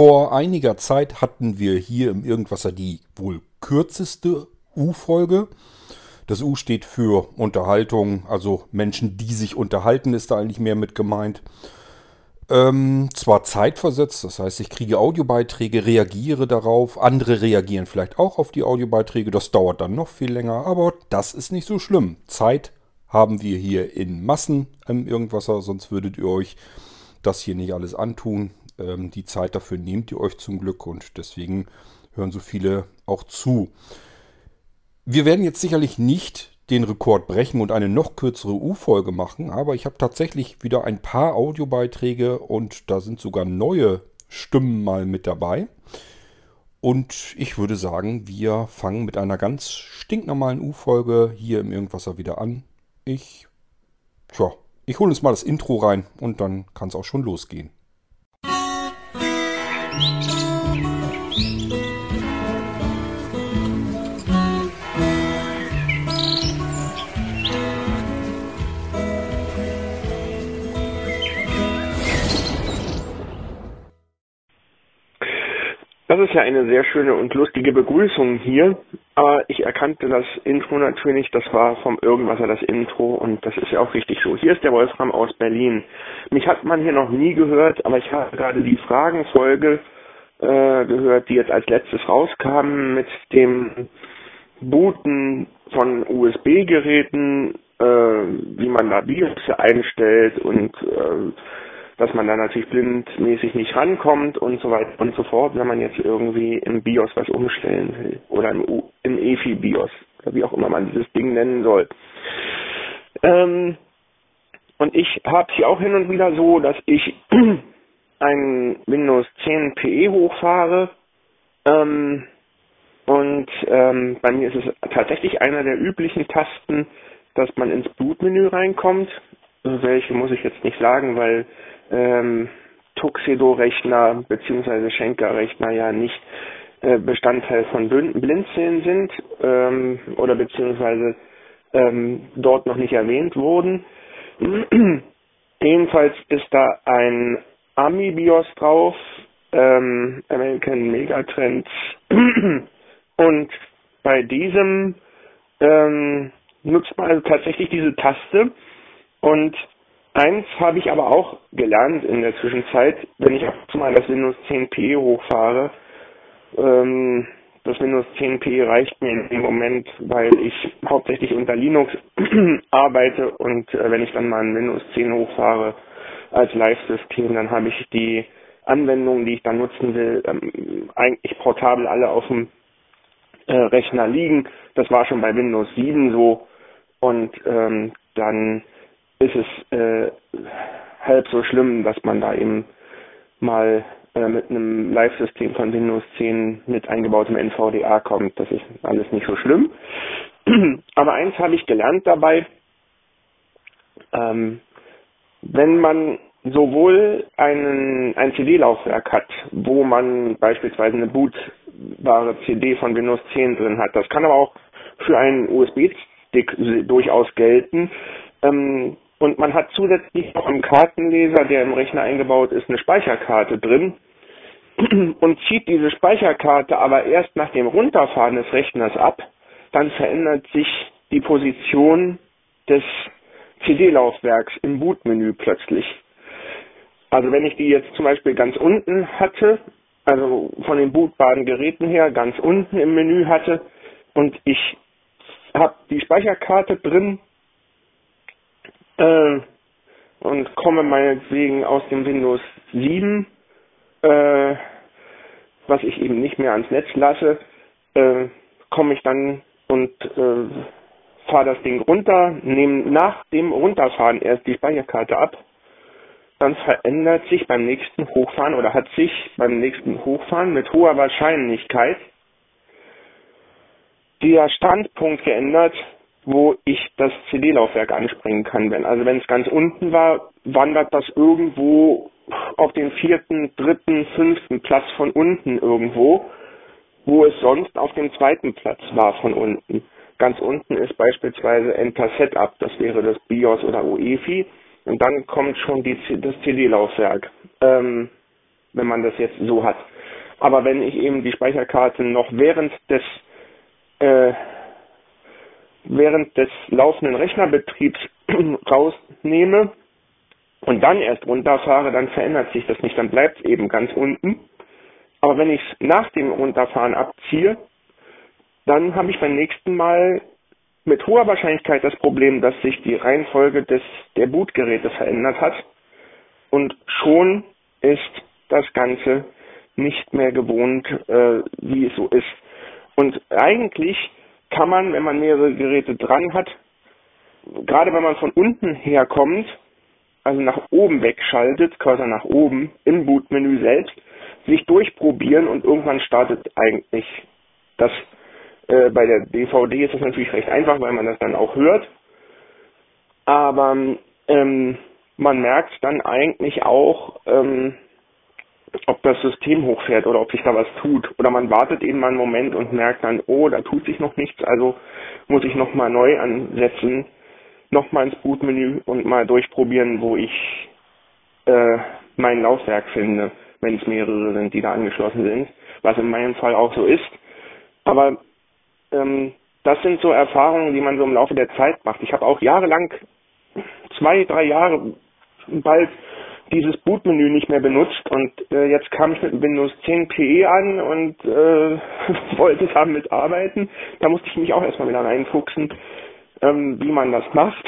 Vor einiger Zeit hatten wir hier im Irgendwasser die wohl kürzeste U-Folge. Das U steht für Unterhaltung, also Menschen, die sich unterhalten, ist da eigentlich mehr mit gemeint. Ähm, zwar zeitversetzt, das heißt, ich kriege Audiobeiträge, reagiere darauf, andere reagieren vielleicht auch auf die Audiobeiträge, das dauert dann noch viel länger, aber das ist nicht so schlimm. Zeit haben wir hier in Massen im Irgendwasser, sonst würdet ihr euch das hier nicht alles antun. Ähm, die Zeit dafür nehmt ihr euch zum Glück und deswegen hören so viele auch zu. Wir werden jetzt sicherlich nicht den Rekord brechen und eine noch kürzere U-Folge machen, aber ich habe tatsächlich wieder ein paar Audiobeiträge und da sind sogar neue Stimmen mal mit dabei. Und ich würde sagen, wir fangen mit einer ganz stinknormalen U-Folge hier im Irgendwasser wieder an. Ich, tja, ich hole uns mal das Intro rein und dann kann es auch schon losgehen. Das ist ja eine sehr schöne und lustige Begrüßung hier, aber ich erkannte das Intro natürlich, das war vom Irgendwasser das Intro und das ist ja auch richtig so. Hier ist der Wolfram aus Berlin. Mich hat man hier noch nie gehört, aber ich habe gerade die Fragenfolge äh, gehört, die jetzt als letztes rauskam mit dem Booten von USB-Geräten, äh, wie man da BIOS einstellt und äh, dass man da natürlich blindmäßig nicht rankommt und so weiter und so fort, wenn man jetzt irgendwie im BIOS was umstellen will oder im, U im EFI-BIOS oder wie auch immer man dieses Ding nennen soll. Ähm, und ich habe es auch hin und wieder so, dass ich ein Windows 10 PE hochfahre ähm, und ähm, bei mir ist es tatsächlich einer der üblichen Tasten, dass man ins Bootmenü reinkommt. Welche muss ich jetzt nicht sagen, weil ähm, Tuxedo-Rechner bzw. Schenker-Rechner ja nicht äh, Bestandteil von Blinzeln sind ähm, oder beziehungsweise ähm, dort noch nicht erwähnt wurden. Jedenfalls ist da ein Ami-BIOS drauf, ähm, American Megatrends und bei diesem ähm, nutzt man also tatsächlich diese Taste und Eins habe ich aber auch gelernt in der Zwischenzeit, wenn ich auch mal das Windows 10P hochfahre. Ähm, das Windows 10P reicht mir im Moment, weil ich hauptsächlich unter Linux arbeite und äh, wenn ich dann mal ein Windows 10 hochfahre als Live-System, dann habe ich die Anwendungen, die ich dann nutzen will, ähm, eigentlich portabel alle auf dem äh, Rechner liegen. Das war schon bei Windows 7 so und ähm, dann ist es äh, halb so schlimm, dass man da eben mal äh, mit einem Live-System von Windows 10 mit eingebautem NVDA kommt. Das ist alles nicht so schlimm. Aber eins habe ich gelernt dabei, ähm, wenn man sowohl einen, ein CD-Laufwerk hat, wo man beispielsweise eine bootbare CD von Windows 10 drin hat, das kann aber auch für einen USB-Stick durchaus gelten, ähm, und man hat zusätzlich noch im Kartenleser, der im Rechner eingebaut ist, eine Speicherkarte drin und zieht diese Speicherkarte aber erst nach dem Runterfahren des Rechners ab, dann verändert sich die Position des CD-Laufwerks im Bootmenü plötzlich. Also wenn ich die jetzt zum Beispiel ganz unten hatte, also von den bootbaren Geräten her ganz unten im Menü hatte und ich habe die Speicherkarte drin äh, und komme meinetwegen aus dem Windows 7, äh, was ich eben nicht mehr ans Netz lasse, äh, komme ich dann und äh, fahre das Ding runter, nehme nach dem Runterfahren erst die Speicherkarte ab, dann verändert sich beim nächsten Hochfahren oder hat sich beim nächsten Hochfahren mit hoher Wahrscheinlichkeit der Standpunkt geändert, wo ich das CD-Laufwerk anspringen kann. Wenn, also wenn es ganz unten war, wandert das irgendwo auf den vierten, dritten, fünften Platz von unten irgendwo, wo es sonst auf dem zweiten Platz war von unten. Ganz unten ist beispielsweise Enter Setup, das wäre das BIOS oder UEFI, und dann kommt schon die, das CD-Laufwerk. Ähm, wenn man das jetzt so hat. Aber wenn ich eben die Speicherkarte noch während des äh, während des laufenden Rechnerbetriebs rausnehme und dann erst runterfahre, dann verändert sich das nicht, dann bleibt es eben ganz unten. Aber wenn ich es nach dem Runterfahren abziehe, dann habe ich beim nächsten Mal mit hoher Wahrscheinlichkeit das Problem, dass sich die Reihenfolge des, der Bootgeräte verändert hat und schon ist das Ganze nicht mehr gewohnt, äh, wie es so ist. Und eigentlich kann man, wenn man mehrere Geräte dran hat, gerade wenn man von unten herkommt, also nach oben wegschaltet, quasi nach oben im Bootmenü selbst, sich durchprobieren und irgendwann startet eigentlich das. Äh, bei der DVD ist das natürlich recht einfach, weil man das dann auch hört. Aber ähm, man merkt dann eigentlich auch, ähm, ob das System hochfährt oder ob sich da was tut. Oder man wartet eben mal einen Moment und merkt dann, oh, da tut sich noch nichts, also muss ich nochmal neu ansetzen, nochmal ins Bootmenü und mal durchprobieren, wo ich äh, mein Laufwerk finde, wenn es mehrere sind, die da angeschlossen sind, was in meinem Fall auch so ist. Aber ähm, das sind so Erfahrungen, die man so im Laufe der Zeit macht. Ich habe auch jahrelang, zwei, drei Jahre bald dieses Bootmenü nicht mehr benutzt und äh, jetzt kam ich mit Windows 10 PE an und äh, wollte damit arbeiten. Da musste ich mich auch erstmal wieder reinfuchsen, ähm, wie man das macht.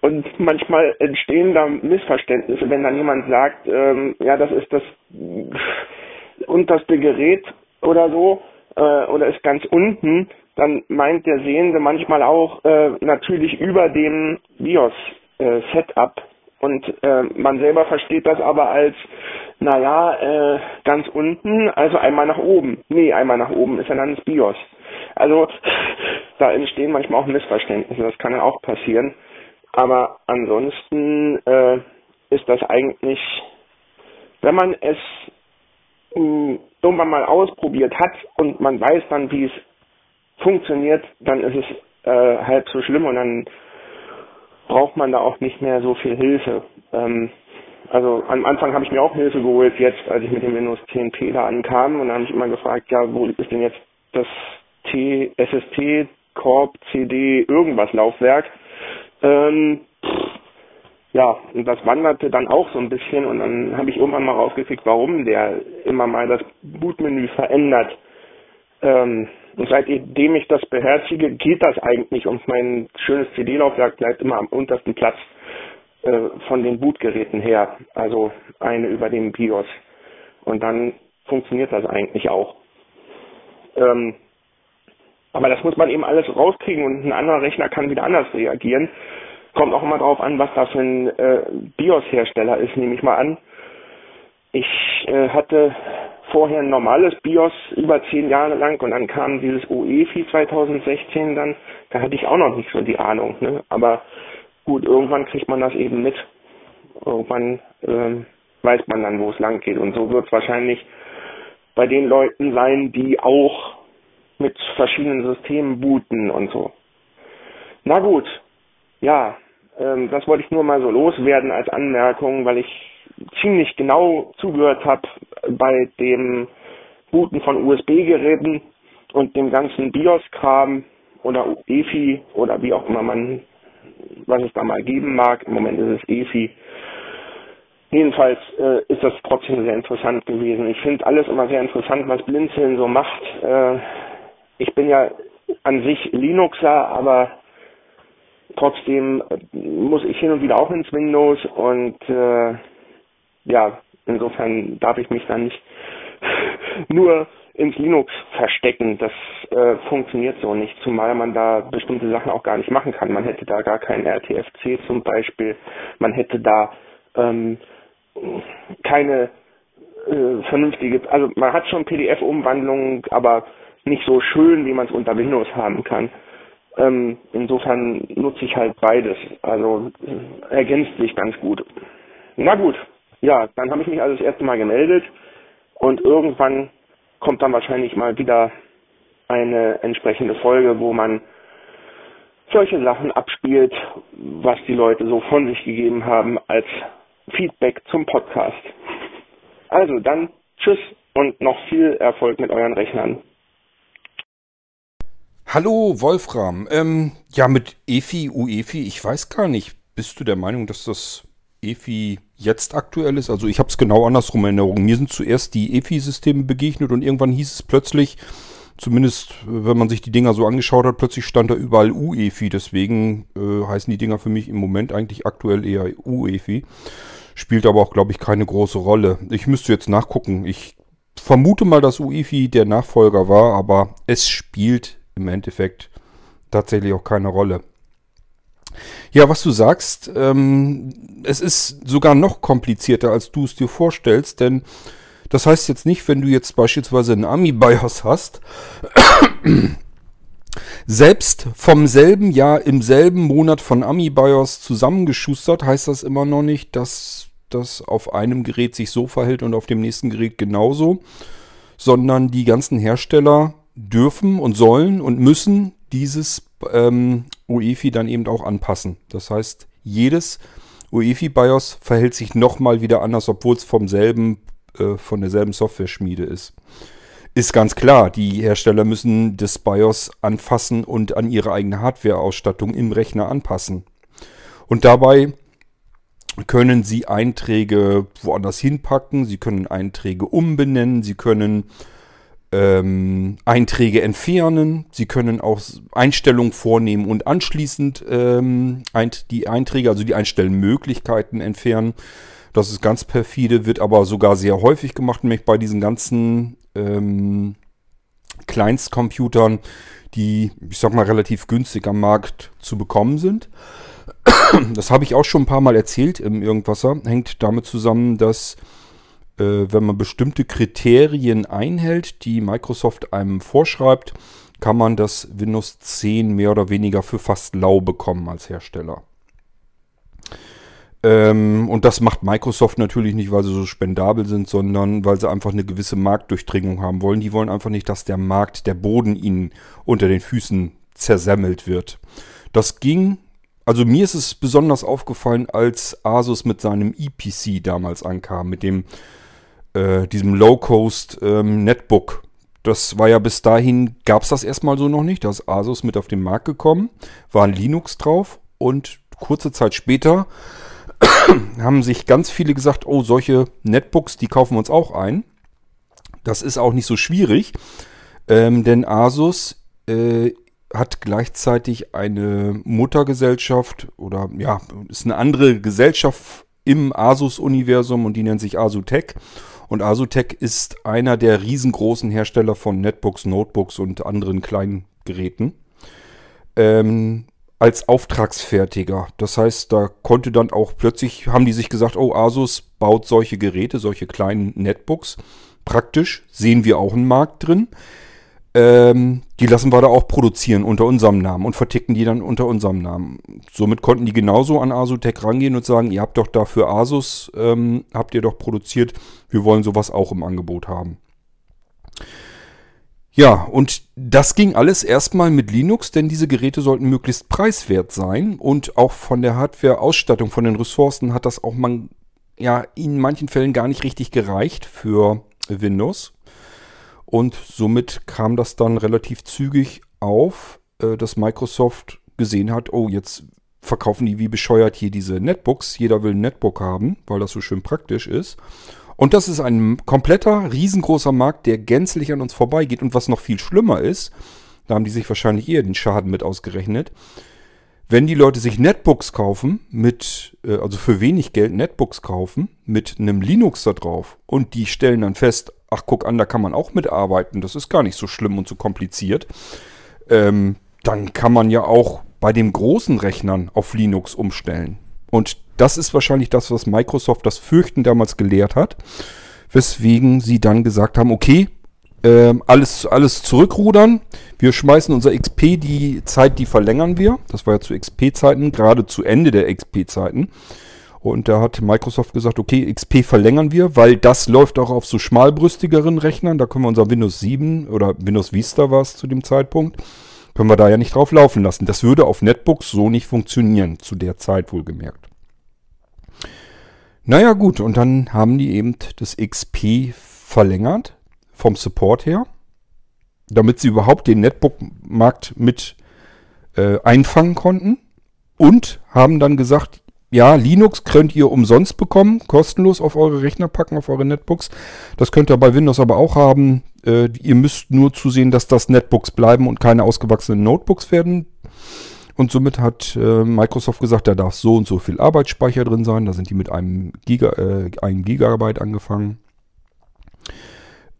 Und manchmal entstehen da Missverständnisse, wenn dann jemand sagt, ähm, ja, das ist das unterste Gerät oder so, äh, oder ist ganz unten, dann meint der Sehende manchmal auch äh, natürlich über dem BIOS-Setup äh, und äh, man selber versteht das aber als, naja, äh, ganz unten, also einmal nach oben. Nee, einmal nach oben ist dann das BIOS. Also da entstehen manchmal auch Missverständnisse, das kann ja auch passieren. Aber ansonsten äh, ist das eigentlich, wenn man es mh, hm, irgendwann mal ausprobiert hat und man weiß dann, wie es funktioniert, dann ist es äh, halb so schlimm und dann braucht man da auch nicht mehr so viel Hilfe. Ähm, also am Anfang habe ich mir auch Hilfe geholt, jetzt als ich mit dem Windows 10P da ankam und dann habe ich immer gefragt, ja, wo ist denn jetzt das T, SST, Corp, CD, irgendwas Laufwerk? Ähm, ja, und das wanderte dann auch so ein bisschen und dann habe ich irgendwann mal rausgekriegt, warum der immer mal das Bootmenü verändert. Ähm, und seitdem ich das beherzige, geht das eigentlich und mein schönes CD-Laufwerk bleibt immer am untersten Platz äh, von den Bootgeräten her. Also eine über dem BIOS. Und dann funktioniert das eigentlich auch. Ähm, aber das muss man eben alles rauskriegen und ein anderer Rechner kann wieder anders reagieren. Kommt auch immer drauf an, was da für ein äh, BIOS-Hersteller ist, nehme ich mal an. Ich äh, hatte vorher ein normales BIOS über zehn Jahre lang und dann kam dieses UEFI 2016 dann, da hatte ich auch noch nicht so die Ahnung. Ne? Aber gut, irgendwann kriegt man das eben mit. Irgendwann ähm, weiß man dann, wo es lang geht. Und so wird es wahrscheinlich bei den Leuten sein, die auch mit verschiedenen Systemen booten und so. Na gut, ja, ähm, das wollte ich nur mal so loswerden als Anmerkung, weil ich ziemlich genau zugehört habe bei dem Booten von USB-Geräten und dem ganzen BIOS-Kram oder EFI oder wie auch immer man, was es da mal geben mag. Im Moment ist es EFI. Jedenfalls äh, ist das trotzdem sehr interessant gewesen. Ich finde alles immer sehr interessant, was Blinzeln so macht. Äh, ich bin ja an sich Linuxer, aber trotzdem muss ich hin und wieder auch ins Windows und äh, ja, insofern darf ich mich dann nicht nur ins Linux verstecken. Das äh, funktioniert so nicht, zumal man da bestimmte Sachen auch gar nicht machen kann. Man hätte da gar kein RTFC zum Beispiel. Man hätte da ähm, keine äh, vernünftige, also man hat schon PDF-Umwandlungen, aber nicht so schön, wie man es unter Windows haben kann. Ähm, insofern nutze ich halt beides. Also äh, ergänzt sich ganz gut. Na gut, ja, dann habe ich mich also das erste Mal gemeldet und irgendwann kommt dann wahrscheinlich mal wieder eine entsprechende Folge, wo man solche Sachen abspielt, was die Leute so von sich gegeben haben als Feedback zum Podcast. Also dann tschüss und noch viel Erfolg mit euren Rechnern. Hallo Wolfram. Ähm, ja, mit EFI, UEFI, ich weiß gar nicht. Bist du der Meinung, dass das EFI jetzt aktuell ist? Also ich habe es genau andersrum in Erinnerung. Mir sind zuerst die EFI-Systeme begegnet und irgendwann hieß es plötzlich, zumindest wenn man sich die Dinger so angeschaut hat, plötzlich stand da überall UEFI. Deswegen äh, heißen die Dinger für mich im Moment eigentlich aktuell eher UEFI. Spielt aber auch, glaube ich, keine große Rolle. Ich müsste jetzt nachgucken. Ich vermute mal, dass UEFI der Nachfolger war, aber es spielt im Endeffekt tatsächlich auch keine Rolle. Ja, was du sagst, ähm, es ist sogar noch komplizierter, als du es dir vorstellst, denn das heißt jetzt nicht, wenn du jetzt beispielsweise einen Ami-BIOS hast, selbst vom selben Jahr im selben Monat von Ami-BIOS zusammengeschustert, heißt das immer noch nicht, dass das auf einem Gerät sich so verhält und auf dem nächsten Gerät genauso, sondern die ganzen Hersteller dürfen und sollen und müssen dieses ähm, UEFI dann eben auch anpassen. Das heißt, jedes UEFI-BIOS verhält sich nochmal wieder anders, obwohl es vom selben, äh, von derselben Software-Schmiede ist. Ist ganz klar, die Hersteller müssen das BIOS anfassen und an ihre eigene Hardware-Ausstattung im Rechner anpassen. Und dabei können sie Einträge woanders hinpacken, sie können Einträge umbenennen, sie können ähm, Einträge entfernen. Sie können auch Einstellungen vornehmen und anschließend ähm, die Einträge, also die Einstellmöglichkeiten entfernen. Das ist ganz perfide, wird aber sogar sehr häufig gemacht, nämlich bei diesen ganzen ähm, Kleinstcomputern, die, ich sag mal, relativ günstig am Markt zu bekommen sind. Das habe ich auch schon ein paar Mal erzählt im Irgendwasser. Hängt damit zusammen, dass wenn man bestimmte Kriterien einhält, die Microsoft einem vorschreibt, kann man das Windows 10 mehr oder weniger für fast lau bekommen als Hersteller. Ähm, und das macht Microsoft natürlich nicht, weil sie so spendabel sind, sondern weil sie einfach eine gewisse Marktdurchdringung haben wollen. Die wollen einfach nicht, dass der Markt, der Boden ihnen unter den Füßen zersemmelt wird. Das ging also mir ist es besonders aufgefallen, als Asus mit seinem EPC damals ankam, mit dem äh, diesem Low-Cost ähm, Netbook. Das war ja bis dahin, gab es das erstmal so noch nicht. Da ist Asus mit auf den Markt gekommen, war Linux drauf und kurze Zeit später haben sich ganz viele gesagt, oh, solche Netbooks, die kaufen wir uns auch ein. Das ist auch nicht so schwierig, ähm, denn Asus äh, hat gleichzeitig eine Muttergesellschaft oder ja, ist eine andere Gesellschaft im Asus-Universum und die nennt sich Asutech. Und Asutec ist einer der riesengroßen Hersteller von Netbooks, Notebooks und anderen kleinen Geräten. Ähm, als Auftragsfertiger. Das heißt, da konnte dann auch plötzlich, haben die sich gesagt, oh, Asus baut solche Geräte, solche kleinen Netbooks. Praktisch sehen wir auch einen Markt drin. Ähm, die lassen wir da auch produzieren unter unserem Namen und verticken die dann unter unserem Namen. Somit konnten die genauso an Asutec rangehen und sagen, ihr habt doch dafür Asus, ähm, habt ihr doch produziert, wir wollen sowas auch im Angebot haben. Ja, und das ging alles erstmal mit Linux, denn diese Geräte sollten möglichst preiswert sein und auch von der Hardware-Ausstattung, von den Ressourcen hat das auch man, ja, in manchen Fällen gar nicht richtig gereicht für Windows. Und somit kam das dann relativ zügig auf, äh, dass Microsoft gesehen hat, oh, jetzt verkaufen die wie bescheuert hier diese Netbooks. Jeder will ein Netbook haben, weil das so schön praktisch ist. Und das ist ein kompletter, riesengroßer Markt, der gänzlich an uns vorbeigeht. Und was noch viel schlimmer ist, da haben die sich wahrscheinlich eher den Schaden mit ausgerechnet. Wenn die Leute sich Netbooks kaufen, mit, äh, also für wenig Geld Netbooks kaufen, mit einem Linux da drauf und die stellen dann fest, ach guck an, da kann man auch mitarbeiten, das ist gar nicht so schlimm und so kompliziert, ähm, dann kann man ja auch bei den großen Rechnern auf Linux umstellen. Und das ist wahrscheinlich das, was Microsoft das Fürchten damals gelehrt hat, weswegen sie dann gesagt haben, okay, äh, alles, alles zurückrudern. Wir schmeißen unser XP, die Zeit, die verlängern wir. Das war ja zu XP-Zeiten, gerade zu Ende der XP-Zeiten. Und da hat Microsoft gesagt, okay, XP verlängern wir, weil das läuft auch auf so schmalbrüstigeren Rechnern. Da können wir unser Windows 7 oder Windows Vista war es zu dem Zeitpunkt, können wir da ja nicht drauf laufen lassen. Das würde auf Netbooks so nicht funktionieren, zu der Zeit wohlgemerkt. Naja gut, und dann haben die eben das XP verlängert vom Support her, damit sie überhaupt den Netbook-Markt mit äh, einfangen konnten und haben dann gesagt, ja, Linux könnt ihr umsonst bekommen, kostenlos auf eure Rechner packen, auf eure Netbooks. Das könnt ihr bei Windows aber auch haben. Äh, ihr müsst nur zusehen, dass das Netbooks bleiben und keine ausgewachsenen Notebooks werden. Und somit hat äh, Microsoft gesagt, da darf so und so viel Arbeitsspeicher drin sein. Da sind die mit einem, Giga, äh, einem Gigabyte angefangen.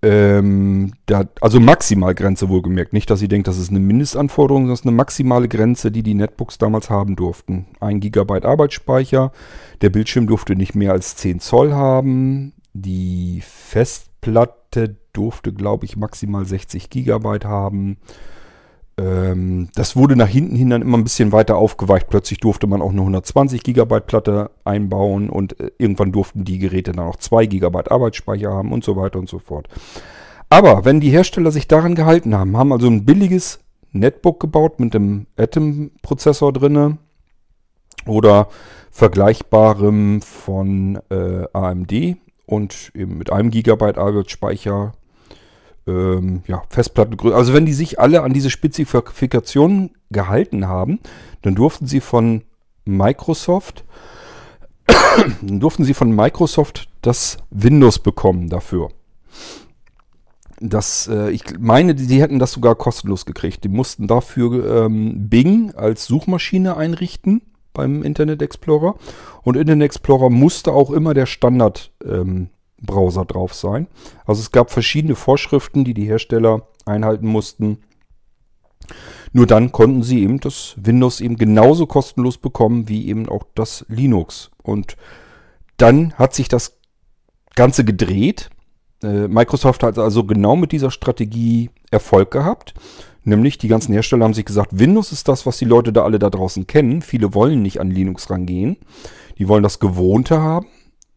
Ähm, da, also Maximalgrenze wohlgemerkt. Nicht, dass ihr denkt, das ist eine Mindestanforderung, ist eine maximale Grenze, die die Netbooks damals haben durften. Ein Gigabyte Arbeitsspeicher. Der Bildschirm durfte nicht mehr als 10 Zoll haben. Die Festplatte durfte, glaube ich, maximal 60 Gigabyte haben. Ähm, das wurde nach hinten hin dann immer ein bisschen weiter aufgeweicht. Plötzlich durfte man auch eine 120 GB Platte einbauen und äh, irgendwann durften die Geräte dann auch 2 GB Arbeitsspeicher haben und so weiter und so fort. Aber wenn die Hersteller sich daran gehalten haben, haben also ein billiges Netbook gebaut mit dem Atom-Prozessor drinne oder vergleichbarem von äh, AMD und eben mit einem Gigabyte Arbeitsspeicher ähm, ja, Festplattengröße. Also wenn die sich alle an diese Spezifikationen gehalten haben, dann durften sie von Microsoft, durften sie von Microsoft das Windows bekommen dafür. Das, äh, ich meine, die, hätten das sogar kostenlos gekriegt. Die mussten dafür ähm, Bing als Suchmaschine einrichten beim Internet Explorer. Und Internet Explorer musste auch immer der Standard ähm, Browser drauf sein. Also es gab verschiedene Vorschriften, die die Hersteller einhalten mussten. Nur dann konnten sie eben das Windows eben genauso kostenlos bekommen wie eben auch das Linux. Und dann hat sich das Ganze gedreht. Äh, Microsoft hat also genau mit dieser Strategie Erfolg gehabt. Nämlich die ganzen Hersteller haben sich gesagt, Windows ist das, was die Leute da alle da draußen kennen. Viele wollen nicht an Linux rangehen. Die wollen das Gewohnte haben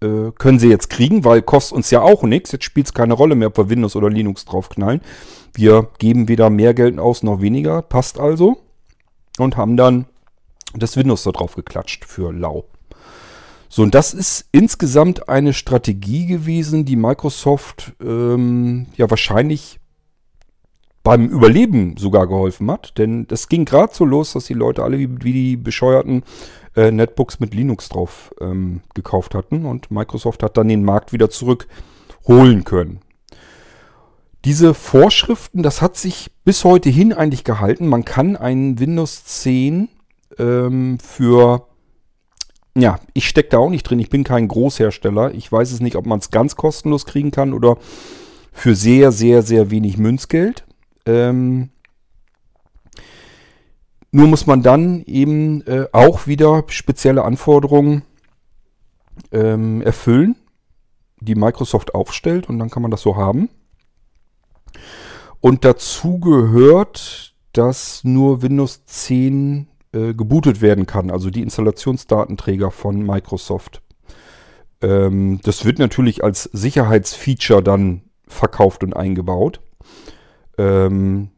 äh, können sie jetzt kriegen, weil kostet uns ja auch nichts. Jetzt spielt es keine Rolle mehr, ob wir Windows oder Linux draufknallen. Wir geben weder mehr Geld aus noch weniger, passt also. Und haben dann das Windows da drauf geklatscht für lau. So, und das ist insgesamt eine Strategie gewesen, die Microsoft ähm, ja wahrscheinlich beim Überleben sogar geholfen hat. Denn das ging gerade so los, dass die Leute alle wie, wie die Bescheuerten äh, Netbooks mit Linux drauf ähm, gekauft hatten und Microsoft hat dann den Markt wieder zurückholen können. Diese Vorschriften, das hat sich bis heute hin eigentlich gehalten. Man kann einen Windows 10 ähm, für, ja, ich stecke da auch nicht drin, ich bin kein Großhersteller. Ich weiß es nicht, ob man es ganz kostenlos kriegen kann oder für sehr, sehr, sehr wenig Münzgeld. Ähm, nur muss man dann eben äh, auch wieder spezielle Anforderungen ähm, erfüllen, die Microsoft aufstellt und dann kann man das so haben. Und dazu gehört, dass nur Windows 10 äh, gebootet werden kann, also die Installationsdatenträger von Microsoft. Ähm, das wird natürlich als Sicherheitsfeature dann verkauft und eingebaut. Ähm,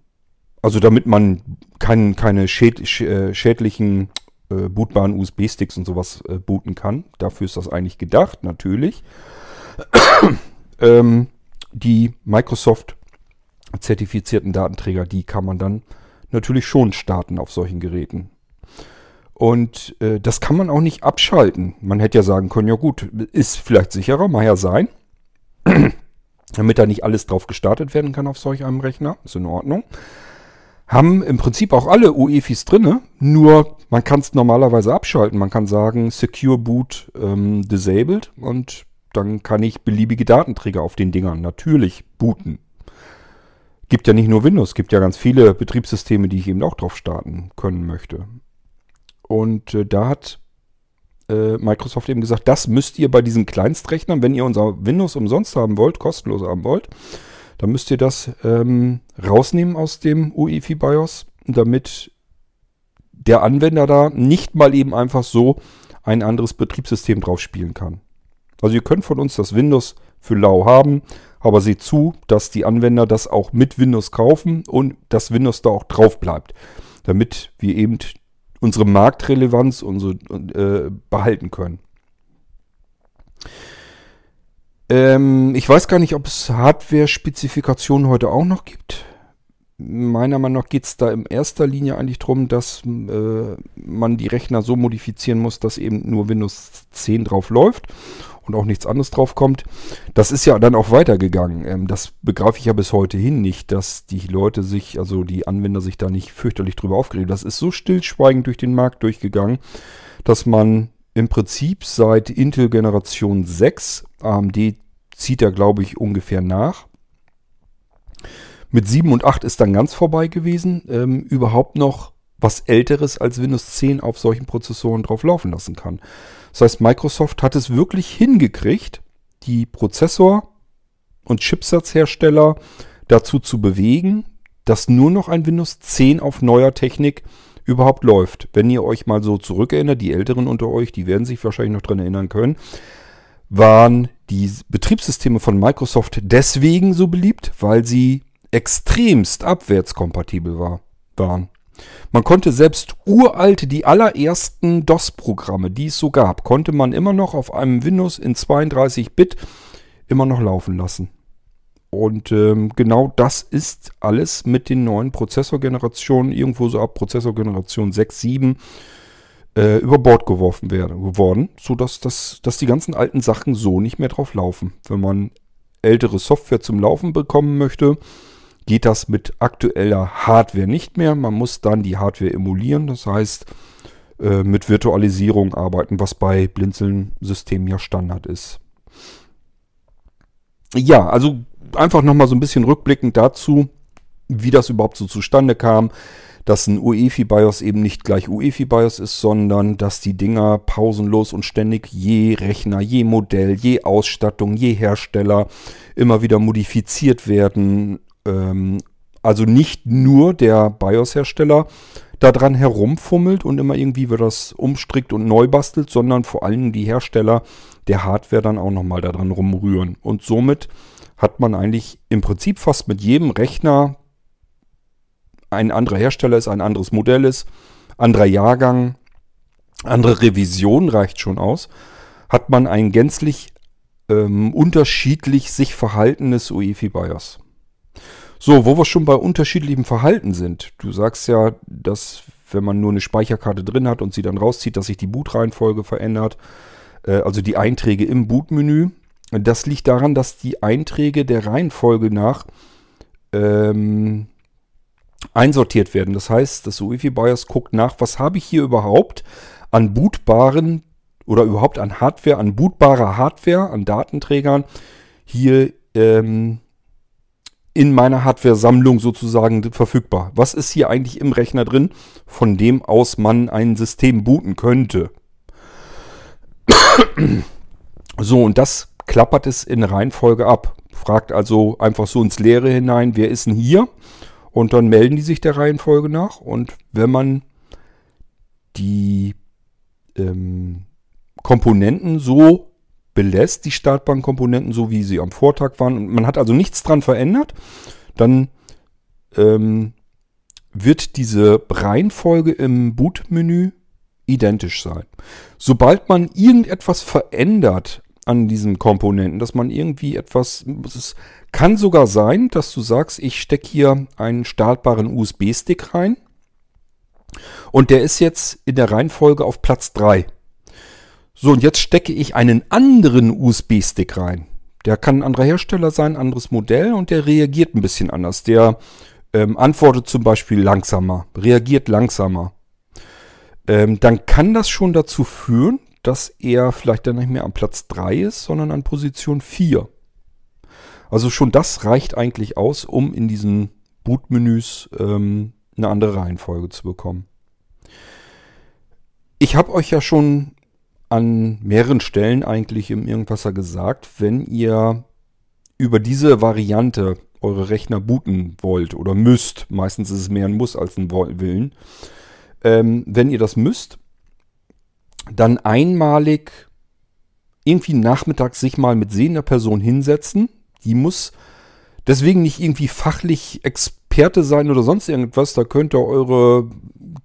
also damit man kein, keine schäd, äh, schädlichen äh, bootbaren USB-Sticks und sowas äh, booten kann. Dafür ist das eigentlich gedacht, natürlich. ähm, die Microsoft zertifizierten Datenträger, die kann man dann natürlich schon starten auf solchen Geräten. Und äh, das kann man auch nicht abschalten. Man hätte ja sagen können, ja gut, ist vielleicht sicherer, mag ja sein. Damit da nicht alles drauf gestartet werden kann auf solch einem Rechner. Ist in Ordnung haben im Prinzip auch alle UEFIs drinne, nur man kann es normalerweise abschalten. Man kann sagen Secure Boot ähm, disabled und dann kann ich beliebige Datenträger auf den Dingern natürlich booten. Gibt ja nicht nur Windows, gibt ja ganz viele Betriebssysteme, die ich eben auch drauf starten können möchte. Und äh, da hat äh, Microsoft eben gesagt, das müsst ihr bei diesen Kleinstrechnern, wenn ihr unser Windows umsonst haben wollt, kostenlos haben wollt, dann müsst ihr das ähm, rausnehmen aus dem UEFI BIOS, damit der Anwender da nicht mal eben einfach so ein anderes Betriebssystem drauf spielen kann. Also ihr könnt von uns das Windows für lau haben, aber seht zu, dass die Anwender das auch mit Windows kaufen und das Windows da auch drauf bleibt, damit wir eben unsere Marktrelevanz unsere, äh, behalten können. Ähm, ich weiß gar nicht, ob es Hardware-Spezifikationen heute auch noch gibt. Meiner Meinung nach geht es da in erster Linie eigentlich darum, dass äh, man die Rechner so modifizieren muss, dass eben nur Windows 10 drauf läuft und auch nichts anderes drauf kommt. Das ist ja dann auch weitergegangen. Ähm, das begreife ich ja bis heute hin nicht, dass die Leute sich, also die Anwender sich da nicht fürchterlich drüber aufgeregt. Das ist so stillschweigend durch den Markt durchgegangen, dass man im Prinzip seit Intel Generation 6, AMD zieht da glaube ich ungefähr nach, mit 7 und 8 ist dann ganz vorbei gewesen, ähm, überhaupt noch was älteres als Windows 10 auf solchen Prozessoren drauf laufen lassen kann. Das heißt, Microsoft hat es wirklich hingekriegt, die Prozessor- und Chipsatzhersteller dazu zu bewegen, dass nur noch ein Windows 10 auf neuer Technik überhaupt läuft. Wenn ihr euch mal so zurückerinnert, die Älteren unter euch, die werden sich wahrscheinlich noch daran erinnern können, waren die Betriebssysteme von Microsoft deswegen so beliebt, weil sie extremst abwärtskompatibel war, waren. Man konnte selbst uralte, die allerersten DOS-Programme, die es so gab, konnte man immer noch auf einem Windows in 32-Bit immer noch laufen lassen. Und ähm, genau das ist alles mit den neuen Prozessorgenerationen, irgendwo so ab Prozessorgeneration 6, 7, äh, über Bord geworfen werden, geworden, sodass das, dass die ganzen alten Sachen so nicht mehr drauf laufen. Wenn man ältere Software zum Laufen bekommen möchte, geht das mit aktueller Hardware nicht mehr. Man muss dann die Hardware emulieren, das heißt äh, mit Virtualisierung arbeiten, was bei Blinzeln-Systemen ja Standard ist. Ja, also einfach nochmal so ein bisschen rückblickend dazu, wie das überhaupt so zustande kam, dass ein UEFI-BIOS eben nicht gleich UEFI-BIOS ist, sondern dass die Dinger pausenlos und ständig je Rechner, je Modell, je Ausstattung, je Hersteller immer wieder modifiziert werden ähm, also nicht nur der BIOS-Hersteller daran herumfummelt und immer irgendwie wird das umstrickt und neu bastelt, sondern vor allem die Hersteller der Hardware dann auch nochmal daran rumrühren. Und somit hat man eigentlich im Prinzip fast mit jedem Rechner ein anderer Hersteller ist, ein anderes Modell ist, anderer Jahrgang, andere Revision reicht schon aus, hat man ein gänzlich ähm, unterschiedlich sich verhaltenes UEFI BIOS. So, wo wir schon bei unterschiedlichem Verhalten sind. Du sagst ja, dass wenn man nur eine Speicherkarte drin hat und sie dann rauszieht, dass sich die Bootreihenfolge verändert. Äh, also die Einträge im Bootmenü. Das liegt daran, dass die Einträge der Reihenfolge nach ähm, einsortiert werden. Das heißt, das UEFI BIOS guckt nach, was habe ich hier überhaupt an bootbaren oder überhaupt an Hardware, an bootbarer Hardware, an Datenträgern hier ähm, in meiner Hardware-Sammlung sozusagen verfügbar. Was ist hier eigentlich im Rechner drin, von dem aus man ein System booten könnte? So, und das klappert es in Reihenfolge ab. Fragt also einfach so ins Leere hinein, wer ist denn hier? Und dann melden die sich der Reihenfolge nach. Und wenn man die ähm, Komponenten so belässt die Startbankkomponenten so, wie sie am Vortag waren. man hat also nichts dran verändert. Dann ähm, wird diese Reihenfolge im Bootmenü identisch sein. Sobald man irgendetwas verändert an diesen Komponenten, dass man irgendwie etwas, es kann sogar sein, dass du sagst, ich stecke hier einen startbaren USB-Stick rein und der ist jetzt in der Reihenfolge auf Platz 3. So, und jetzt stecke ich einen anderen USB-Stick rein. Der kann ein anderer Hersteller sein, anderes Modell und der reagiert ein bisschen anders. Der ähm, antwortet zum Beispiel langsamer, reagiert langsamer. Ähm, dann kann das schon dazu führen, dass er vielleicht dann nicht mehr am Platz 3 ist, sondern an Position 4. Also schon das reicht eigentlich aus, um in diesen Bootmenüs ähm, eine andere Reihenfolge zu bekommen. Ich habe euch ja schon an mehreren Stellen eigentlich im Irgendwasser gesagt, wenn ihr über diese Variante eure Rechner booten wollt oder müsst, meistens ist es mehr ein Muss als ein Willen, ähm, wenn ihr das müsst, dann einmalig irgendwie nachmittags sich mal mit sehender Person hinsetzen. Die muss deswegen nicht irgendwie fachlich Experte sein oder sonst irgendwas. Da könnt ihr eure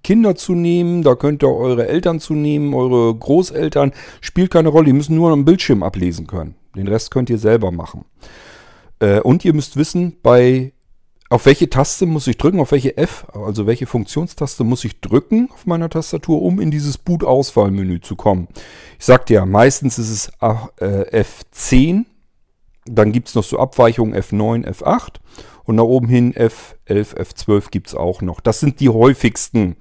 Kinder zu nehmen, da könnt ihr eure Eltern zu nehmen, eure Großeltern. Spielt keine Rolle, die müssen nur am Bildschirm ablesen können. Den Rest könnt ihr selber machen. Äh, und ihr müsst wissen, bei auf welche Taste muss ich drücken, auf welche F, also welche Funktionstaste muss ich drücken auf meiner Tastatur, um in dieses Boot-Auswahlmenü zu kommen. Ich sagte ja, meistens ist es äh, F10, dann gibt es noch so Abweichungen F9, F8 und nach oben hin F11, F12 gibt es auch noch. Das sind die häufigsten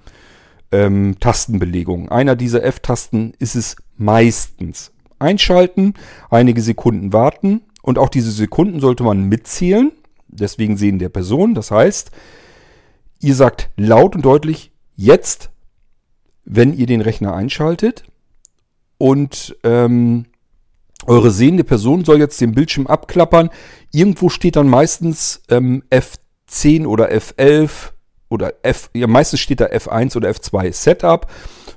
ähm, Tastenbelegungen. Einer dieser F-Tasten ist es meistens. Einschalten, einige Sekunden warten und auch diese Sekunden sollte man mitzählen deswegen sehen der Person. Das heißt, ihr sagt laut und deutlich jetzt, wenn ihr den Rechner einschaltet und ähm, eure sehende Person soll jetzt den Bildschirm abklappern. Irgendwo steht dann meistens ähm, F10 oder F11 oder F, ja meistens steht da F1 oder F2 Setup,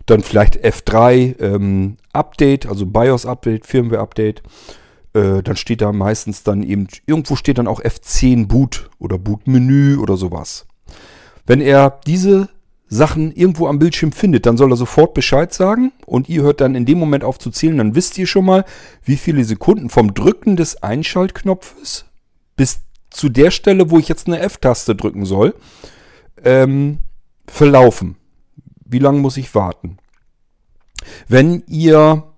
dann vielleicht F3 ähm, Update, also BIOS Update, Firmware Update äh, dann steht da meistens dann eben, irgendwo steht dann auch F10 Boot oder Bootmenü oder sowas. Wenn er diese Sachen irgendwo am Bildschirm findet, dann soll er sofort Bescheid sagen und ihr hört dann in dem Moment auf zu zählen, dann wisst ihr schon mal, wie viele Sekunden vom Drücken des Einschaltknopfes bis zu der Stelle, wo ich jetzt eine F-Taste drücken soll, ähm, verlaufen. Wie lange muss ich warten? Wenn ihr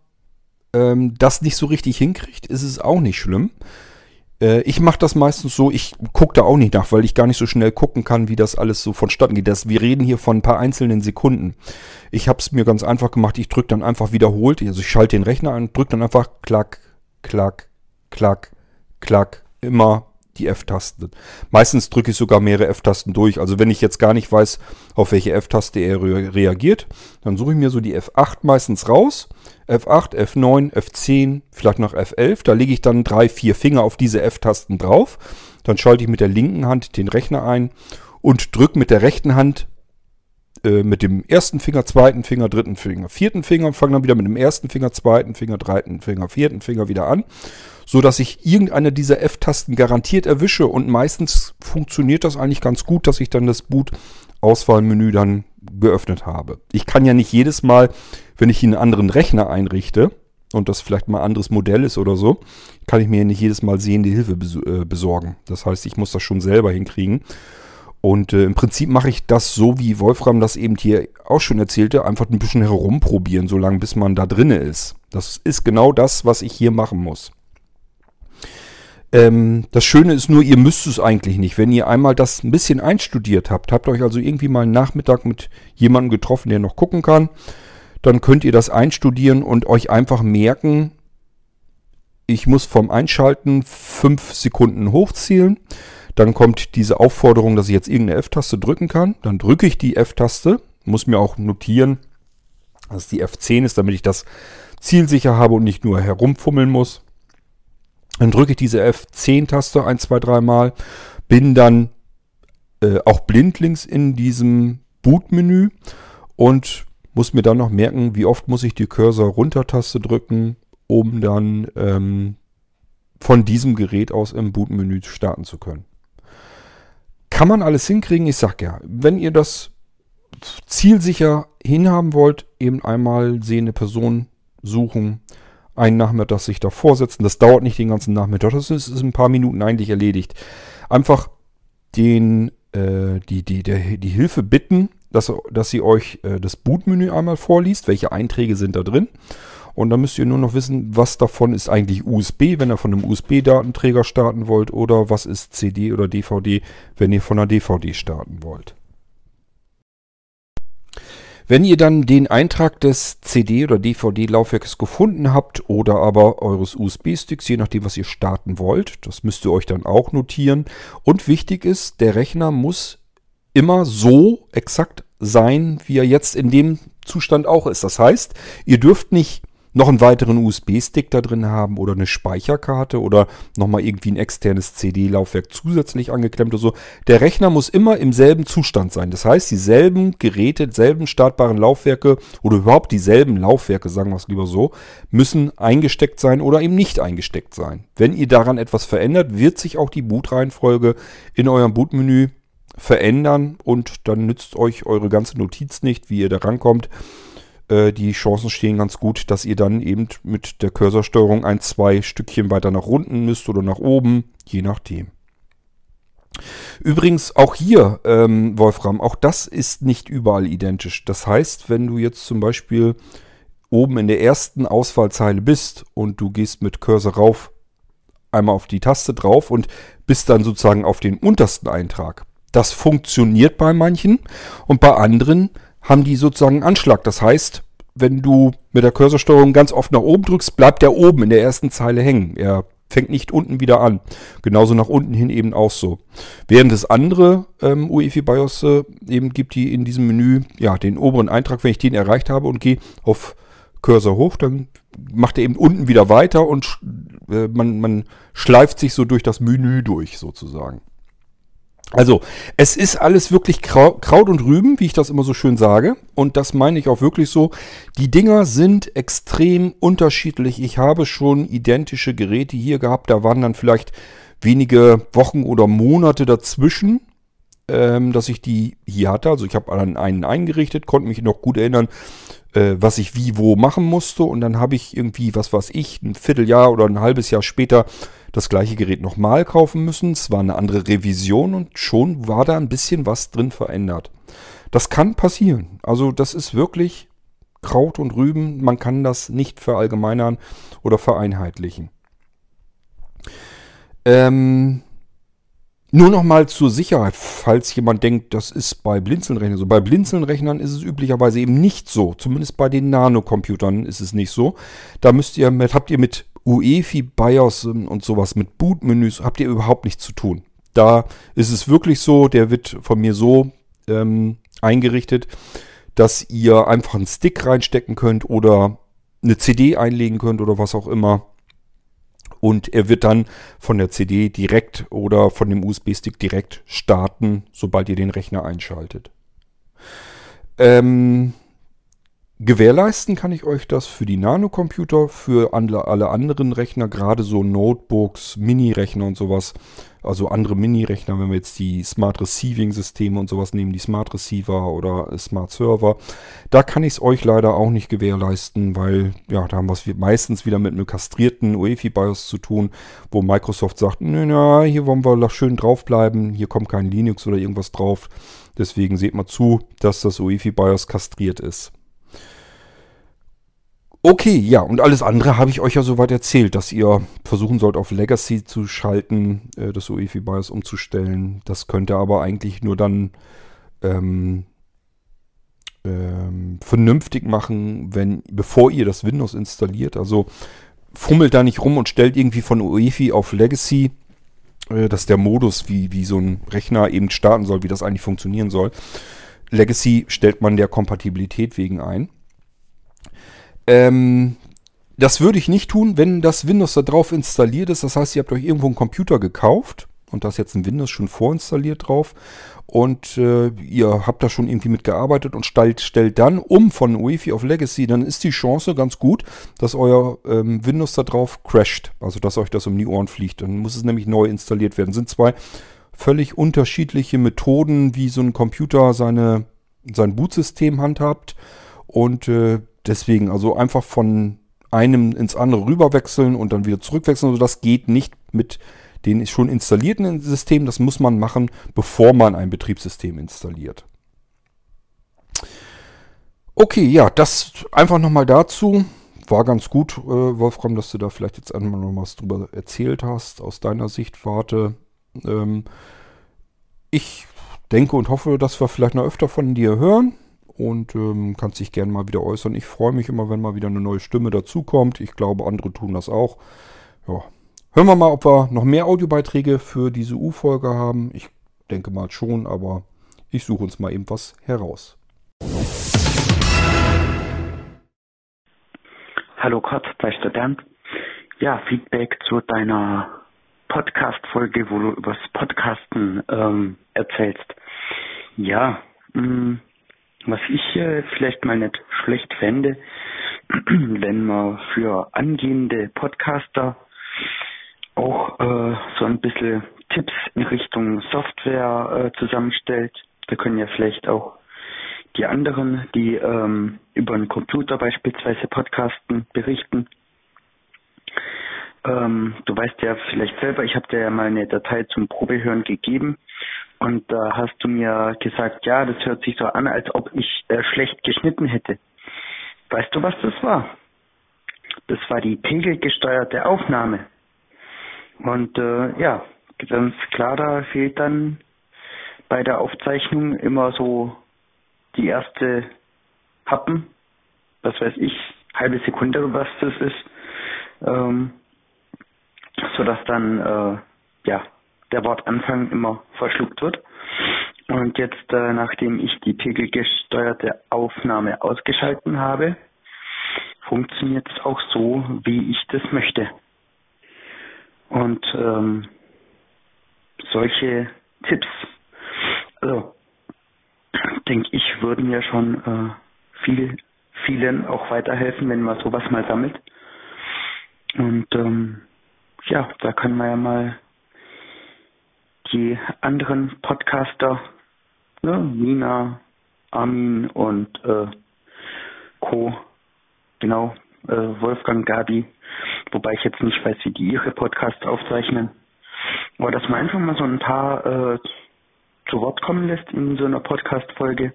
ähm, das nicht so richtig hinkriegt, ist es auch nicht schlimm. Äh, ich mache das meistens so, ich gucke da auch nicht nach, weil ich gar nicht so schnell gucken kann, wie das alles so vonstatten geht. Das, wir reden hier von ein paar einzelnen Sekunden. Ich habe es mir ganz einfach gemacht, ich drücke dann einfach wiederholt, also ich schalte den Rechner an, drücke dann einfach klack, klack, klack, klack, immer die F-Taste. Meistens drücke ich sogar mehrere F-Tasten durch. Also wenn ich jetzt gar nicht weiß, auf welche F-Taste er re reagiert, dann suche ich mir so die F8 meistens raus. F8, F9, F10, vielleicht noch F11. Da lege ich dann drei, vier Finger auf diese F-Tasten drauf. Dann schalte ich mit der linken Hand den Rechner ein und drücke mit der rechten Hand äh, mit dem ersten Finger, zweiten Finger, dritten Finger, vierten Finger, fange dann wieder mit dem ersten Finger, zweiten Finger, dritten Finger, vierten Finger wieder an so dass ich irgendeine dieser F-Tasten garantiert erwische und meistens funktioniert das eigentlich ganz gut, dass ich dann das Boot-Auswahlmenü dann geöffnet habe. Ich kann ja nicht jedes Mal, wenn ich einen anderen Rechner einrichte und das vielleicht mal ein anderes Modell ist oder so, kann ich mir nicht jedes Mal sehende Hilfe äh, besorgen. Das heißt, ich muss das schon selber hinkriegen. Und äh, im Prinzip mache ich das so, wie Wolfram das eben hier auch schon erzählte, einfach ein bisschen herumprobieren, solange bis man da drinne ist. Das ist genau das, was ich hier machen muss. Ähm, das Schöne ist nur, ihr müsst es eigentlich nicht. Wenn ihr einmal das ein bisschen einstudiert habt, habt euch also irgendwie mal einen Nachmittag mit jemandem getroffen, der noch gucken kann, dann könnt ihr das einstudieren und euch einfach merken, ich muss vom Einschalten fünf Sekunden hochzielen. Dann kommt diese Aufforderung, dass ich jetzt irgendeine F-Taste drücken kann. Dann drücke ich die F-Taste, muss mir auch notieren, dass die F10 ist, damit ich das zielsicher habe und nicht nur herumfummeln muss. Dann drücke ich diese F10-Taste ein, zwei, dreimal, bin dann äh, auch blindlings in diesem Boot-Menü und muss mir dann noch merken, wie oft muss ich die Cursor-Runter-Taste drücken, um dann ähm, von diesem Gerät aus im Boot-Menü starten zu können. Kann man alles hinkriegen? Ich sag ja, wenn ihr das zielsicher hinhaben wollt, eben einmal sehende Person suchen, einen Nachmittag sich davor setzen. Das dauert nicht den ganzen Nachmittag, das ist, ein paar Minuten eigentlich erledigt. Einfach den, äh, die, die, der, die Hilfe bitten, dass, dass sie euch äh, das Bootmenü einmal vorliest, welche Einträge sind da drin. Und dann müsst ihr nur noch wissen, was davon ist eigentlich USB, wenn ihr von einem USB-Datenträger starten wollt, oder was ist CD oder DVD, wenn ihr von einer DVD starten wollt. Wenn ihr dann den Eintrag des CD- oder DVD-Laufwerkes gefunden habt oder aber eures USB-Sticks, je nachdem, was ihr starten wollt, das müsst ihr euch dann auch notieren. Und wichtig ist, der Rechner muss immer so exakt sein, wie er jetzt in dem Zustand auch ist. Das heißt, ihr dürft nicht noch einen weiteren USB-Stick da drin haben oder eine Speicherkarte oder nochmal irgendwie ein externes CD-Laufwerk zusätzlich angeklemmt oder so. Der Rechner muss immer im selben Zustand sein. Das heißt, dieselben Geräte, dieselben startbaren Laufwerke oder überhaupt dieselben Laufwerke, sagen wir es lieber so, müssen eingesteckt sein oder eben nicht eingesteckt sein. Wenn ihr daran etwas verändert, wird sich auch die Bootreihenfolge in eurem Bootmenü verändern und dann nützt euch eure ganze Notiz nicht, wie ihr da rankommt. Äh, die Chancen stehen ganz gut, dass ihr dann eben mit der Cursorsteuerung ein, zwei Stückchen weiter nach unten müsst oder nach oben, je nachdem. Übrigens auch hier, ähm, Wolfram, auch das ist nicht überall identisch. Das heißt, wenn du jetzt zum Beispiel oben in der ersten Auswahlzeile bist und du gehst mit Cursor rauf, einmal auf die Taste drauf und bist dann sozusagen auf den untersten Eintrag. Das funktioniert bei manchen und bei anderen haben die sozusagen Anschlag. Das heißt, wenn du mit der Cursorsteuerung ganz oft nach oben drückst, bleibt der oben in der ersten Zeile hängen. Er fängt nicht unten wieder an. Genauso nach unten hin eben auch so. Während es andere ähm, UEFI BIOS äh, eben gibt, die in diesem Menü ja den oberen Eintrag, wenn ich den erreicht habe und gehe auf Cursor hoch, dann macht er eben unten wieder weiter und äh, man, man schleift sich so durch das Menü durch sozusagen. Also, es ist alles wirklich Kraut und Rüben, wie ich das immer so schön sage. Und das meine ich auch wirklich so. Die Dinger sind extrem unterschiedlich. Ich habe schon identische Geräte hier gehabt. Da waren dann vielleicht wenige Wochen oder Monate dazwischen, ähm, dass ich die hier hatte. Also ich habe einen eingerichtet, konnte mich noch gut erinnern, äh, was ich wie wo machen musste. Und dann habe ich irgendwie, was weiß ich, ein Vierteljahr oder ein halbes Jahr später das gleiche Gerät nochmal kaufen müssen. Es war eine andere Revision und schon war da ein bisschen was drin verändert. Das kann passieren. Also das ist wirklich Kraut und Rüben. Man kann das nicht verallgemeinern oder vereinheitlichen. Ähm, nur nochmal zur Sicherheit, falls jemand denkt, das ist bei Blinzelnrechnern so. Bei Blinzelnrechnern ist es üblicherweise eben nicht so. Zumindest bei den Nano-Computern ist es nicht so. Da müsst ihr habt ihr mit UEFI, BIOS und sowas mit Bootmenüs habt ihr überhaupt nichts zu tun. Da ist es wirklich so, der wird von mir so ähm, eingerichtet, dass ihr einfach einen Stick reinstecken könnt oder eine CD einlegen könnt oder was auch immer. Und er wird dann von der CD direkt oder von dem USB-Stick direkt starten, sobald ihr den Rechner einschaltet. Ähm, Gewährleisten kann ich euch das für die Nano-Computer, für alle anderen Rechner, gerade so Notebooks, Mini-Rechner und sowas, also andere Mini-Rechner, wenn wir jetzt die Smart Receiving-Systeme und sowas nehmen, die Smart Receiver oder Smart Server, da kann ich es euch leider auch nicht gewährleisten, weil ja, da haben wir es meistens wieder mit einem kastrierten UEFI-BIOS zu tun, wo Microsoft sagt, na, hier wollen wir schön draufbleiben, hier kommt kein Linux oder irgendwas drauf. Deswegen seht mal zu, dass das UEFI-BIOS kastriert ist. Okay, ja, und alles andere habe ich euch ja soweit erzählt, dass ihr versuchen sollt, auf Legacy zu schalten, äh, das UEFI BIOS umzustellen. Das könnt ihr aber eigentlich nur dann ähm, ähm, vernünftig machen, wenn, bevor ihr das Windows installiert. Also fummelt da nicht rum und stellt irgendwie von UEFI auf Legacy. Äh, das ist der Modus, wie, wie so ein Rechner eben starten soll, wie das eigentlich funktionieren soll. Legacy stellt man der Kompatibilität wegen ein. Ähm, das würde ich nicht tun, wenn das Windows da drauf installiert ist. Das heißt, ihr habt euch irgendwo einen Computer gekauft und da ist jetzt ein Windows schon vorinstalliert drauf und äh, ihr habt da schon irgendwie mitgearbeitet und stellt, stellt dann um von UEFI auf Legacy, dann ist die Chance ganz gut, dass euer ähm, Windows da drauf crasht, also dass euch das um die Ohren fliegt. Dann muss es nämlich neu installiert werden. Das sind zwei völlig unterschiedliche Methoden, wie so ein Computer seine, sein Bootsystem handhabt und äh, deswegen, also einfach von einem ins andere rüberwechseln und dann wieder zurückwechseln. Also das geht nicht mit den schon installierten Systemen. Das muss man machen, bevor man ein Betriebssystem installiert. Okay, ja, das einfach nochmal dazu. War ganz gut, äh, Wolfram, dass du da vielleicht jetzt einmal noch was drüber erzählt hast, aus deiner Sichtwarte. Ähm, ich denke und hoffe, dass wir vielleicht noch öfter von dir hören und ähm, kannst dich gerne mal wieder äußern. Ich freue mich immer, wenn mal wieder eine neue Stimme dazukommt. Ich glaube, andere tun das auch. Ja. Hören wir mal, ob wir noch mehr Audiobeiträge für diese U-Folge haben. Ich denke mal schon, aber ich suche uns mal eben was heraus. Hallo Kurt, bester Dank. Ja, Feedback zu deiner Podcast-Folge, wo du übers Podcasten ähm, erzählst. Ja, mh, mm, was ich äh, vielleicht mal nicht schlecht fände, wenn man für angehende Podcaster auch äh, so ein bisschen Tipps in Richtung Software äh, zusammenstellt. Da können ja vielleicht auch die anderen, die ähm, über einen Computer beispielsweise podcasten, berichten. Ähm, du weißt ja vielleicht selber, ich habe dir ja mal eine Datei zum Probehören gegeben und da hast du mir gesagt, ja, das hört sich so an, als ob ich äh, schlecht geschnitten hätte. Weißt du, was das war? Das war die pegelgesteuerte Aufnahme. Und äh, ja, ganz klar, da fehlt dann bei der Aufzeichnung immer so die erste Happen, was weiß ich, halbe Sekunde, was das ist, ähm, sodass dann äh, ja der Wortanfang immer verschluckt wird. Und jetzt, äh, nachdem ich die pegelgesteuerte Aufnahme ausgeschalten habe, funktioniert es auch so, wie ich das möchte. Und ähm, solche Tipps, also denke ich, würden ja schon äh, viel, vielen auch weiterhelfen, wenn man sowas mal sammelt. Und ähm, ja, da kann man ja mal die anderen Podcaster, ne, Nina, Armin und äh, Co., genau, äh, Wolfgang, Gabi, wobei ich jetzt nicht weiß, wie die ihre Podcasts aufzeichnen, aber dass man einfach mal so ein paar äh, zu Wort kommen lässt in so einer Podcast-Folge,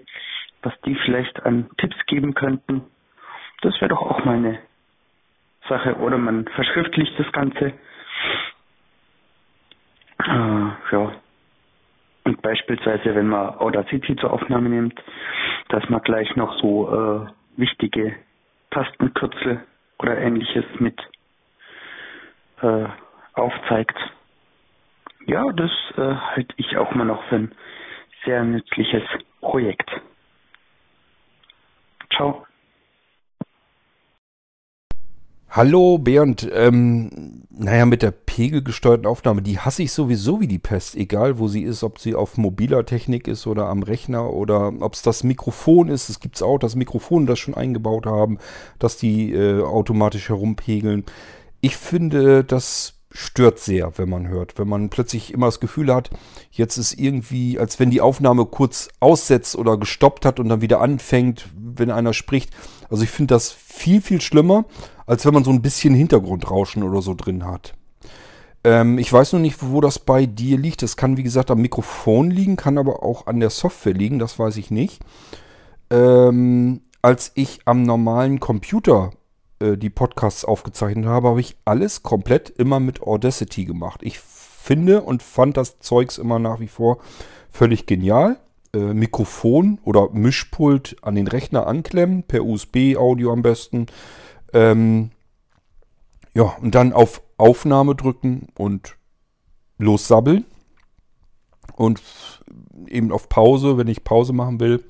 was die vielleicht an Tipps geben könnten, das wäre doch auch mal eine Sache. Oder man verschriftlicht das Ganze ja. Und beispielsweise, wenn man Audacity zur Aufnahme nimmt, dass man gleich noch so äh, wichtige Tastenkürzel oder ähnliches mit äh, aufzeigt. Ja, das äh, halte ich auch mal noch für ein sehr nützliches Projekt. Ciao. Hallo Bernd, ähm, naja, mit der pegelgesteuerten Aufnahme, die hasse ich sowieso wie die Pest, egal wo sie ist, ob sie auf mobiler Technik ist oder am Rechner oder ob es das Mikrofon ist. Es gibt auch das Mikrofon, das schon eingebaut haben, dass die äh, automatisch herumpegeln. Ich finde, das stört sehr, wenn man hört. Wenn man plötzlich immer das Gefühl hat, jetzt ist irgendwie, als wenn die Aufnahme kurz aussetzt oder gestoppt hat und dann wieder anfängt, wenn einer spricht. Also ich finde das viel, viel schlimmer als wenn man so ein bisschen Hintergrundrauschen oder so drin hat. Ähm, ich weiß noch nicht, wo das bei dir liegt. Das kann, wie gesagt, am Mikrofon liegen, kann aber auch an der Software liegen, das weiß ich nicht. Ähm, als ich am normalen Computer äh, die Podcasts aufgezeichnet habe, habe ich alles komplett immer mit Audacity gemacht. Ich finde und fand das Zeugs immer nach wie vor völlig genial. Äh, Mikrofon oder Mischpult an den Rechner anklemmen, per USB-Audio am besten. Ähm, ja, und dann auf Aufnahme drücken und lossabbeln. Und eben auf Pause, wenn ich Pause machen will.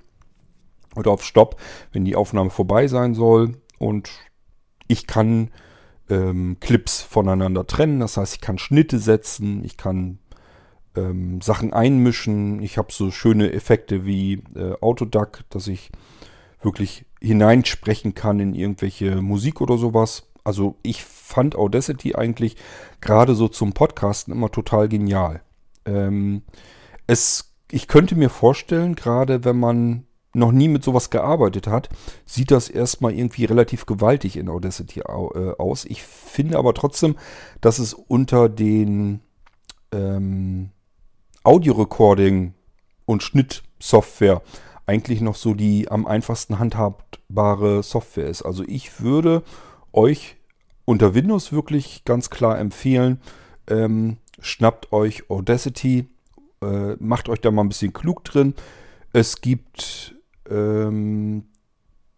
Oder auf Stopp, wenn die Aufnahme vorbei sein soll. Und ich kann ähm, Clips voneinander trennen. Das heißt, ich kann Schnitte setzen, ich kann ähm, Sachen einmischen. Ich habe so schöne Effekte wie äh, Autoduck, dass ich wirklich hineinsprechen kann in irgendwelche Musik oder sowas. Also ich fand Audacity eigentlich gerade so zum Podcasten immer total genial. Ähm, es, ich könnte mir vorstellen, gerade wenn man noch nie mit sowas gearbeitet hat, sieht das erstmal irgendwie relativ gewaltig in Audacity äh, aus. Ich finde aber trotzdem, dass es unter den ähm, Audio-Recording und Schnittsoftware eigentlich noch so die am einfachsten handhabbare Software ist. Also ich würde euch unter Windows wirklich ganz klar empfehlen, ähm, schnappt euch Audacity, äh, macht euch da mal ein bisschen klug drin. Es gibt ähm,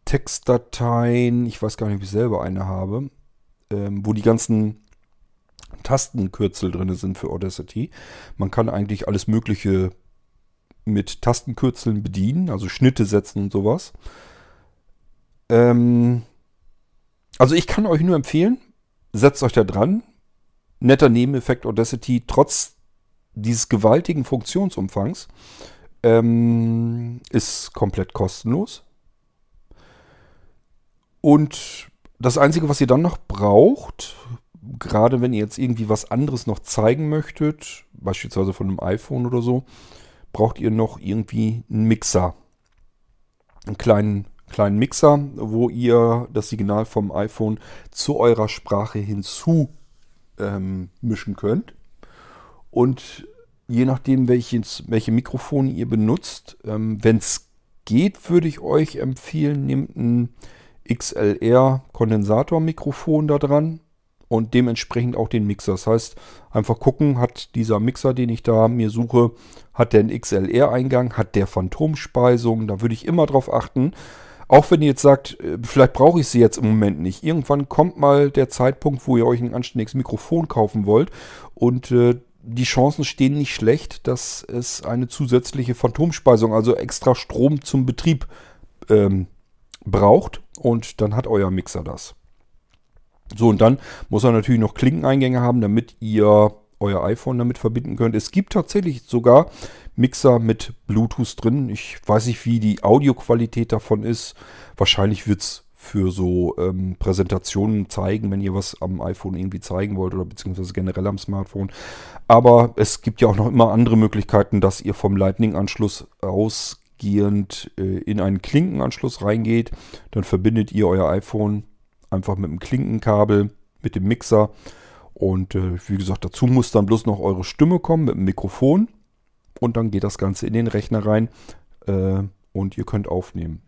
Textdateien, ich weiß gar nicht, ob ich selber eine habe, ähm, wo die ganzen Tastenkürzel drin sind für Audacity. Man kann eigentlich alles Mögliche mit Tastenkürzeln bedienen, also Schnitte setzen und sowas. Ähm, also ich kann euch nur empfehlen, setzt euch da dran. Netter Nebeneffekt Audacity, trotz dieses gewaltigen Funktionsumfangs, ähm, ist komplett kostenlos. Und das Einzige, was ihr dann noch braucht, gerade wenn ihr jetzt irgendwie was anderes noch zeigen möchtet, beispielsweise von einem iPhone oder so, braucht ihr noch irgendwie einen Mixer. Einen kleinen, kleinen Mixer, wo ihr das Signal vom iPhone zu eurer Sprache hinzu ähm, mischen könnt. Und je nachdem, welches, welche Mikrofone ihr benutzt, ähm, wenn es geht, würde ich euch empfehlen, nehmt ein XLR-Kondensatormikrofon da dran und dementsprechend auch den Mixer. Das heißt, einfach gucken, hat dieser Mixer, den ich da mir suche, hat der einen XLR-Eingang, hat der Phantomspeisung, da würde ich immer drauf achten. Auch wenn ihr jetzt sagt, äh, vielleicht brauche ich sie jetzt im Moment nicht. Irgendwann kommt mal der Zeitpunkt, wo ihr euch ein anständiges Mikrofon kaufen wollt und äh, die Chancen stehen nicht schlecht, dass es eine zusätzliche Phantomspeisung, also extra Strom zum Betrieb ähm, braucht und dann hat euer Mixer das. So, und dann muss er natürlich noch Klinkeneingänge haben, damit ihr euer iPhone damit verbinden könnt. Es gibt tatsächlich sogar Mixer mit Bluetooth drin. Ich weiß nicht, wie die Audioqualität davon ist. Wahrscheinlich wird es für so ähm, Präsentationen zeigen, wenn ihr was am iPhone irgendwie zeigen wollt oder beziehungsweise generell am Smartphone. Aber es gibt ja auch noch immer andere Möglichkeiten, dass ihr vom Lightning-Anschluss ausgehend äh, in einen Klinkenanschluss reingeht. Dann verbindet ihr euer iPhone einfach mit dem Klinkenkabel, mit dem Mixer. Und äh, wie gesagt, dazu muss dann bloß noch eure Stimme kommen mit dem Mikrofon. Und dann geht das Ganze in den Rechner rein äh, und ihr könnt aufnehmen.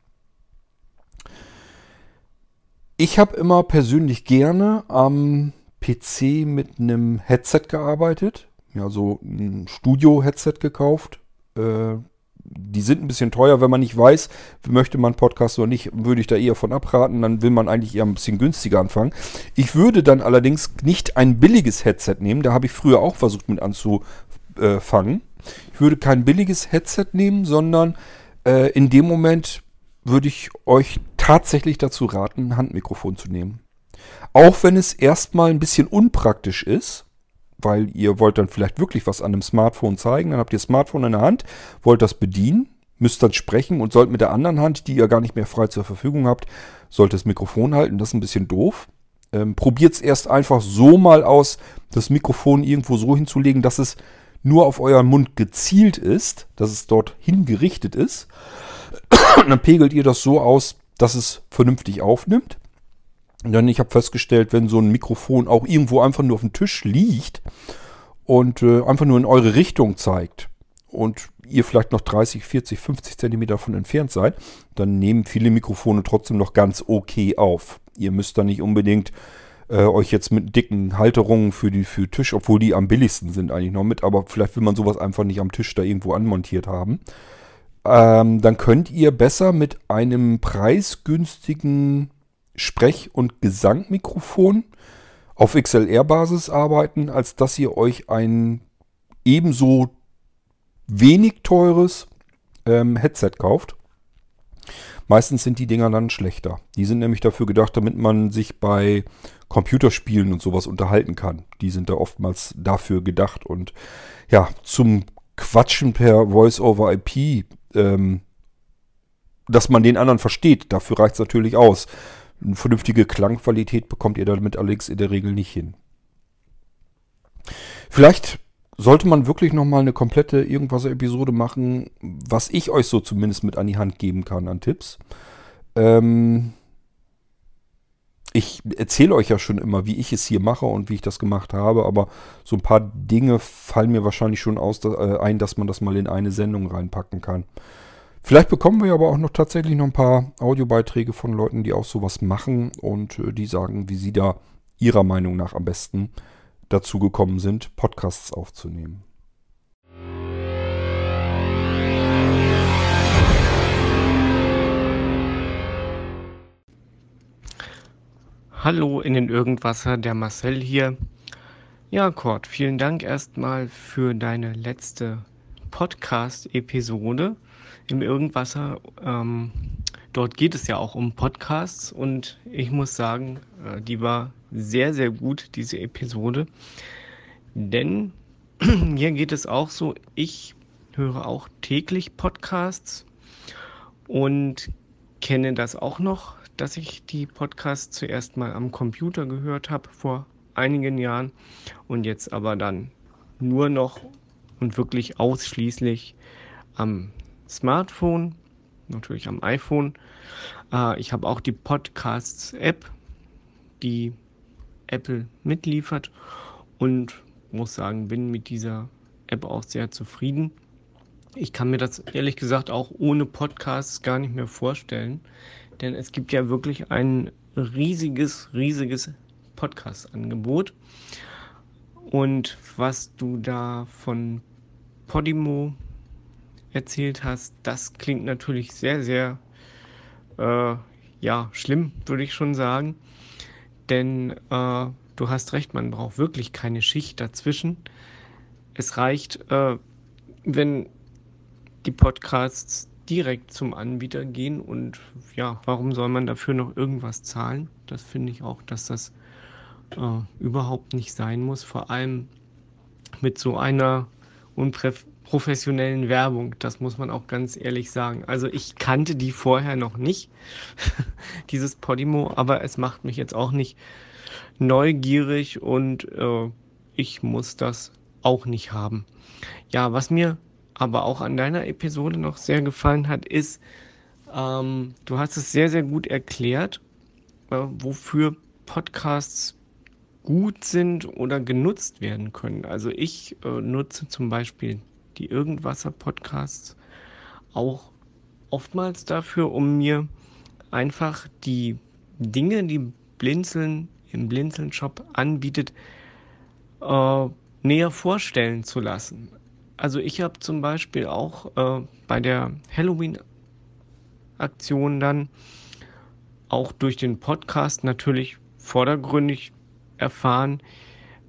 Ich habe immer persönlich gerne am PC mit einem Headset gearbeitet. Ja, so ein Studio-Headset gekauft. Äh, die sind ein bisschen teuer, wenn man nicht weiß, möchte man Podcast oder nicht, würde ich da eher von abraten. Dann will man eigentlich eher ein bisschen günstiger anfangen. Ich würde dann allerdings nicht ein billiges Headset nehmen. Da habe ich früher auch versucht mit anzufangen. Ich würde kein billiges Headset nehmen, sondern äh, in dem Moment würde ich euch tatsächlich dazu raten, ein Handmikrofon zu nehmen. Auch wenn es erstmal ein bisschen unpraktisch ist, weil ihr wollt dann vielleicht wirklich was an einem Smartphone zeigen. Dann habt ihr das Smartphone in der Hand, wollt das bedienen, müsst dann sprechen und sollt mit der anderen Hand, die ihr gar nicht mehr frei zur Verfügung habt, sollt das Mikrofon halten. Das ist ein bisschen doof. Ähm, Probiert es erst einfach so mal aus, das Mikrofon irgendwo so hinzulegen, dass es nur auf euren Mund gezielt ist, dass es dort hingerichtet ist. Dann pegelt ihr das so aus, dass es vernünftig aufnimmt. Denn ich habe festgestellt, wenn so ein Mikrofon auch irgendwo einfach nur auf dem Tisch liegt und äh, einfach nur in eure Richtung zeigt und ihr vielleicht noch 30, 40, 50 Zentimeter davon entfernt seid, dann nehmen viele Mikrofone trotzdem noch ganz okay auf. Ihr müsst da nicht unbedingt äh, euch jetzt mit dicken Halterungen für die für Tisch, obwohl die am billigsten sind eigentlich noch mit, aber vielleicht will man sowas einfach nicht am Tisch da irgendwo anmontiert haben. Ähm, dann könnt ihr besser mit einem preisgünstigen Sprech- und Gesangmikrofon auf XLR-Basis arbeiten, als dass ihr euch ein ebenso wenig teures ähm, Headset kauft. Meistens sind die Dinger dann schlechter. Die sind nämlich dafür gedacht, damit man sich bei Computerspielen und sowas unterhalten kann. Die sind da oftmals dafür gedacht. Und ja, zum Quatschen per Voice-over-IP, ähm, dass man den anderen versteht, dafür reicht es natürlich aus. Eine vernünftige Klangqualität bekommt ihr damit allerdings in der Regel nicht hin. Vielleicht sollte man wirklich nochmal eine komplette irgendwas Episode machen, was ich euch so zumindest mit an die Hand geben kann an Tipps. Ähm ich erzähle euch ja schon immer, wie ich es hier mache und wie ich das gemacht habe, aber so ein paar Dinge fallen mir wahrscheinlich schon aus, äh, ein, dass man das mal in eine Sendung reinpacken kann. Vielleicht bekommen wir aber auch noch tatsächlich noch ein paar Audiobeiträge von Leuten, die auch sowas machen und äh, die sagen, wie sie da ihrer Meinung nach am besten dazu gekommen sind, Podcasts aufzunehmen. Hallo in den Irgendwasser, der Marcel hier. Ja, Kurt, vielen Dank erstmal für deine letzte Podcast-Episode im Irgendwasser. Ähm, dort geht es ja auch um Podcasts und ich muss sagen, äh, die war sehr, sehr gut, diese Episode. Denn hier geht es auch so, ich höre auch täglich Podcasts und kenne das auch noch, dass ich die Podcasts zuerst mal am Computer gehört habe vor einigen Jahren und jetzt aber dann nur noch und wirklich ausschließlich am Smartphone, natürlich am iPhone. Äh, ich habe auch die Podcasts-App, die Apple mitliefert und muss sagen, bin mit dieser App auch sehr zufrieden. Ich kann mir das ehrlich gesagt auch ohne Podcasts gar nicht mehr vorstellen, denn es gibt ja wirklich ein riesiges, riesiges Podcast-Angebot. Und was du da von Podimo erzählt hast, das klingt natürlich sehr, sehr, äh, ja, schlimm, würde ich schon sagen. Denn äh, du hast recht, man braucht wirklich keine Schicht dazwischen. Es reicht, äh, wenn die Podcasts direkt zum Anbieter gehen und ja, warum soll man dafür noch irgendwas zahlen? Das finde ich auch, dass das äh, überhaupt nicht sein muss, vor allem mit so einer unprofessionellen Werbung, das muss man auch ganz ehrlich sagen. Also ich kannte die vorher noch nicht, dieses Podimo, aber es macht mich jetzt auch nicht neugierig und äh, ich muss das auch nicht haben. Ja, was mir aber auch an deiner Episode noch sehr gefallen hat, ist, ähm, du hast es sehr, sehr gut erklärt, äh, wofür Podcasts gut sind oder genutzt werden können. Also ich äh, nutze zum Beispiel die Irgendwasser-Podcasts auch oftmals dafür, um mir einfach die Dinge, die Blinzeln im Blinzeln-Shop anbietet, äh, näher vorstellen zu lassen. Also ich habe zum Beispiel auch äh, bei der Halloween-Aktion dann auch durch den Podcast natürlich vordergründig erfahren,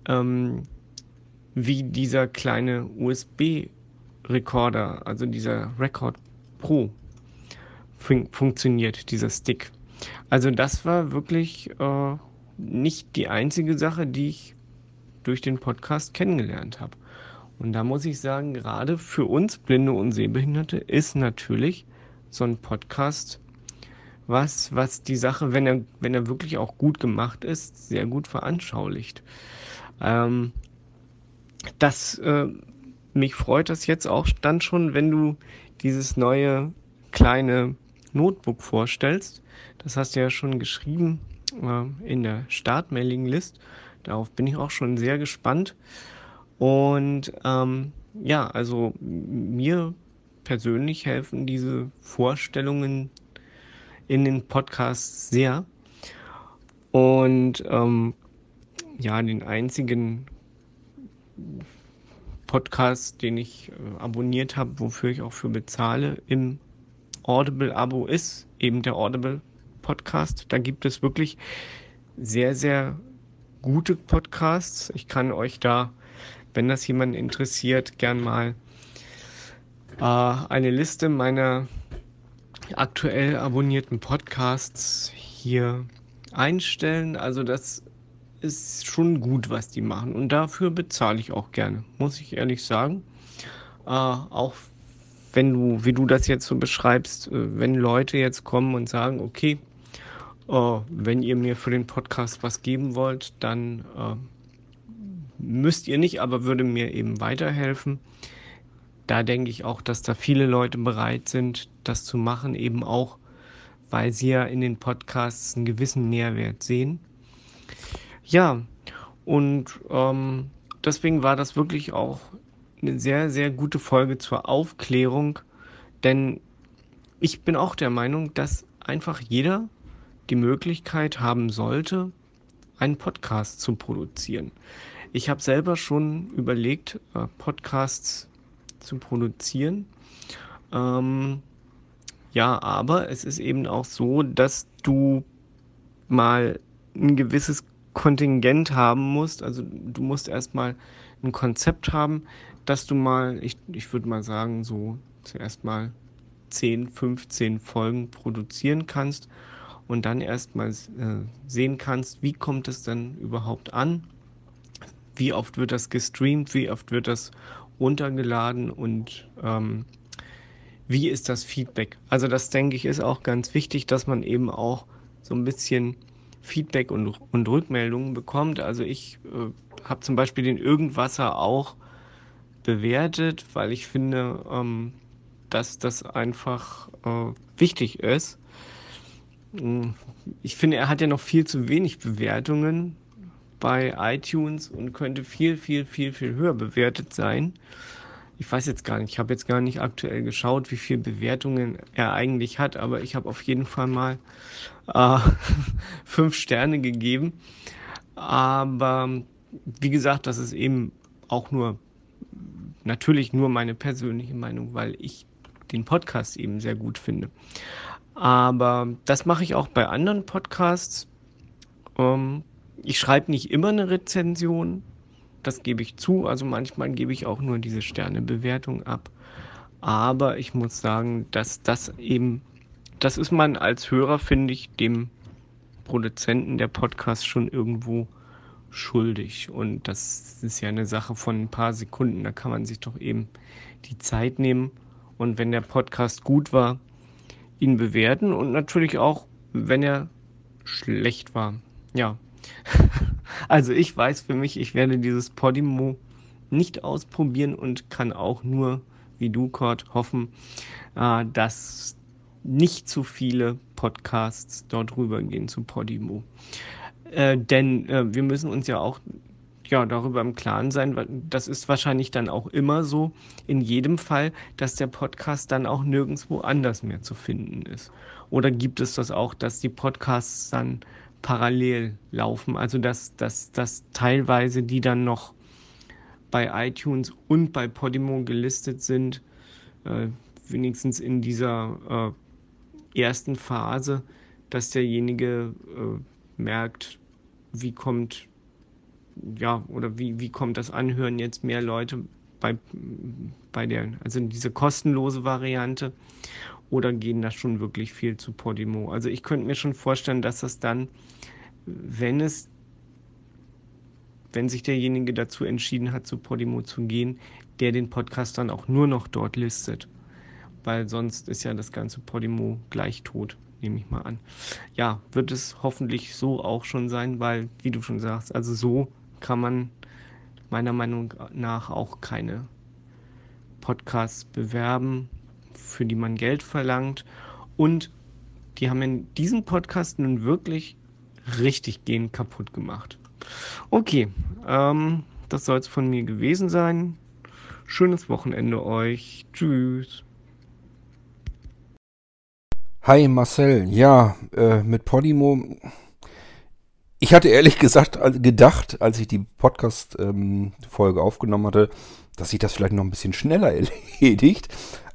ähm, wie dieser kleine USB-Recorder, also dieser Record Pro, fun funktioniert, dieser Stick. Also das war wirklich äh, nicht die einzige Sache, die ich durch den Podcast kennengelernt habe. Und da muss ich sagen, gerade für uns Blinde und Sehbehinderte ist natürlich so ein Podcast was, was die Sache, wenn er, wenn er wirklich auch gut gemacht ist, sehr gut veranschaulicht. Ähm, das, äh, mich freut das jetzt auch dann schon, wenn du dieses neue kleine Notebook vorstellst. Das hast du ja schon geschrieben äh, in der Startmailing-List. Darauf bin ich auch schon sehr gespannt. Und ähm, ja, also mir persönlich helfen diese Vorstellungen in den Podcasts sehr. Und ähm, ja, den einzigen Podcast, den ich äh, abonniert habe, wofür ich auch für bezahle, im Audible-Abo ist eben der Audible-Podcast. Da gibt es wirklich sehr, sehr gute Podcasts. Ich kann euch da, wenn das jemand interessiert, gern mal äh, eine Liste meiner aktuell abonnierten Podcasts hier einstellen. Also das ist schon gut, was die machen. Und dafür bezahle ich auch gerne, muss ich ehrlich sagen. Äh, auch wenn du, wie du das jetzt so beschreibst, äh, wenn Leute jetzt kommen und sagen, okay, äh, wenn ihr mir für den Podcast was geben wollt, dann äh, müsst ihr nicht, aber würde mir eben weiterhelfen da denke ich auch, dass da viele Leute bereit sind, das zu machen, eben auch, weil sie ja in den Podcasts einen gewissen Mehrwert sehen. Ja, und ähm, deswegen war das wirklich auch eine sehr, sehr gute Folge zur Aufklärung, denn ich bin auch der Meinung, dass einfach jeder die Möglichkeit haben sollte, einen Podcast zu produzieren. Ich habe selber schon überlegt, äh, Podcasts zu produzieren. Ähm, ja, aber es ist eben auch so, dass du mal ein gewisses Kontingent haben musst. Also du musst erstmal ein Konzept haben, dass du mal, ich, ich würde mal sagen, so zuerst mal 10, 15 Folgen produzieren kannst und dann erstmal äh, sehen kannst, wie kommt es denn überhaupt an, wie oft wird das gestreamt, wie oft wird das runtergeladen und ähm, wie ist das Feedback? Also das denke ich ist auch ganz wichtig, dass man eben auch so ein bisschen Feedback und, und Rückmeldungen bekommt. Also ich äh, habe zum Beispiel den Irgendwasser auch bewertet, weil ich finde, ähm, dass das einfach äh, wichtig ist. Hm, ich finde, er hat ja noch viel zu wenig Bewertungen bei iTunes und könnte viel, viel, viel, viel höher bewertet sein. Ich weiß jetzt gar nicht, ich habe jetzt gar nicht aktuell geschaut, wie viele Bewertungen er eigentlich hat, aber ich habe auf jeden Fall mal äh, fünf Sterne gegeben. Aber wie gesagt, das ist eben auch nur, natürlich nur meine persönliche Meinung, weil ich den Podcast eben sehr gut finde. Aber das mache ich auch bei anderen Podcasts. Ähm, ich schreibe nicht immer eine Rezension, das gebe ich zu. Also manchmal gebe ich auch nur diese Sternebewertung ab. Aber ich muss sagen, dass das eben, das ist man als Hörer, finde ich, dem Produzenten der Podcast schon irgendwo schuldig. Und das ist ja eine Sache von ein paar Sekunden. Da kann man sich doch eben die Zeit nehmen. Und wenn der Podcast gut war, ihn bewerten und natürlich auch, wenn er schlecht war. Ja. also ich weiß für mich, ich werde dieses Podimo nicht ausprobieren und kann auch nur, wie du, Kurt, hoffen, äh, dass nicht zu viele Podcasts dort rübergehen zu Podimo. Äh, denn äh, wir müssen uns ja auch ja, darüber im Klaren sein. Das ist wahrscheinlich dann auch immer so in jedem Fall, dass der Podcast dann auch nirgendwo anders mehr zu finden ist. Oder gibt es das auch, dass die Podcasts dann parallel laufen? Also dass, dass, dass teilweise die dann noch bei iTunes und bei Podimo gelistet sind, äh, wenigstens in dieser äh, ersten Phase, dass derjenige äh, merkt, wie kommt ja, oder wie, wie kommt das Anhören jetzt mehr Leute bei, bei der, also diese kostenlose Variante oder gehen das schon wirklich viel zu Podimo? Also ich könnte mir schon vorstellen, dass das dann, wenn es, wenn sich derjenige dazu entschieden hat, zu Podimo zu gehen, der den Podcast dann auch nur noch dort listet. Weil sonst ist ja das ganze Podimo gleich tot nehme ich mal an. Ja, wird es hoffentlich so auch schon sein, weil, wie du schon sagst, also so kann man meiner Meinung nach auch keine Podcasts bewerben, für die man Geld verlangt. Und die haben in diesem Podcast nun wirklich richtig gehen kaputt gemacht. Okay, ähm, das soll es von mir gewesen sein. Schönes Wochenende euch. Tschüss. Hi Marcel, ja, äh, mit Podimo ich hatte ehrlich gesagt gedacht, als ich die Podcast-Folge ähm, aufgenommen hatte, dass sich das vielleicht noch ein bisschen schneller erledigt.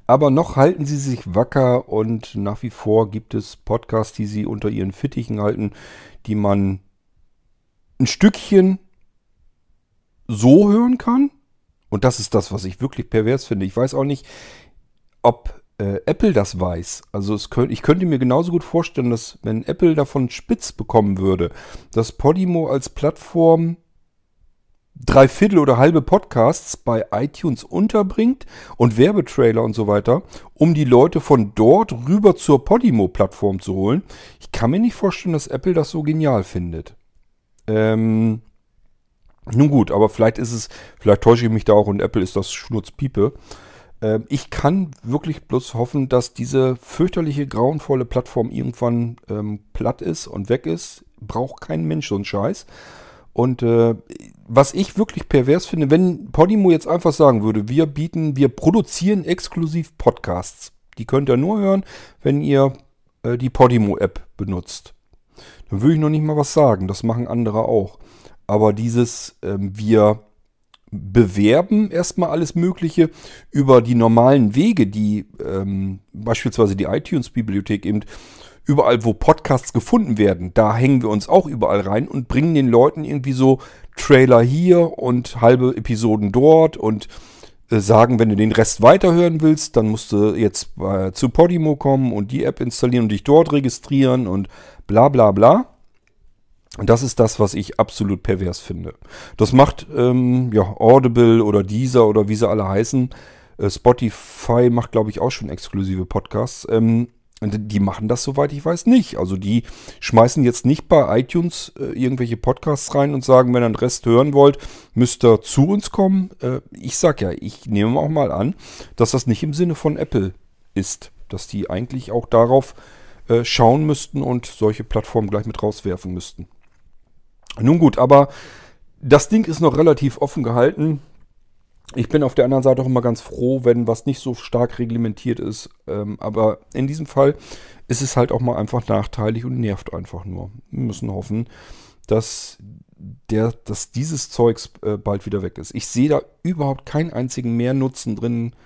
Aber noch halten sie sich wacker und nach wie vor gibt es Podcasts, die sie unter ihren Fittichen halten, die man ein Stückchen so hören kann. Und das ist das, was ich wirklich pervers finde. Ich weiß auch nicht, ob äh, Apple das weiß. Also es könnt, ich könnte mir genauso gut vorstellen, dass wenn Apple davon spitz bekommen würde, dass Podimo als Plattform drei Viertel oder halbe Podcasts bei iTunes unterbringt und Werbetrailer und so weiter, um die Leute von dort rüber zur Podimo-Plattform zu holen. Ich kann mir nicht vorstellen, dass Apple das so genial findet. Ähm, nun gut, aber vielleicht ist es, vielleicht täusche ich mich da auch und Apple ist das Schnurzpiepe. Ähm, ich kann wirklich bloß hoffen, dass diese fürchterliche, grauenvolle Plattform irgendwann ähm, platt ist und weg ist. Braucht kein Mensch so einen Scheiß. Und äh, was ich wirklich pervers finde, wenn Podimo jetzt einfach sagen würde, wir bieten, wir produzieren exklusiv Podcasts. Die könnt ihr nur hören, wenn ihr äh, die Podimo-App benutzt. Dann würde ich noch nicht mal was sagen. Das machen andere auch. Aber dieses, ähm, wir bewerben erstmal alles Mögliche über die normalen Wege, die ähm, beispielsweise die iTunes-Bibliothek eben überall, wo Podcasts gefunden werden, da hängen wir uns auch überall rein und bringen den Leuten irgendwie so Trailer hier und halbe Episoden dort und äh, sagen, wenn du den Rest weiterhören willst, dann musst du jetzt äh, zu Podimo kommen und die App installieren und dich dort registrieren und bla bla bla. Und das ist das, was ich absolut pervers finde. Das macht ähm, ja Audible oder Deezer oder wie sie alle heißen. Äh, Spotify macht, glaube ich, auch schon exklusive Podcasts. Ähm, Und die machen das, soweit ich weiß, nicht. Also die schmeißen jetzt nicht bei iTunes äh, irgendwelche Podcasts rein und sagen, wenn ihr den Rest hören wollt, müsst ihr zu uns kommen. Äh, ich sag ja, ich nehme auch mal an, dass das nicht im Sinne von Apple ist. Dass die eigentlich auch darauf äh, schauen müssten und solche Plattformen gleich mit rauswerfen müssten. Nun gut, aber das Ding ist noch relativ offen gehalten. Ich bin auf der anderen Seite auch immer ganz froh, wenn was nicht so stark reglementiert ist. Ähm, aber in diesem Fall ist es halt auch mal einfach nachteilig und nervt einfach nur. Wir müssen hoffen, dass, der, dass dieses Zeugs äh, bald wieder weg ist. Ich sehe da überhaupt keinen einzigen Mehrnutzen drin,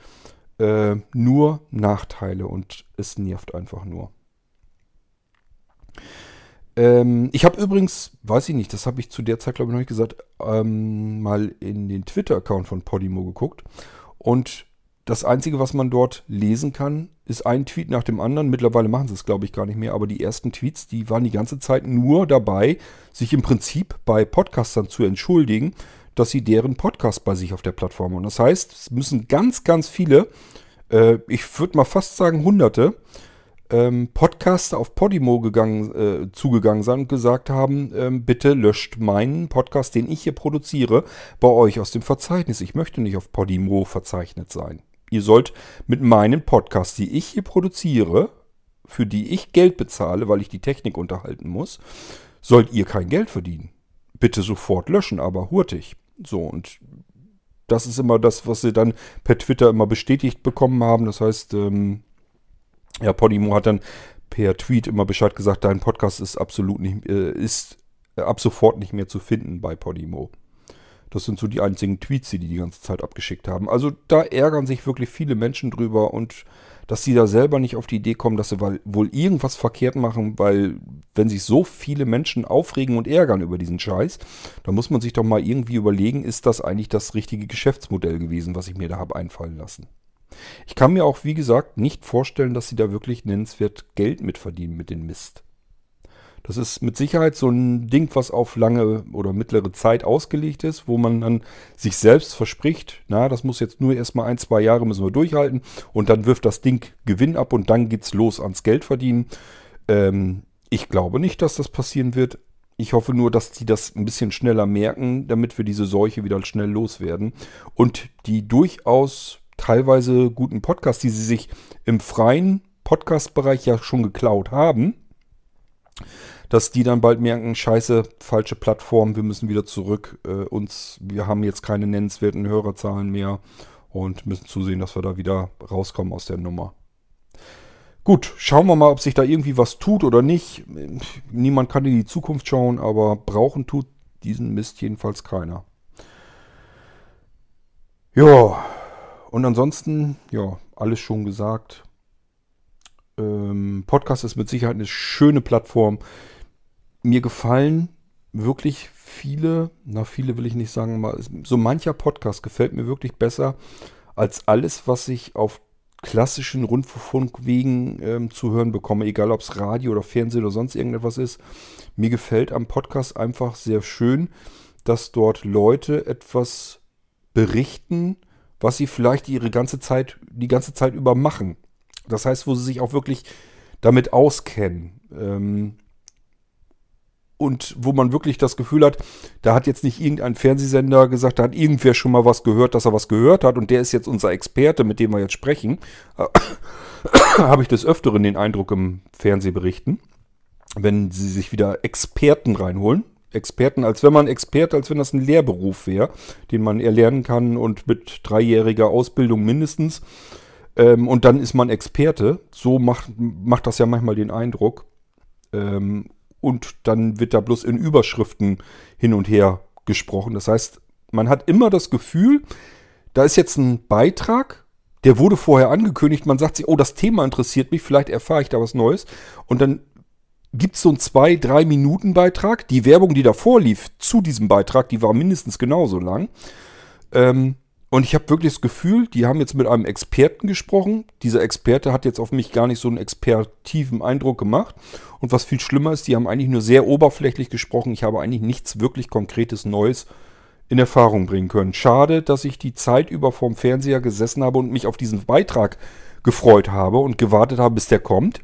äh, nur Nachteile und es nervt einfach nur. Ähm, ich habe übrigens, weiß ich nicht, das habe ich zu der Zeit, glaube ich, noch nicht gesagt, ähm, mal in den Twitter-Account von Podimo geguckt. Und das Einzige, was man dort lesen kann, ist ein Tweet nach dem anderen. Mittlerweile machen sie es, glaube ich, gar nicht mehr. Aber die ersten Tweets, die waren die ganze Zeit nur dabei, sich im Prinzip bei Podcastern zu entschuldigen, dass sie deren Podcast bei sich auf der Plattform haben. Das heißt, es müssen ganz, ganz viele, äh, ich würde mal fast sagen Hunderte, ähm, Podcaster auf Podimo gegangen, äh, zugegangen sind und gesagt haben, ähm, bitte löscht meinen Podcast, den ich hier produziere, bei euch aus dem Verzeichnis. Ich möchte nicht auf Podimo verzeichnet sein. Ihr sollt mit meinen Podcasts, die ich hier produziere, für die ich Geld bezahle, weil ich die Technik unterhalten muss, sollt ihr kein Geld verdienen. Bitte sofort löschen, aber hurtig. So, und das ist immer das, was sie dann per Twitter immer bestätigt bekommen haben. Das heißt, ähm, ja, Podimo hat dann per Tweet immer Bescheid gesagt, dein Podcast ist absolut nicht, äh, ist äh, ab sofort nicht mehr zu finden bei Podimo. Das sind so die einzigen Tweets, die die die ganze Zeit abgeschickt haben. Also da ärgern sich wirklich viele Menschen drüber und dass sie da selber nicht auf die Idee kommen, dass sie wohl irgendwas verkehrt machen, weil wenn sich so viele Menschen aufregen und ärgern über diesen Scheiß, dann muss man sich doch mal irgendwie überlegen, ist das eigentlich das richtige Geschäftsmodell gewesen, was ich mir da habe einfallen lassen. Ich kann mir auch, wie gesagt, nicht vorstellen, dass sie da wirklich nennenswert Geld mitverdienen mit dem Mist. Das ist mit Sicherheit so ein Ding, was auf lange oder mittlere Zeit ausgelegt ist, wo man dann sich selbst verspricht, na, das muss jetzt nur erstmal ein, zwei Jahre müssen wir durchhalten und dann wirft das Ding Gewinn ab und dann geht's los ans Geld verdienen. Ähm, ich glaube nicht, dass das passieren wird. Ich hoffe nur, dass die das ein bisschen schneller merken, damit wir diese Seuche wieder schnell loswerden und die durchaus teilweise guten Podcasts, die sie sich im freien Podcast-Bereich ja schon geklaut haben, dass die dann bald merken, scheiße, falsche Plattform, wir müssen wieder zurück. Äh, uns, wir haben jetzt keine nennenswerten Hörerzahlen mehr und müssen zusehen, dass wir da wieder rauskommen aus der Nummer. Gut, schauen wir mal, ob sich da irgendwie was tut oder nicht. Niemand kann in die Zukunft schauen, aber brauchen tut diesen Mist jedenfalls keiner. Ja, und ansonsten, ja, alles schon gesagt. Ähm, Podcast ist mit Sicherheit eine schöne Plattform. Mir gefallen wirklich viele, na viele will ich nicht sagen, so mancher Podcast gefällt mir wirklich besser als alles, was ich auf klassischen Rundfunkwegen ähm, zu hören bekomme, egal ob es Radio oder Fernsehen oder sonst irgendetwas ist. Mir gefällt am Podcast einfach sehr schön, dass dort Leute etwas berichten, was sie vielleicht ihre ganze Zeit, die ganze Zeit über machen. Das heißt, wo sie sich auch wirklich damit auskennen. Ähm, und wo man wirklich das Gefühl hat, da hat jetzt nicht irgendein Fernsehsender gesagt, da hat irgendwer schon mal was gehört, dass er was gehört hat und der ist jetzt unser Experte, mit dem wir jetzt sprechen. Habe ich des Öfteren den Eindruck im Fernsehberichten, wenn sie sich wieder Experten reinholen, Experten, als wenn man Experte, als wenn das ein Lehrberuf wäre, den man erlernen kann und mit dreijähriger Ausbildung mindestens. Ähm, und dann ist man Experte. So macht, macht das ja manchmal den Eindruck. Ähm, und dann wird da bloß in Überschriften hin und her gesprochen. Das heißt, man hat immer das Gefühl, da ist jetzt ein Beitrag, der wurde vorher angekündigt. Man sagt sich, oh, das Thema interessiert mich, vielleicht erfahre ich da was Neues. Und dann gibt es so einen zwei, drei Minuten Beitrag. Die Werbung, die davor lief zu diesem Beitrag, die war mindestens genauso lang. Ähm, und ich habe wirklich das Gefühl, die haben jetzt mit einem Experten gesprochen. Dieser Experte hat jetzt auf mich gar nicht so einen expertiven Eindruck gemacht. Und was viel schlimmer ist, die haben eigentlich nur sehr oberflächlich gesprochen. Ich habe eigentlich nichts wirklich Konkretes Neues in Erfahrung bringen können. Schade, dass ich die Zeit über vorm Fernseher gesessen habe und mich auf diesen Beitrag gefreut habe und gewartet habe, bis der kommt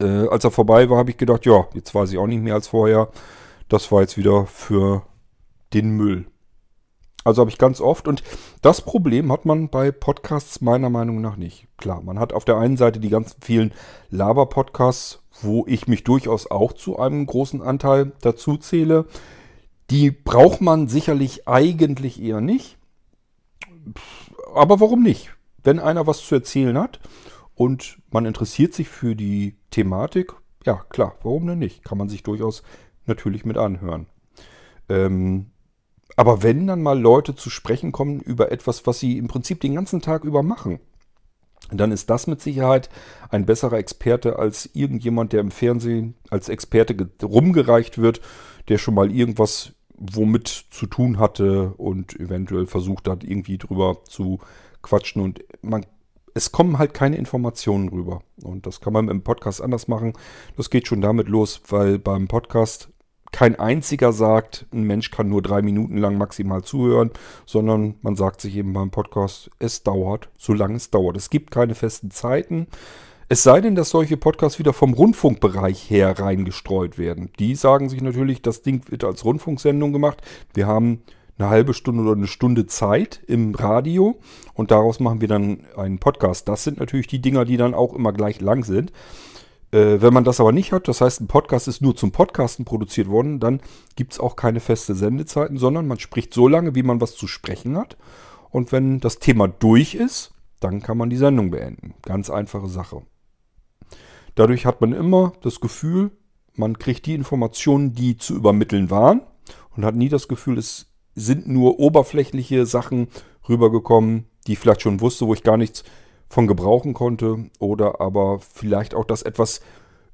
Äh, als er vorbei war, habe ich gedacht, ja, jetzt weiß ich auch nicht mehr als vorher. Das war jetzt wieder für den Müll. Also habe ich ganz oft und das Problem hat man bei Podcasts meiner Meinung nach nicht. Klar, man hat auf der einen Seite die ganzen vielen Laber-Podcasts, wo ich mich durchaus auch zu einem großen Anteil dazu zähle. Die braucht man sicherlich eigentlich eher nicht. Aber warum nicht? Wenn einer was zu erzählen hat und man interessiert sich für die Thematik, ja klar, warum denn nicht? Kann man sich durchaus natürlich mit anhören. Ähm, aber wenn dann mal Leute zu sprechen kommen über etwas, was sie im Prinzip den ganzen Tag über machen, dann ist das mit Sicherheit ein besserer Experte als irgendjemand, der im Fernsehen als Experte rumgereicht wird, der schon mal irgendwas womit zu tun hatte und eventuell versucht hat, irgendwie drüber zu quatschen. Und man, es kommen halt keine Informationen rüber. Und das kann man im Podcast anders machen. Das geht schon damit los, weil beim Podcast kein einziger sagt, ein Mensch kann nur drei Minuten lang maximal zuhören, sondern man sagt sich eben beim Podcast, es dauert, solange es dauert. Es gibt keine festen Zeiten. Es sei denn, dass solche Podcasts wieder vom Rundfunkbereich her reingestreut werden. Die sagen sich natürlich, das Ding wird als Rundfunksendung gemacht. Wir haben eine halbe Stunde oder eine Stunde Zeit im Radio und daraus machen wir dann einen Podcast. Das sind natürlich die Dinger, die dann auch immer gleich lang sind. Äh, wenn man das aber nicht hat, das heißt, ein Podcast ist nur zum Podcasten produziert worden, dann gibt es auch keine feste Sendezeiten, sondern man spricht so lange, wie man was zu sprechen hat. Und wenn das Thema durch ist, dann kann man die Sendung beenden. Ganz einfache Sache. Dadurch hat man immer das Gefühl, man kriegt die Informationen, die zu übermitteln waren und hat nie das Gefühl, es sind nur oberflächliche Sachen rübergekommen, die ich vielleicht schon wusste, wo ich gar nichts von gebrauchen konnte oder aber vielleicht auch, dass etwas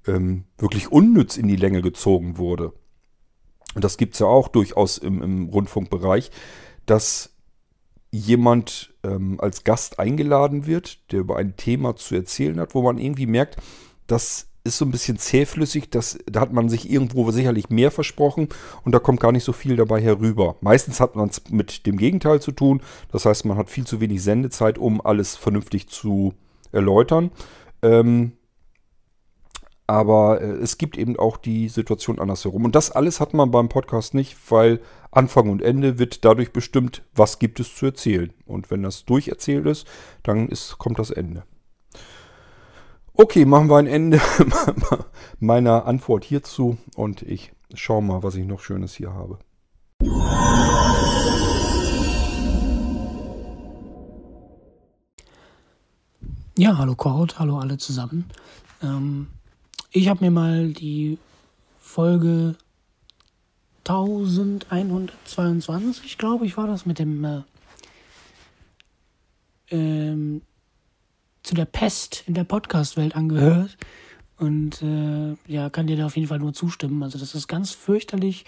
ähm, wirklich unnütz in die Länge gezogen wurde. Und das gibt es ja auch durchaus im, im, Rundfunkbereich, dass jemand ähm, als Gast eingeladen wird, der über ein Thema zu erzählen hat, wo man irgendwie merkt, das ist so ein bisschen zähflüssig, das, da hat man sich irgendwo sicherlich mehr versprochen und da kommt gar nicht so viel dabei herüber. Meistens hat man es mit dem Gegenteil zu tun, das heißt, man hat viel zu wenig Sendezeit, um alles vernünftig zu erläutern. Ähm, aber äh, es gibt eben auch die Situation andersherum. Und das alles hat man beim Podcast nicht, weil Anfang und Ende wird dadurch bestimmt, was gibt es zu erzählen. Und wenn das durcherzählt ist, dann ist, kommt das Ende. Okay, machen wir ein Ende meiner Antwort hierzu und ich schaue mal, was ich noch Schönes hier habe. Ja, hallo Kort, hallo alle zusammen. Ähm, ich habe mir mal die Folge 1122, glaube ich, war das, mit dem äh, ähm, zu der Pest in der Podcast-Welt angehört. Und äh, ja, kann dir da auf jeden Fall nur zustimmen. Also das ist ganz fürchterlich.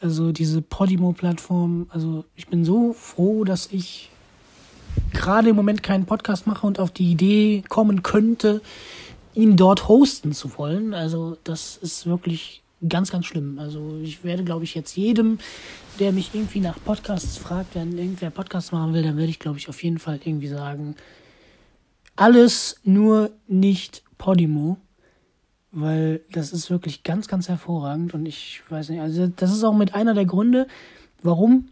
Also diese Podimo-Plattform, also ich bin so froh, dass ich gerade im Moment keinen Podcast mache und auf die Idee kommen könnte, ihn dort hosten zu wollen. Also das ist wirklich ganz, ganz schlimm. Also ich werde, glaube ich, jetzt jedem, der mich irgendwie nach Podcasts fragt, wenn irgendwer Podcasts machen will, dann werde ich, glaube ich, auf jeden Fall irgendwie sagen, alles nur nicht Podimo, weil das ist wirklich ganz, ganz hervorragend und ich weiß nicht, also das ist auch mit einer der Gründe, warum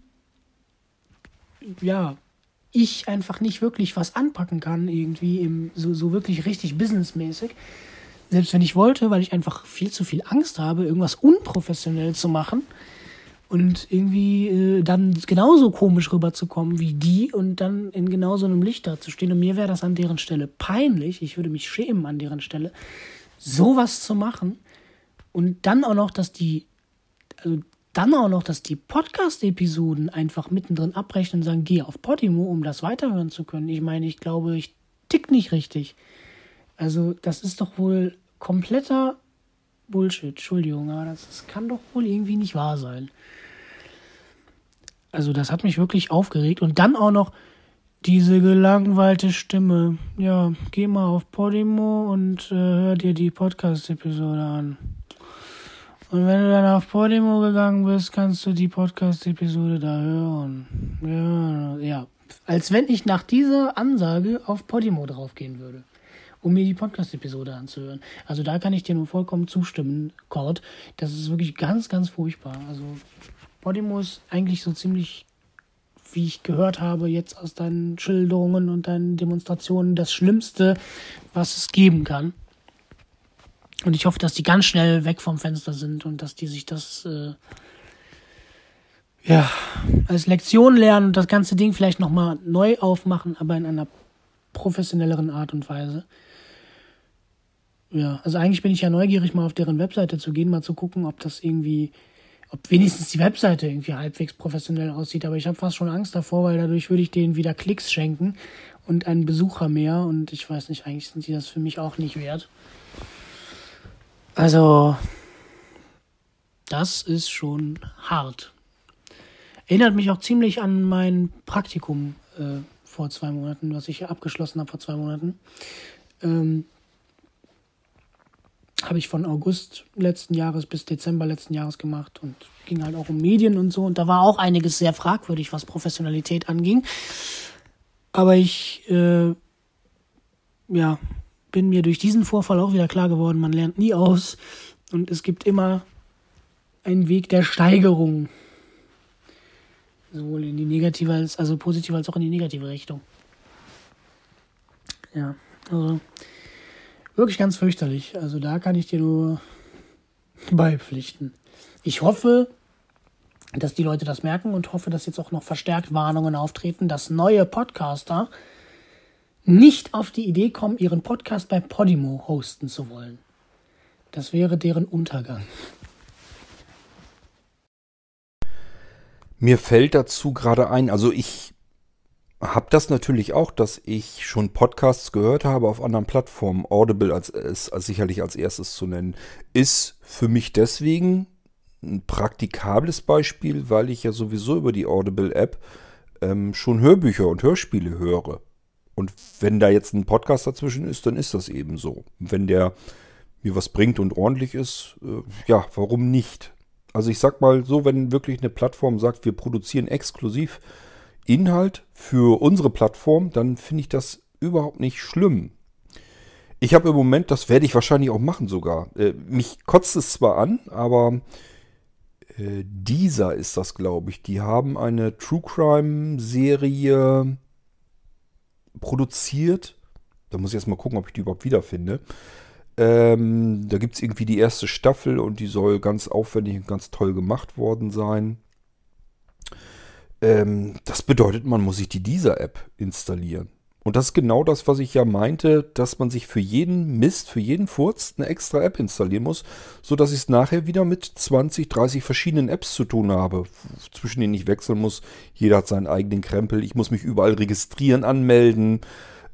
ja ich einfach nicht wirklich was anpacken kann, irgendwie im, so, so wirklich richtig businessmäßig. Selbst wenn ich wollte, weil ich einfach viel zu viel Angst habe, irgendwas unprofessionell zu machen und irgendwie äh, dann genauso komisch rüberzukommen wie die und dann in genau so einem Licht da zu stehen. Und mir wäre das an deren Stelle peinlich. Ich würde mich schämen an deren Stelle, sowas zu machen. Und dann auch noch, dass die, also dann auch noch, dass die Podcast-Episoden einfach mittendrin abbrechen und sagen, geh auf Podimo, um das weiterhören zu können. Ich meine, ich glaube, ich tick nicht richtig. Also, das ist doch wohl kompletter Bullshit. Entschuldigung, aber das, das kann doch wohl irgendwie nicht wahr sein. Also das hat mich wirklich aufgeregt. Und dann auch noch diese gelangweilte Stimme. Ja, geh mal auf Podimo und äh, hör dir die Podcast-Episode an. Und wenn du dann auf Podimo gegangen bist, kannst du die Podcast-Episode da hören. Ja, ja. Als wenn ich nach dieser Ansage auf Podimo draufgehen würde. um mir die Podcast-Episode anzuhören. Also da kann ich dir nur vollkommen zustimmen, Cord. Das ist wirklich ganz, ganz furchtbar. Also Podimo ist eigentlich so ziemlich, wie ich gehört habe, jetzt aus deinen Schilderungen und deinen Demonstrationen, das Schlimmste, was es geben kann. Und ich hoffe, dass die ganz schnell weg vom Fenster sind und dass die sich das äh, ja als Lektion lernen und das ganze Ding vielleicht nochmal neu aufmachen, aber in einer professionelleren Art und Weise. Ja, also eigentlich bin ich ja neugierig, mal auf deren Webseite zu gehen, mal zu gucken, ob das irgendwie, ob wenigstens die Webseite irgendwie halbwegs professionell aussieht. Aber ich habe fast schon Angst davor, weil dadurch würde ich denen wieder Klicks schenken und einen Besucher mehr. Und ich weiß nicht, eigentlich sind die das für mich auch nicht wert. Also, das ist schon hart. Erinnert mich auch ziemlich an mein Praktikum äh, vor zwei Monaten, was ich abgeschlossen habe vor zwei Monaten. Ähm, habe ich von August letzten Jahres bis Dezember letzten Jahres gemacht und ging halt auch um Medien und so. Und da war auch einiges sehr fragwürdig, was Professionalität anging. Aber ich, äh, ja, bin mir durch diesen Vorfall auch wieder klar geworden, man lernt nie aus und es gibt immer einen Weg der Steigerung. Sowohl in die negative als, also positive als auch in die negative Richtung. Ja, also wirklich ganz fürchterlich. Also da kann ich dir nur beipflichten. Ich hoffe, dass die Leute das merken und hoffe, dass jetzt auch noch verstärkt Warnungen auftreten, dass neue Podcaster nicht auf die Idee kommen, ihren Podcast bei Podimo hosten zu wollen. Das wäre deren Untergang. Mir fällt dazu gerade ein, also ich habe das natürlich auch, dass ich schon Podcasts gehört habe auf anderen Plattformen. Audible als, ist als sicherlich als erstes zu nennen. Ist für mich deswegen ein praktikables Beispiel, weil ich ja sowieso über die Audible-App ähm, schon Hörbücher und Hörspiele höre. Und wenn da jetzt ein Podcast dazwischen ist, dann ist das eben so. Wenn der mir was bringt und ordentlich ist, äh, ja, warum nicht? Also ich sag mal so, wenn wirklich eine Plattform sagt, wir produzieren exklusiv Inhalt für unsere Plattform, dann finde ich das überhaupt nicht schlimm. Ich habe im Moment, das werde ich wahrscheinlich auch machen sogar. Äh, mich kotzt es zwar an, aber äh, dieser ist das, glaube ich. Die haben eine True Crime Serie produziert. Da muss ich erst mal gucken, ob ich die überhaupt wiederfinde. Ähm, da gibt es irgendwie die erste Staffel und die soll ganz aufwendig und ganz toll gemacht worden sein. Ähm, das bedeutet, man muss sich die Dieser-App installieren. Und das ist genau das, was ich ja meinte, dass man sich für jeden Mist, für jeden Furz eine extra App installieren muss, sodass ich es nachher wieder mit 20, 30 verschiedenen Apps zu tun habe, zwischen denen ich wechseln muss. Jeder hat seinen eigenen Krempel. Ich muss mich überall registrieren, anmelden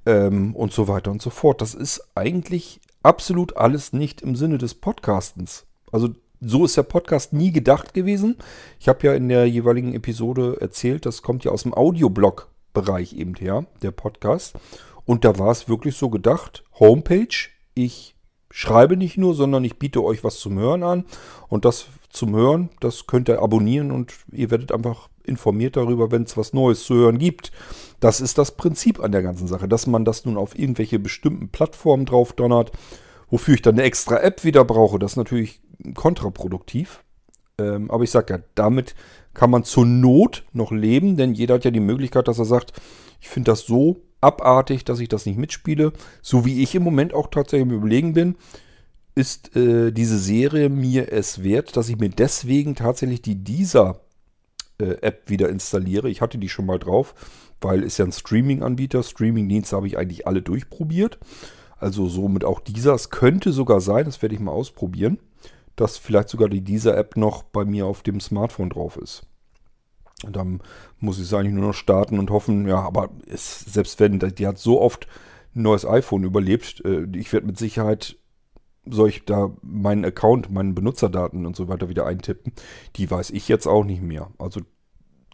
ähm, und so weiter und so fort. Das ist eigentlich absolut alles nicht im Sinne des Podcastens. Also so ist der Podcast nie gedacht gewesen. Ich habe ja in der jeweiligen Episode erzählt, das kommt ja aus dem Audioblog Bereich eben her, der Podcast. Und da war es wirklich so gedacht, Homepage, ich schreibe nicht nur, sondern ich biete euch was zum Hören an. Und das zum Hören, das könnt ihr abonnieren und ihr werdet einfach informiert darüber, wenn es was Neues zu hören gibt. Das ist das Prinzip an der ganzen Sache, dass man das nun auf irgendwelche bestimmten Plattformen drauf donnert, wofür ich dann eine extra App wieder brauche. Das ist natürlich kontraproduktiv. Ähm, aber ich sage ja, damit kann man zur Not noch leben, denn jeder hat ja die Möglichkeit, dass er sagt, ich finde das so abartig, dass ich das nicht mitspiele. So wie ich im Moment auch tatsächlich im Überlegen bin, ist äh, diese Serie mir es wert, dass ich mir deswegen tatsächlich die dieser äh, App wieder installiere. Ich hatte die schon mal drauf, weil ist ja ein Streaming-Anbieter. Streaming-Dienste habe ich eigentlich alle durchprobiert. Also somit auch dieser. Es könnte sogar sein, das werde ich mal ausprobieren, dass vielleicht sogar die dieser App noch bei mir auf dem Smartphone drauf ist. Und dann muss ich es eigentlich nur noch starten und hoffen, ja, aber es, selbst wenn, die hat so oft ein neues iPhone überlebt, äh, ich werde mit Sicherheit, soll ich da meinen Account, meinen Benutzerdaten und so weiter wieder eintippen, die weiß ich jetzt auch nicht mehr. Also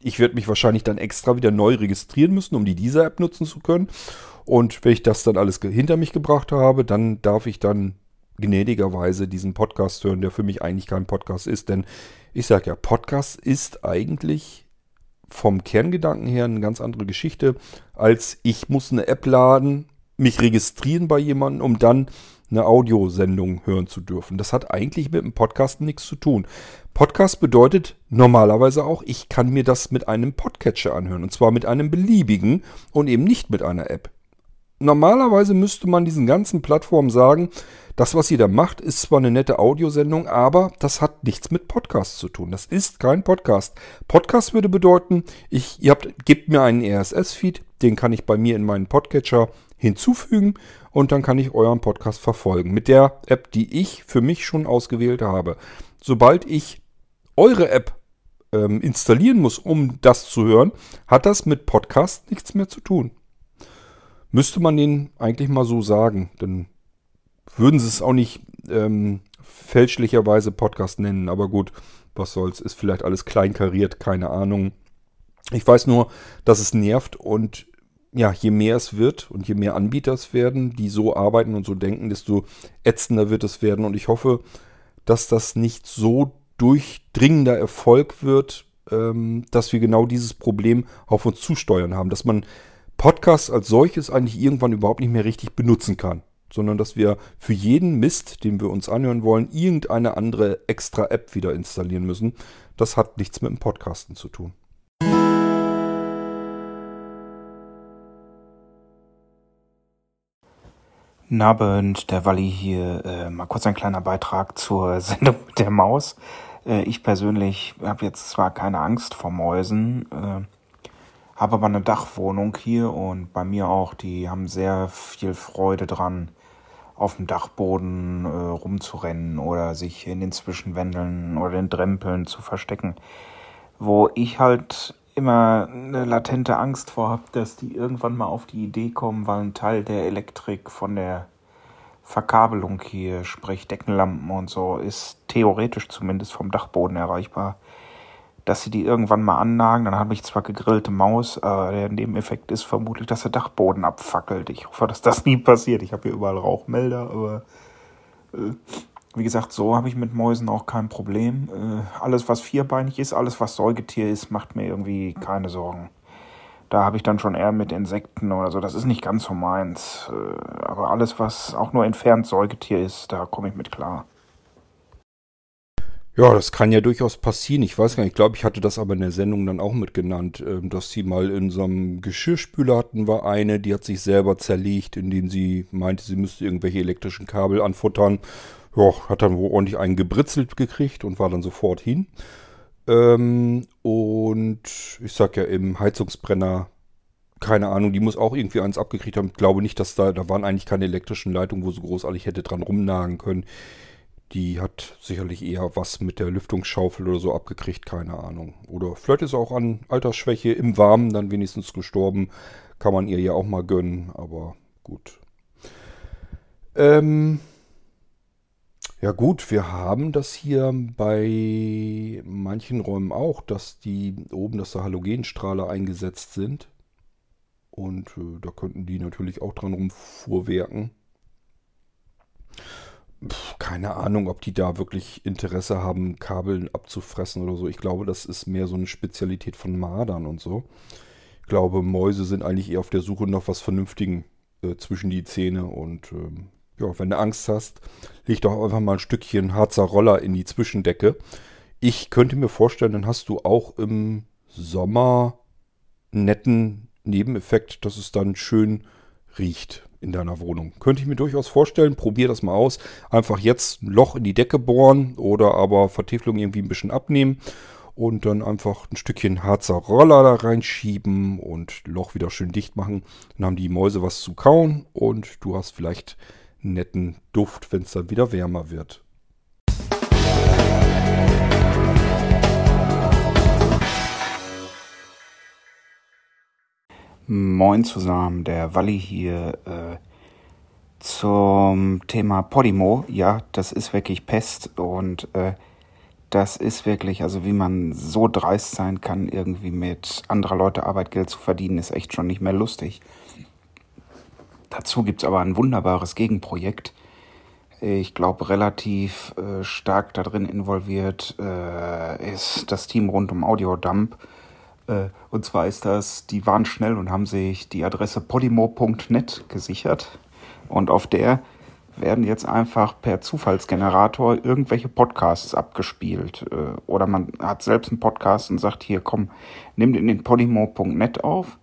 ich werde mich wahrscheinlich dann extra wieder neu registrieren müssen, um die dieser App nutzen zu können. Und wenn ich das dann alles hinter mich gebracht habe, dann darf ich dann gnädigerweise diesen Podcast hören, der für mich eigentlich kein Podcast ist. Denn ich sage ja, Podcast ist eigentlich vom Kerngedanken her eine ganz andere Geschichte, als ich muss eine App laden, mich registrieren bei jemandem, um dann eine Audiosendung hören zu dürfen. Das hat eigentlich mit dem Podcast nichts zu tun. Podcast bedeutet normalerweise auch, ich kann mir das mit einem Podcatcher anhören. Und zwar mit einem beliebigen und eben nicht mit einer App. Normalerweise müsste man diesen ganzen Plattformen sagen, das, was ihr da macht, ist zwar eine nette Audiosendung, aber das hat nichts mit Podcast zu tun. Das ist kein Podcast. Podcast würde bedeuten, ich, ihr habt, gebt mir einen RSS-Feed, den kann ich bei mir in meinen Podcatcher hinzufügen und dann kann ich euren Podcast verfolgen. Mit der App, die ich für mich schon ausgewählt habe. Sobald ich eure App ähm, installieren muss, um das zu hören, hat das mit Podcast nichts mehr zu tun. Müsste man den eigentlich mal so sagen, dann würden sie es auch nicht ähm, fälschlicherweise Podcast nennen, aber gut, was soll's, ist vielleicht alles kleinkariert, keine Ahnung. Ich weiß nur, dass es nervt und ja, je mehr es wird und je mehr Anbieter es werden, die so arbeiten und so denken, desto ätzender wird es werden. Und ich hoffe, dass das nicht so durchdringender Erfolg wird, ähm, dass wir genau dieses Problem auf uns zusteuern haben, dass man Podcasts als solches eigentlich irgendwann überhaupt nicht mehr richtig benutzen kann sondern dass wir für jeden Mist, den wir uns anhören wollen, irgendeine andere extra App wieder installieren müssen. Das hat nichts mit dem Podcasten zu tun. Nabend, der Walli hier. Äh, mal kurz ein kleiner Beitrag zur Sendung mit der Maus. Äh, ich persönlich habe jetzt zwar keine Angst vor Mäusen, äh, habe aber eine Dachwohnung hier und bei mir auch, die haben sehr viel Freude dran, auf dem Dachboden äh, rumzurennen oder sich in den Zwischenwändeln oder den Drempeln zu verstecken. Wo ich halt immer eine latente Angst vor habe, dass die irgendwann mal auf die Idee kommen, weil ein Teil der Elektrik von der Verkabelung hier, sprich Deckenlampen und so, ist theoretisch zumindest vom Dachboden erreichbar dass sie die irgendwann mal annagen. Dann habe ich zwar gegrillte Maus, aber der Nebeneffekt ist vermutlich, dass der Dachboden abfackelt. Ich hoffe, dass das nie passiert. Ich habe hier überall Rauchmelder, aber äh, wie gesagt, so habe ich mit Mäusen auch kein Problem. Äh, alles, was vierbeinig ist, alles, was Säugetier ist, macht mir irgendwie keine Sorgen. Da habe ich dann schon eher mit Insekten oder so. Das ist nicht ganz so meins. Äh, aber alles, was auch nur entfernt Säugetier ist, da komme ich mit klar. Ja, das kann ja durchaus passieren. Ich weiß gar nicht, ich glaube, ich hatte das aber in der Sendung dann auch mitgenannt, ähm, dass sie mal in so einem Geschirrspüler hatten, war eine, die hat sich selber zerlegt, indem sie meinte, sie müsste irgendwelche elektrischen Kabel anfuttern. Ja, hat dann wohl ordentlich einen gebritzelt gekriegt und war dann sofort hin. Ähm, und ich sag ja, im Heizungsbrenner, keine Ahnung, die muss auch irgendwie eins abgekriegt haben. Ich glaube nicht, dass da, da waren eigentlich keine elektrischen Leitungen, wo sie großartig hätte dran rumnagen können. Die hat sicherlich eher was mit der Lüftungsschaufel oder so abgekriegt, keine Ahnung. Oder vielleicht ist auch an Altersschwäche im Warmen dann wenigstens gestorben. Kann man ihr ja auch mal gönnen, aber gut. Ähm, ja gut, wir haben das hier bei manchen Räumen auch, dass die oben, dass da Halogenstrahler eingesetzt sind. Und äh, da könnten die natürlich auch dran rumfuhrwerken keine Ahnung, ob die da wirklich Interesse haben, Kabeln abzufressen oder so. Ich glaube, das ist mehr so eine Spezialität von Mardern und so. Ich glaube, Mäuse sind eigentlich eher auf der Suche nach was Vernünftigen äh, zwischen die Zähne. Und ähm, ja, wenn du Angst hast, leg doch einfach mal ein Stückchen Harzer Roller in die Zwischendecke. Ich könnte mir vorstellen, dann hast du auch im Sommer einen netten Nebeneffekt, dass es dann schön riecht in deiner Wohnung. Könnte ich mir durchaus vorstellen. Probier das mal aus. Einfach jetzt ein Loch in die Decke bohren oder aber Vertäfelung irgendwie ein bisschen abnehmen und dann einfach ein Stückchen Harzer Roller da reinschieben und Loch wieder schön dicht machen. Dann haben die Mäuse was zu kauen und du hast vielleicht einen netten Duft, wenn es dann wieder wärmer wird. Moin zusammen, der Walli hier äh, zum Thema Podimo. Ja, das ist wirklich Pest und äh, das ist wirklich, also wie man so dreist sein kann, irgendwie mit anderer Leute Arbeitgeld zu verdienen, ist echt schon nicht mehr lustig. Dazu gibt's aber ein wunderbares Gegenprojekt. Ich glaube, relativ äh, stark darin involviert äh, ist das Team rund um Audiodump. Äh, und zwar ist das, die waren schnell und haben sich die Adresse podimo.net gesichert. Und auf der werden jetzt einfach per Zufallsgenerator irgendwelche Podcasts abgespielt. Äh, oder man hat selbst einen Podcast und sagt, hier komm, nimm den in podimo.net auf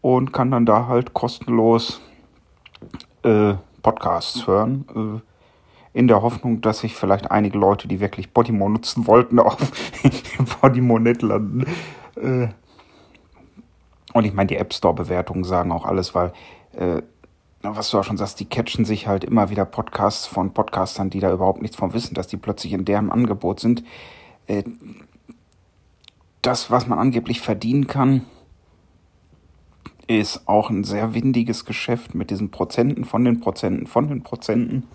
und kann dann da halt kostenlos äh, Podcasts hören. Äh, in der Hoffnung, dass sich vielleicht einige Leute, die wirklich Podimo nutzen wollten, auf Podimo.net landen. Äh, und ich meine, die App Store-Bewertungen sagen auch alles, weil äh, was du auch schon sagst, die catchen sich halt immer wieder Podcasts von Podcastern, die da überhaupt nichts von wissen, dass die plötzlich in deren Angebot sind. Äh, das, was man angeblich verdienen kann, ist auch ein sehr windiges Geschäft mit diesen Prozenten von den Prozenten von den Prozenten.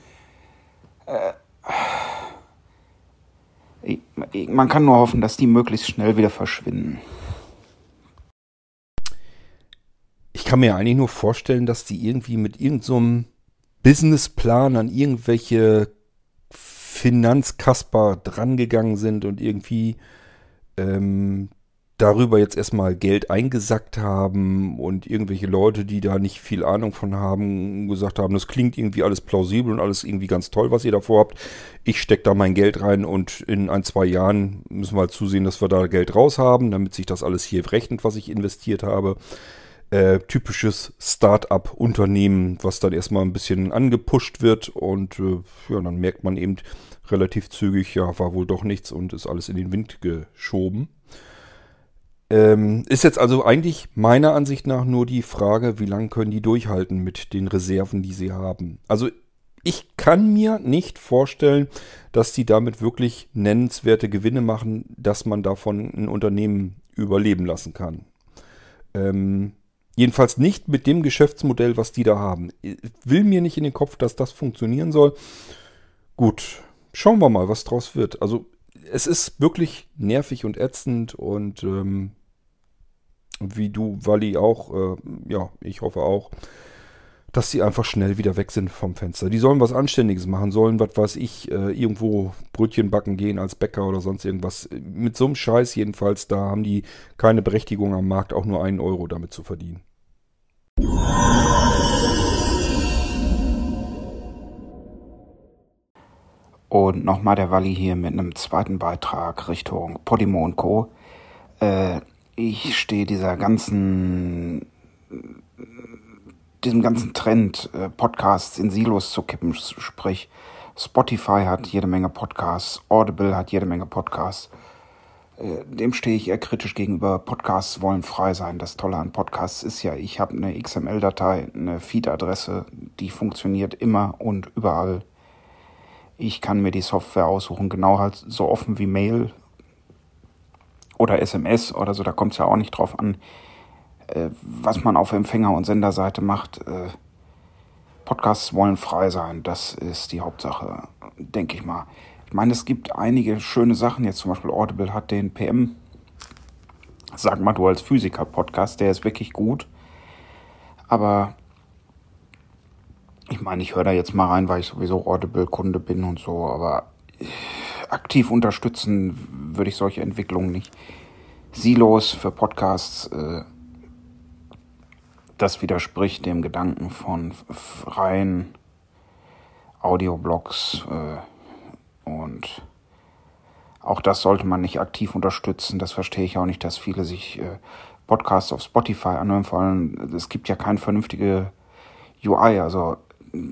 Äh, man kann nur hoffen, dass die möglichst schnell wieder verschwinden. Ich kann mir eigentlich nur vorstellen, dass die irgendwie mit irgendeinem so Businessplan an irgendwelche Finanzkasper drangegangen sind und irgendwie ähm, darüber jetzt erstmal Geld eingesackt haben und irgendwelche Leute, die da nicht viel Ahnung von haben, gesagt haben, das klingt irgendwie alles plausibel und alles irgendwie ganz toll, was ihr davor habt. Ich stecke da mein Geld rein und in ein, zwei Jahren müssen wir halt zusehen, dass wir da Geld raus haben, damit sich das alles hier rechnet, was ich investiert habe. Äh, typisches Start-up-Unternehmen, was dann erstmal ein bisschen angepusht wird und äh, ja, dann merkt man eben relativ zügig, ja, war wohl doch nichts und ist alles in den Wind geschoben. Ähm, ist jetzt also eigentlich meiner Ansicht nach nur die Frage, wie lange können die durchhalten mit den Reserven, die sie haben. Also ich kann mir nicht vorstellen, dass die damit wirklich nennenswerte Gewinne machen, dass man davon ein Unternehmen überleben lassen kann. Ähm, jedenfalls nicht mit dem Geschäftsmodell, was die da haben. Ich will mir nicht in den Kopf, dass das funktionieren soll. Gut, schauen wir mal, was draus wird. Also es ist wirklich nervig und ätzend und ähm, wie du, Wally, auch, äh, ja, ich hoffe auch, dass sie einfach schnell wieder weg sind vom Fenster. Die sollen was Anständiges machen, sollen, was weiß ich, äh, irgendwo Brötchen backen gehen als Bäcker oder sonst irgendwas. Mit so einem Scheiß jedenfalls, da haben die keine Berechtigung am Markt, auch nur einen Euro damit zu verdienen. Und nochmal der Walli hier mit einem zweiten Beitrag Richtung Podimo und Co. Äh, ich stehe dieser ganzen, diesem ganzen Trend, äh, Podcasts in Silos zu kippen, sprich Spotify hat jede Menge Podcasts, Audible hat jede Menge Podcasts. Äh, dem stehe ich eher kritisch gegenüber. Podcasts wollen frei sein. Das Tolle an Podcasts ist ja, ich habe eine XML-Datei, eine Feed-Adresse, die funktioniert immer und überall. Ich kann mir die Software aussuchen, genau halt so offen wie Mail oder SMS oder so, da kommt es ja auch nicht drauf an, äh, was man auf Empfänger- und Senderseite macht. Äh, Podcasts wollen frei sein, das ist die Hauptsache, denke ich mal. Ich meine, es gibt einige schöne Sachen, jetzt zum Beispiel Audible hat den PM, sag mal du als Physiker-Podcast, der ist wirklich gut, aber ich meine, ich höre da jetzt mal rein, weil ich sowieso Audible-Kunde bin und so, aber aktiv unterstützen würde ich solche Entwicklungen nicht. Silos für Podcasts, äh, das widerspricht dem Gedanken von freien Audioblogs äh, und auch das sollte man nicht aktiv unterstützen. Das verstehe ich auch nicht, dass viele sich äh, Podcasts auf Spotify anhören. Vor allem, es gibt ja keine vernünftige UI. Also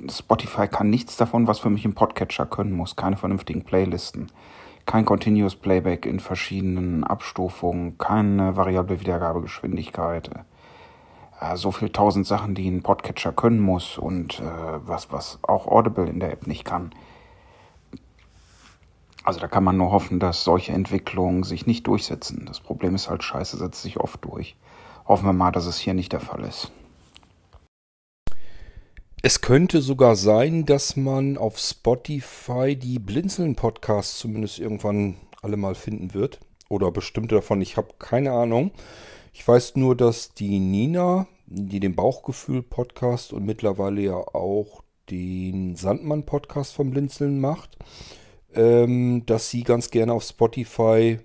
Spotify kann nichts davon, was für mich im Podcatcher können muss. Keine vernünftigen Playlisten, kein Continuous Playback in verschiedenen Abstufungen, keine variable Wiedergabegeschwindigkeit. Äh, so viel tausend Sachen, die ein Podcatcher können muss und äh, was, was auch Audible in der App nicht kann. Also da kann man nur hoffen, dass solche Entwicklungen sich nicht durchsetzen. Das Problem ist halt, Scheiße setzt sich oft durch. Hoffen wir mal, dass es hier nicht der Fall ist. Es könnte sogar sein, dass man auf Spotify die Blinzeln-Podcasts zumindest irgendwann alle mal finden wird. Oder bestimmte davon. Ich habe keine Ahnung. Ich weiß nur, dass die Nina, die den Bauchgefühl-Podcast und mittlerweile ja auch den Sandmann-Podcast vom Blinzeln macht, ähm, dass sie ganz gerne auf Spotify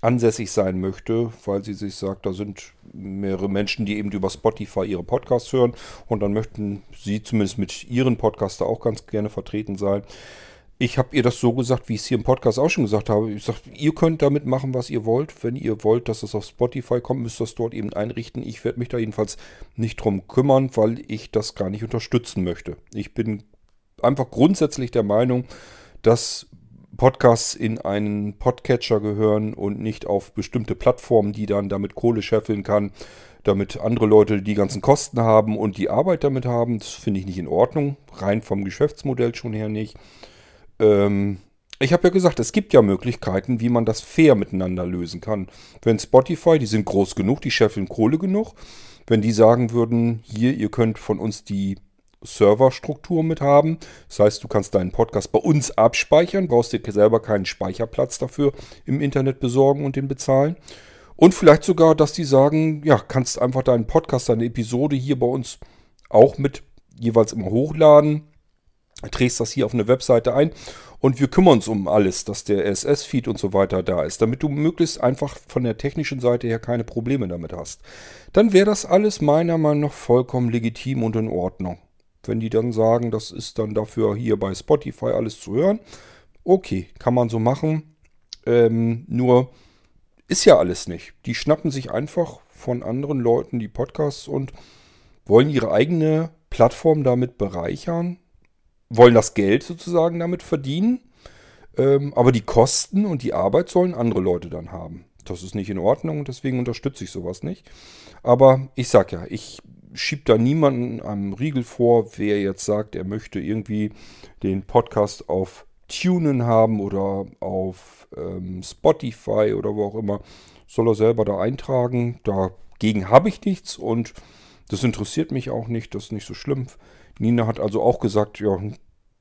ansässig sein möchte, weil sie sich sagt, da sind mehrere Menschen, die eben über Spotify ihre Podcasts hören und dann möchten sie zumindest mit ihren Podcasts auch ganz gerne vertreten sein. Ich habe ihr das so gesagt, wie ich es hier im Podcast auch schon gesagt habe. Ich sage, ihr könnt damit machen, was ihr wollt. Wenn ihr wollt, dass es auf Spotify kommt, müsst ihr das dort eben einrichten. Ich werde mich da jedenfalls nicht drum kümmern, weil ich das gar nicht unterstützen möchte. Ich bin einfach grundsätzlich der Meinung, dass Podcasts in einen Podcatcher gehören und nicht auf bestimmte Plattformen, die dann damit Kohle scheffeln kann, damit andere Leute die ganzen Kosten haben und die Arbeit damit haben. Das finde ich nicht in Ordnung, rein vom Geschäftsmodell schon her nicht. Ähm, ich habe ja gesagt, es gibt ja Möglichkeiten, wie man das fair miteinander lösen kann. Wenn Spotify, die sind groß genug, die scheffeln Kohle genug, wenn die sagen würden, hier, ihr könnt von uns die Serverstruktur mit haben. Das heißt, du kannst deinen Podcast bei uns abspeichern, brauchst dir selber keinen Speicherplatz dafür im Internet besorgen und den bezahlen. Und vielleicht sogar, dass die sagen, ja, kannst einfach deinen Podcast, deine Episode hier bei uns auch mit jeweils immer hochladen, trägst das hier auf eine Webseite ein und wir kümmern uns um alles, dass der RSS-Feed und so weiter da ist, damit du möglichst einfach von der technischen Seite her keine Probleme damit hast. Dann wäre das alles meiner Meinung nach vollkommen legitim und in Ordnung. Wenn die dann sagen, das ist dann dafür hier bei Spotify alles zu hören, okay, kann man so machen. Ähm, nur ist ja alles nicht. Die schnappen sich einfach von anderen Leuten die Podcasts und wollen ihre eigene Plattform damit bereichern, wollen das Geld sozusagen damit verdienen, ähm, aber die Kosten und die Arbeit sollen andere Leute dann haben. Das ist nicht in Ordnung und deswegen unterstütze ich sowas nicht. Aber ich sag ja, ich schiebt da niemanden am Riegel vor, wer jetzt sagt, er möchte irgendwie den Podcast auf Tunen haben oder auf ähm, Spotify oder wo auch immer, soll er selber da eintragen. Dagegen habe ich nichts und das interessiert mich auch nicht, das ist nicht so schlimm. Nina hat also auch gesagt, ja,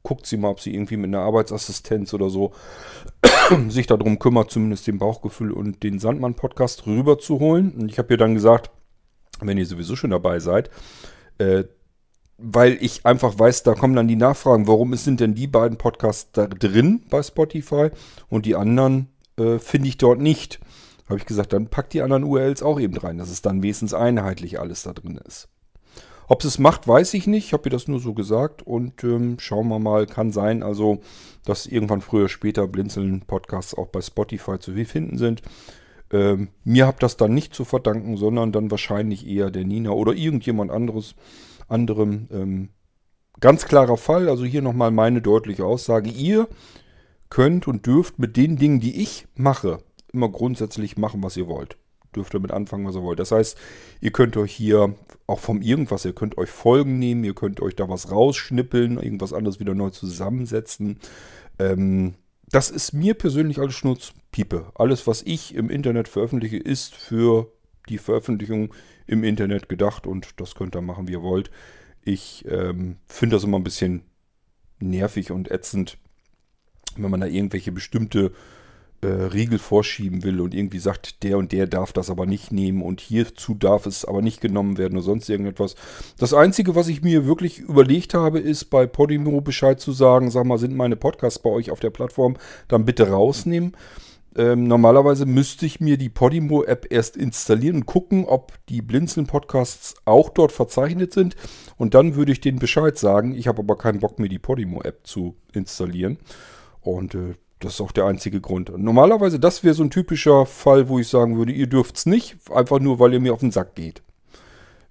guckt sie mal, ob sie irgendwie mit einer Arbeitsassistenz oder so sich darum kümmert, zumindest den Bauchgefühl und den Sandmann-Podcast rüberzuholen. Und ich habe ihr dann gesagt, wenn ihr sowieso schon dabei seid, äh, weil ich einfach weiß, da kommen dann die Nachfragen, warum sind denn die beiden Podcasts da drin bei Spotify und die anderen äh, finde ich dort nicht. Habe ich gesagt, dann packt die anderen URLs auch eben rein, dass es dann wesentlich einheitlich alles da drin ist. Ob es macht, weiß ich nicht. Ich habe ihr das nur so gesagt und ähm, schauen wir mal. Kann sein, also, dass irgendwann früher später Blinzeln-Podcasts auch bei Spotify zu finden sind. Ähm, mir habt das dann nicht zu verdanken, sondern dann wahrscheinlich eher der Nina oder irgendjemand anderes, anderem. Ähm, ganz klarer Fall, also hier nochmal meine deutliche Aussage. Ihr könnt und dürft mit den Dingen, die ich mache, immer grundsätzlich machen, was ihr wollt. Dürft damit anfangen, was ihr wollt. Das heißt, ihr könnt euch hier auch vom irgendwas, ihr könnt euch Folgen nehmen, ihr könnt euch da was rausschnippeln, irgendwas anderes wieder neu zusammensetzen. Ähm, das ist mir persönlich alles Schnurzpiepe. Alles, was ich im Internet veröffentliche, ist für die Veröffentlichung im Internet gedacht und das könnt ihr machen, wie ihr wollt. Ich ähm, finde das immer ein bisschen nervig und ätzend, wenn man da irgendwelche bestimmte äh, Riegel vorschieben will und irgendwie sagt, der und der darf das aber nicht nehmen und hierzu darf es aber nicht genommen werden oder sonst irgendetwas. Das Einzige, was ich mir wirklich überlegt habe, ist bei Podimo Bescheid zu sagen, sag mal, sind meine Podcasts bei euch auf der Plattform, dann bitte rausnehmen. Ähm, normalerweise müsste ich mir die Podimo-App erst installieren und gucken, ob die Blinzeln-Podcasts auch dort verzeichnet sind. Und dann würde ich denen Bescheid sagen. Ich habe aber keinen Bock, mir die Podimo-App zu installieren. Und äh, das ist auch der einzige Grund. Normalerweise, das wäre so ein typischer Fall, wo ich sagen würde, ihr dürft es nicht, einfach nur, weil ihr mir auf den Sack geht.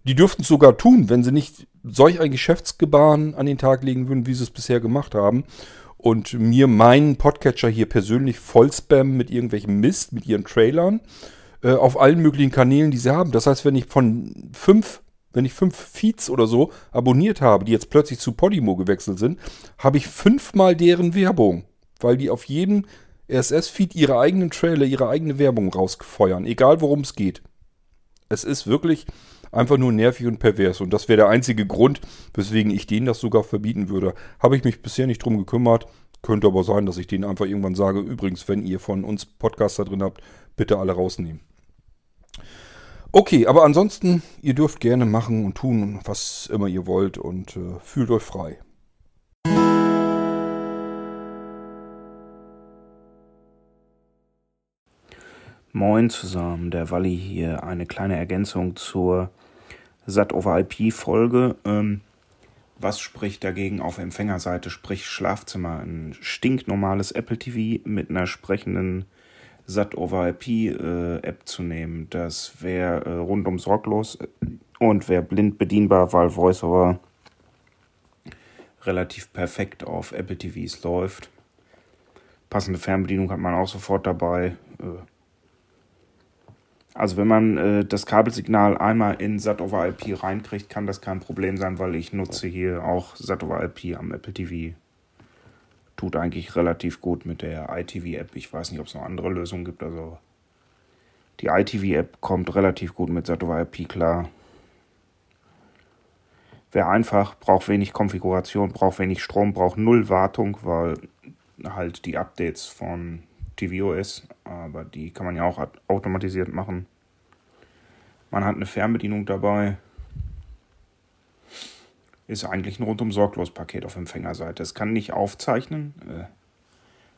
Die dürften es sogar tun, wenn sie nicht solch ein Geschäftsgebaren an den Tag legen würden, wie sie es bisher gemacht haben. Und mir meinen Podcatcher hier persönlich voll spammen mit irgendwelchem Mist, mit ihren Trailern, äh, auf allen möglichen Kanälen, die sie haben. Das heißt, wenn ich von fünf, wenn ich fünf Feeds oder so abonniert habe, die jetzt plötzlich zu Podimo gewechselt sind, habe ich fünfmal deren Werbung weil die auf jedem RSS-Feed ihre eigenen Trailer, ihre eigene Werbung rausfeuern, egal worum es geht. Es ist wirklich einfach nur nervig und pervers und das wäre der einzige Grund, weswegen ich denen das sogar verbieten würde. Habe ich mich bisher nicht drum gekümmert, könnte aber sein, dass ich denen einfach irgendwann sage, übrigens, wenn ihr von uns Podcaster drin habt, bitte alle rausnehmen. Okay, aber ansonsten, ihr dürft gerne machen und tun, was immer ihr wollt und äh, fühlt euch frei. Moin zusammen, der Walli hier. Eine kleine Ergänzung zur SAT over IP Folge. Ähm, was spricht dagegen auf Empfängerseite? Sprich Schlafzimmer, ein stinknormales Apple TV mit einer sprechenden SAT over IP äh, App zu nehmen. Das wäre äh, rundum sorglos und wäre blind bedienbar, weil VoiceOver relativ perfekt auf Apple TVs läuft. Passende Fernbedienung hat man auch sofort dabei. Äh, also wenn man äh, das Kabelsignal einmal in SAT over IP reinkriegt, kann das kein Problem sein, weil ich nutze hier auch SAT over IP am Apple TV. Tut eigentlich relativ gut mit der iTV-App. Ich weiß nicht, ob es noch andere Lösungen gibt. Also die iTV-App kommt relativ gut mit SAT over IP klar. Wäre einfach, braucht wenig Konfiguration, braucht wenig Strom, braucht null Wartung, weil halt die Updates von tvOS, aber die kann man ja auch automatisiert machen. Man hat eine Fernbedienung dabei. Ist eigentlich ein rundum sorglos Paket auf Empfängerseite. Es kann nicht aufzeichnen. Äh,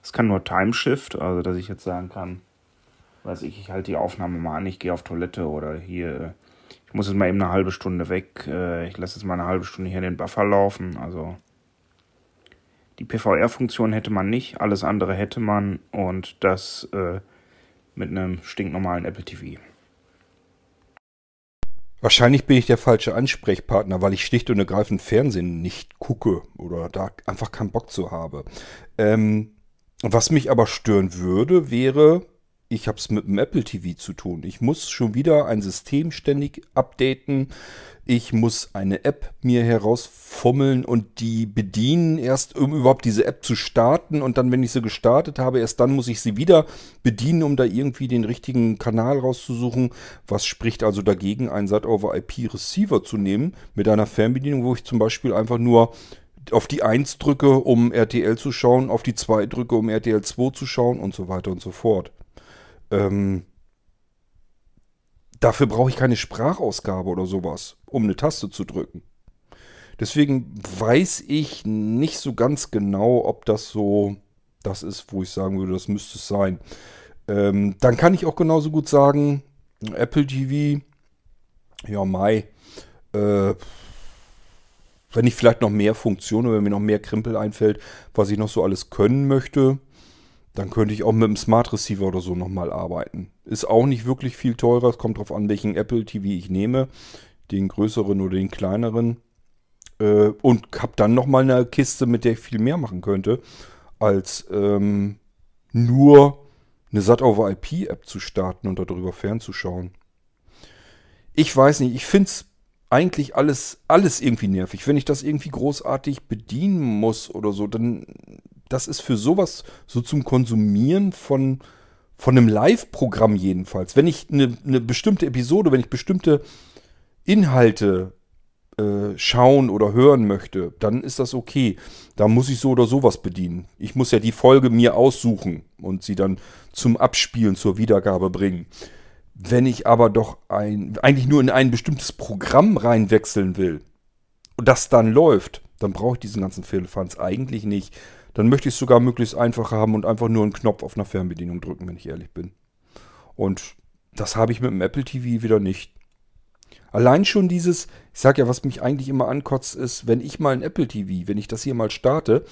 es kann nur Timeshift, also dass ich jetzt sagen kann, weiß ich, ich halte die Aufnahme mal an, ich gehe auf Toilette oder hier, äh, ich muss jetzt mal eben eine halbe Stunde weg, äh, ich lasse jetzt mal eine halbe Stunde hier den Buffer laufen, also die PVR-Funktion hätte man nicht, alles andere hätte man und das äh, mit einem stinknormalen Apple TV. Wahrscheinlich bin ich der falsche Ansprechpartner, weil ich schlicht und ergreifend Fernsehen nicht gucke oder da einfach keinen Bock zu habe. Ähm, was mich aber stören würde, wäre, ich habe es mit dem Apple TV zu tun. Ich muss schon wieder ein System ständig updaten. Ich muss eine App mir herausfummeln und die bedienen erst, um überhaupt diese App zu starten. Und dann, wenn ich sie gestartet habe, erst dann muss ich sie wieder bedienen, um da irgendwie den richtigen Kanal rauszusuchen. Was spricht also dagegen, einen SAT-over-IP-Receiver zu nehmen mit einer Fernbedienung, wo ich zum Beispiel einfach nur auf die 1 drücke, um RTL zu schauen, auf die 2 drücke, um RTL 2 zu schauen und so weiter und so fort. Ähm, dafür brauche ich keine Sprachausgabe oder sowas, um eine Taste zu drücken. Deswegen weiß ich nicht so ganz genau, ob das so das ist, wo ich sagen würde, das müsste es sein. Ähm, dann kann ich auch genauso gut sagen, Apple TV, ja, Mai, äh, wenn ich vielleicht noch mehr Funktionen, wenn mir noch mehr Krimpel einfällt, was ich noch so alles können möchte, dann könnte ich auch mit einem Smart Receiver oder so nochmal arbeiten. Ist auch nicht wirklich viel teurer. Es kommt darauf an, welchen Apple TV ich nehme. Den größeren oder den kleineren. Äh, und habe dann nochmal eine Kiste, mit der ich viel mehr machen könnte, als ähm, nur eine SAT-over-IP-App zu starten und darüber fernzuschauen. Ich weiß nicht, ich finde es eigentlich alles, alles irgendwie nervig. Wenn ich das irgendwie großartig bedienen muss oder so, dann das ist für sowas so zum Konsumieren von, von einem Live-Programm jedenfalls. Wenn ich eine, eine, bestimmte Episode, wenn ich bestimmte Inhalte äh, schauen oder hören möchte, dann ist das okay. Da muss ich so oder sowas bedienen. Ich muss ja die Folge mir aussuchen und sie dann zum Abspielen, zur Wiedergabe bringen. Wenn ich aber doch ein, eigentlich nur in ein bestimmtes Programm reinwechseln will und das dann läuft, dann brauche ich diesen ganzen Firlefanz eigentlich nicht dann möchte ich es sogar möglichst einfach haben und einfach nur einen Knopf auf einer Fernbedienung drücken, wenn ich ehrlich bin. Und das habe ich mit dem Apple TV wieder nicht. Allein schon dieses, ich sage ja, was mich eigentlich immer ankotzt, ist, wenn ich mal ein Apple TV, wenn ich das hier mal starte,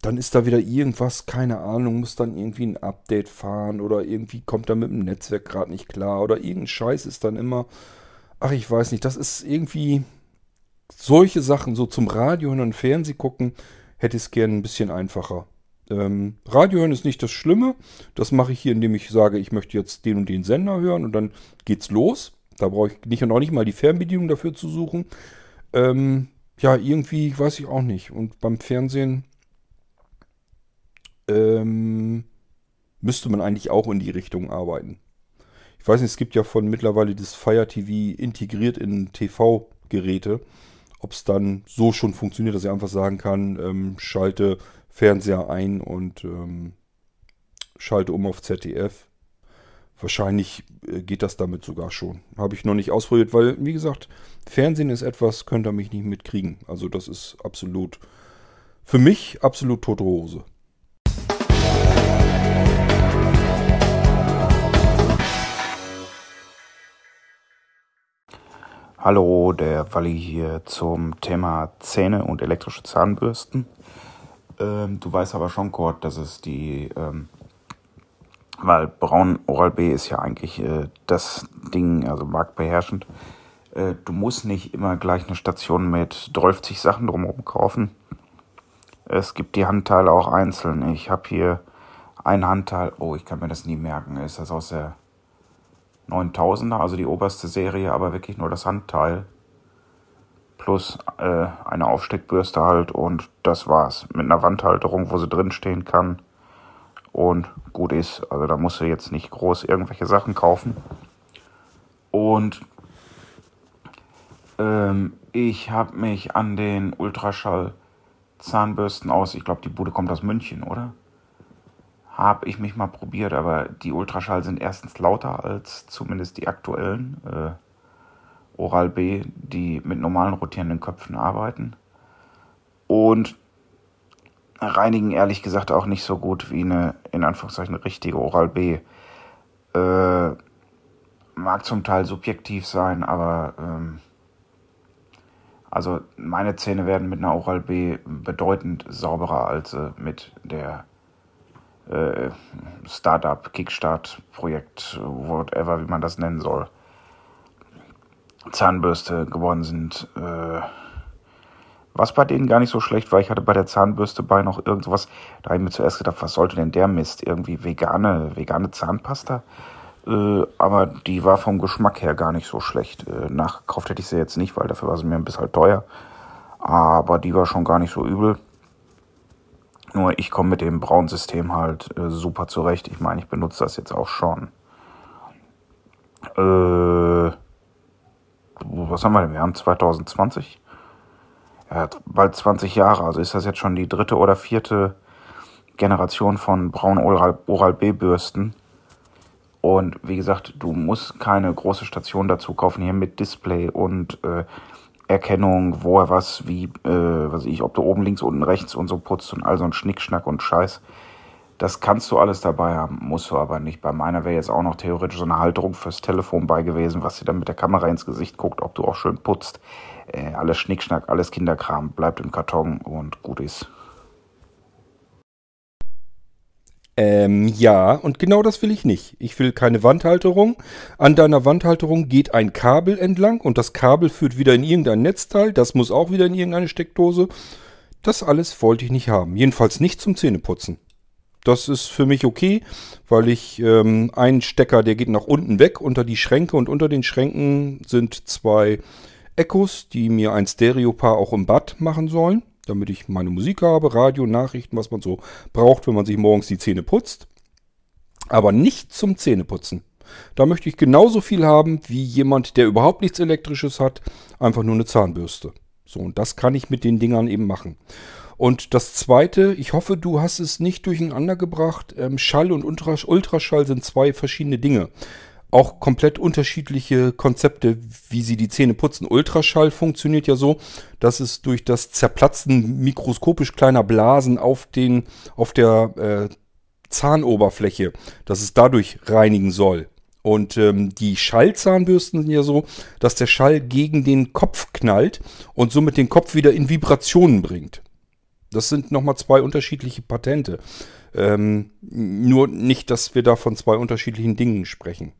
dann ist da wieder irgendwas, keine Ahnung, muss dann irgendwie ein Update fahren oder irgendwie kommt da mit dem Netzwerk gerade nicht klar oder irgendein Scheiß ist dann immer, ach ich weiß nicht, das ist irgendwie solche Sachen, so zum Radio und Fernseh gucken, hätte ich es gerne ein bisschen einfacher. Ähm, Radio hören ist nicht das Schlimme. Das mache ich hier, indem ich sage, ich möchte jetzt den und den Sender hören und dann geht's los. Da brauche ich nicht und auch nicht mal die Fernbedienung dafür zu suchen. Ähm, ja, irgendwie weiß ich auch nicht. Und beim Fernsehen ähm, müsste man eigentlich auch in die Richtung arbeiten. Ich weiß nicht, es gibt ja von mittlerweile das Fire TV integriert in TV-Geräte ob es dann so schon funktioniert, dass ich einfach sagen kann, ähm, schalte Fernseher ein und ähm, schalte um auf ZDF. Wahrscheinlich äh, geht das damit sogar schon. Habe ich noch nicht ausprobiert, weil, wie gesagt, Fernsehen ist etwas, könnt ihr mich nicht mitkriegen. Also das ist absolut, für mich absolut tote Hose. Hallo, der Walli hier zum Thema Zähne und elektrische Zahnbürsten. Ähm, du weißt aber schon, Kurt, dass es die, ähm, weil Braun Oral B ist ja eigentlich äh, das Ding, also marktbeherrschend. Äh, du musst nicht immer gleich eine Station mit 30 Sachen drumherum kaufen. Es gibt die Handteile auch einzeln. Ich habe hier ein Handteil, oh, ich kann mir das nie merken. Ist das aus der 9000er, also die oberste Serie, aber wirklich nur das Handteil. Plus äh, eine Aufsteckbürste halt und das war's. Mit einer Wandhalterung, wo sie drin stehen kann. Und gut ist. Also da musst du jetzt nicht groß irgendwelche Sachen kaufen. Und ähm, ich habe mich an den Ultraschall Zahnbürsten aus, ich glaube die Bude kommt aus München, oder? Habe ich mich mal probiert, aber die Ultraschall sind erstens lauter als zumindest die aktuellen äh, Oral B, die mit normalen rotierenden Köpfen arbeiten. Und reinigen ehrlich gesagt auch nicht so gut wie eine, in Anführungszeichen, richtige Oral B. Äh, mag zum Teil subjektiv sein, aber ähm, also meine Zähne werden mit einer Oral B bedeutend sauberer als äh, mit der äh, Startup, Kickstart-Projekt, whatever, wie man das nennen soll, Zahnbürste geworden sind. Äh, was bei denen gar nicht so schlecht war, ich hatte bei der Zahnbürste bei noch irgendwas, da habe ich mir zuerst gedacht, was sollte denn der Mist? Irgendwie vegane, vegane Zahnpasta? Äh, aber die war vom Geschmack her gar nicht so schlecht. Nachgekauft hätte ich sie jetzt nicht, weil dafür war sie mir ein bisschen teuer. Aber die war schon gar nicht so übel. Nur ich komme mit dem Braun-System halt äh, super zurecht. Ich meine, ich benutze das jetzt auch schon. Äh, was haben wir denn? Wir haben 2020. Ja, bald 20 Jahre. Also ist das jetzt schon die dritte oder vierte Generation von Braun Oral B Bürsten. Und wie gesagt, du musst keine große Station dazu kaufen hier mit Display und äh, Erkennung, wo er was, wie, äh, was ich, ob du oben links, unten rechts und so putzt und all so ein Schnickschnack und Scheiß. Das kannst du alles dabei haben, musst du aber nicht. Bei meiner wäre jetzt auch noch theoretisch so eine Halterung fürs Telefon bei gewesen, was dir dann mit der Kamera ins Gesicht guckt, ob du auch schön putzt. Äh, alles Schnickschnack, alles Kinderkram, bleibt im Karton und gut ist. Ähm, ja, und genau das will ich nicht. Ich will keine Wandhalterung. An deiner Wandhalterung geht ein Kabel entlang und das Kabel führt wieder in irgendein Netzteil. Das muss auch wieder in irgendeine Steckdose. Das alles wollte ich nicht haben. Jedenfalls nicht zum Zähneputzen. Das ist für mich okay, weil ich ähm, einen Stecker, der geht nach unten weg unter die Schränke und unter den Schränken sind zwei Echos, die mir ein Stereopaar auch im Bad machen sollen damit ich meine Musik habe, Radio, Nachrichten, was man so braucht, wenn man sich morgens die Zähne putzt. Aber nicht zum Zähneputzen. Da möchte ich genauso viel haben wie jemand, der überhaupt nichts Elektrisches hat, einfach nur eine Zahnbürste. So, und das kann ich mit den Dingern eben machen. Und das zweite, ich hoffe, du hast es nicht durcheinander gebracht. Ähm, Schall und Ultraschall sind zwei verschiedene Dinge auch komplett unterschiedliche Konzepte, wie sie die Zähne putzen. Ultraschall funktioniert ja so, dass es durch das Zerplatzen mikroskopisch kleiner Blasen auf, den, auf der äh, Zahnoberfläche, dass es dadurch reinigen soll. Und ähm, die Schallzahnbürsten sind ja so, dass der Schall gegen den Kopf knallt und somit den Kopf wieder in Vibrationen bringt. Das sind nochmal zwei unterschiedliche Patente. Ähm, nur nicht, dass wir da von zwei unterschiedlichen Dingen sprechen.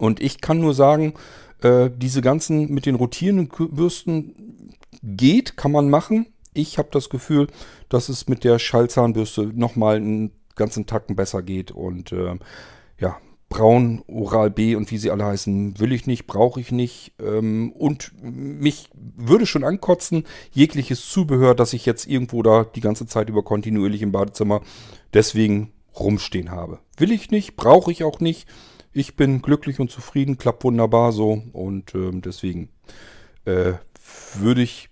Und ich kann nur sagen, äh, diese ganzen mit den rotierenden Bürsten geht, kann man machen. Ich habe das Gefühl, dass es mit der Schallzahnbürste nochmal einen ganzen Tacken besser geht. Und äh, ja, Braun, Oral B und wie sie alle heißen, will ich nicht, brauche ich nicht. Ähm, und mich würde schon ankotzen, jegliches Zubehör, das ich jetzt irgendwo da die ganze Zeit über kontinuierlich im Badezimmer deswegen rumstehen habe. Will ich nicht, brauche ich auch nicht. Ich bin glücklich und zufrieden, klappt wunderbar so und äh, deswegen äh, würde ich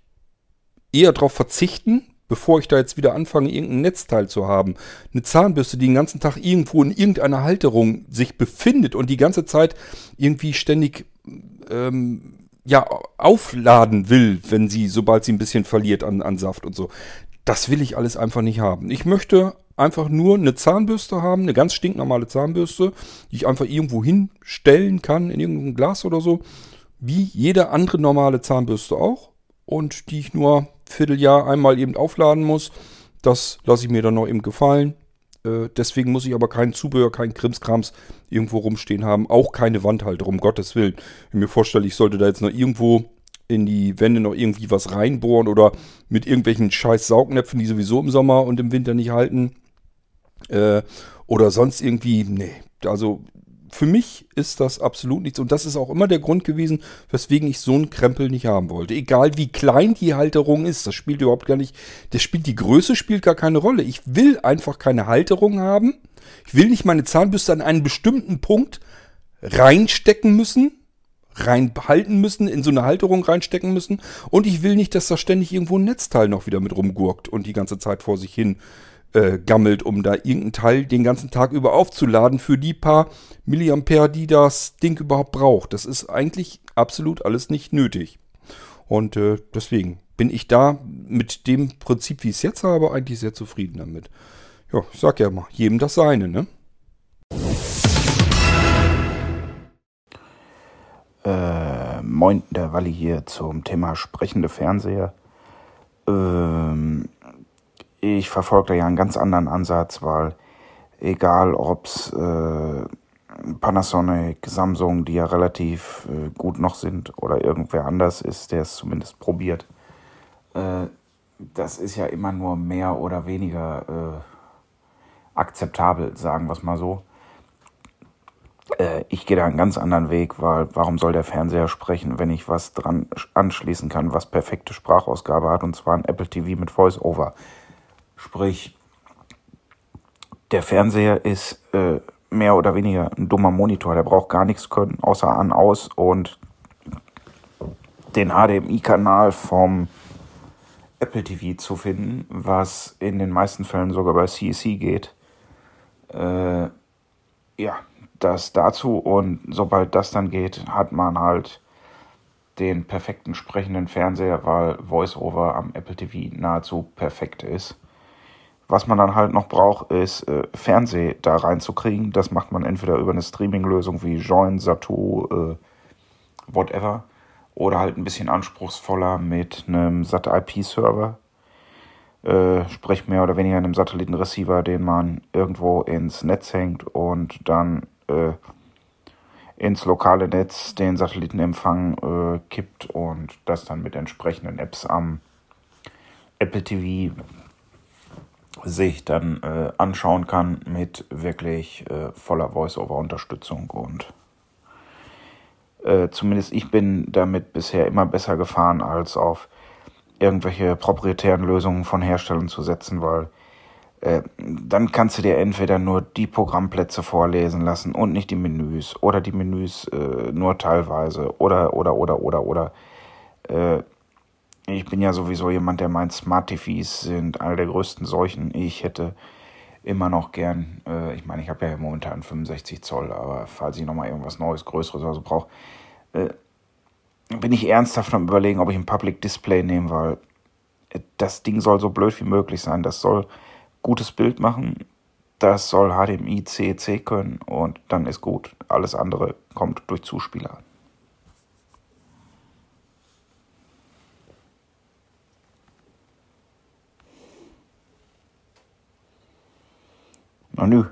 eher darauf verzichten, bevor ich da jetzt wieder anfange, irgendein Netzteil zu haben. Eine Zahnbürste, die den ganzen Tag irgendwo in irgendeiner Halterung sich befindet und die ganze Zeit irgendwie ständig ähm, ja, aufladen will, wenn sie, sobald sie ein bisschen verliert an, an Saft und so. Das will ich alles einfach nicht haben. Ich möchte einfach nur eine Zahnbürste haben, eine ganz stinknormale Zahnbürste, die ich einfach irgendwo hinstellen kann, in irgendein Glas oder so. wie jede andere normale Zahnbürste auch. Und die ich nur Vierteljahr einmal eben aufladen muss. Das lasse ich mir dann noch eben gefallen. Äh, deswegen muss ich aber kein Zubehör, kein Krimskrams irgendwo rumstehen haben. Auch keine Wandhalterung, um Gottes Willen. Wenn ich mir vorstelle, ich sollte da jetzt noch irgendwo in die Wände noch irgendwie was reinbohren oder mit irgendwelchen scheiß Saugnäpfen, die sowieso im Sommer und im Winter nicht halten. Äh, oder sonst irgendwie, nee. Also für mich ist das absolut nichts. Und das ist auch immer der Grund gewesen, weswegen ich so einen Krempel nicht haben wollte. Egal wie klein die Halterung ist, das spielt überhaupt gar nicht. Das spielt die Größe spielt gar keine Rolle. Ich will einfach keine Halterung haben. Ich will nicht meine Zahnbürste an einen bestimmten Punkt reinstecken müssen, reinhalten müssen, in so eine Halterung reinstecken müssen. Und ich will nicht, dass da ständig irgendwo ein Netzteil noch wieder mit rumgurkt und die ganze Zeit vor sich hin äh, gammelt, um da irgendeinen Teil den ganzen Tag über aufzuladen für die paar Milliampere, die das Ding überhaupt braucht. Das ist eigentlich absolut alles nicht nötig. Und äh, deswegen bin ich da mit dem Prinzip, wie ich es jetzt habe, eigentlich sehr zufrieden damit. Ja, sag ja mal, jedem das seine, ne? Äh, moin, der Walli hier zum Thema sprechende Fernseher. Ähm, ich verfolge da ja einen ganz anderen Ansatz, weil egal ob's äh, Panasonic, Samsung, die ja relativ äh, gut noch sind, oder irgendwer anders ist, der es zumindest probiert, äh, das ist ja immer nur mehr oder weniger äh, akzeptabel, sagen wir es mal so. Äh, ich gehe da einen ganz anderen Weg, weil warum soll der Fernseher sprechen, wenn ich was dran anschließen kann, was perfekte Sprachausgabe hat, und zwar ein Apple TV mit Voice-Over. Sprich, der Fernseher ist äh, mehr oder weniger ein dummer Monitor. Der braucht gar nichts können, außer an, aus und den HDMI-Kanal vom Apple TV zu finden, was in den meisten Fällen sogar bei CEC geht. Äh, ja, das dazu und sobald das dann geht, hat man halt den perfekten sprechenden Fernseher, weil VoiceOver am Apple TV nahezu perfekt ist. Was man dann halt noch braucht, ist äh, Fernseh da reinzukriegen. Das macht man entweder über eine Streaming-Lösung wie Join, Satu, äh, whatever. Oder halt ein bisschen anspruchsvoller mit einem SAT-IP-Server. Äh, sprich mehr oder weniger einem Satellitenreceiver, den man irgendwo ins Netz hängt und dann äh, ins lokale Netz den Satellitenempfang äh, kippt und das dann mit entsprechenden Apps am Apple TV sich dann äh, anschauen kann mit wirklich äh, voller Voice-Over-Unterstützung und äh, zumindest ich bin damit bisher immer besser gefahren, als auf irgendwelche proprietären Lösungen von Herstellern zu setzen, weil äh, dann kannst du dir entweder nur die Programmplätze vorlesen lassen und nicht die Menüs oder die Menüs äh, nur teilweise oder oder oder oder oder äh, ich bin ja sowieso jemand, der meint, Smart TVs sind eine der größten Seuchen. Ich hätte immer noch gern, äh, ich meine, ich habe ja momentan 65 Zoll, aber falls ich nochmal irgendwas Neues, Größeres oder so brauche, äh, bin ich ernsthaft am überlegen, ob ich ein Public Display nehme, weil äh, das Ding soll so blöd wie möglich sein. Das soll gutes Bild machen, das soll HDMI, CEC können und dann ist gut. Alles andere kommt durch Zuspieler. Na nö.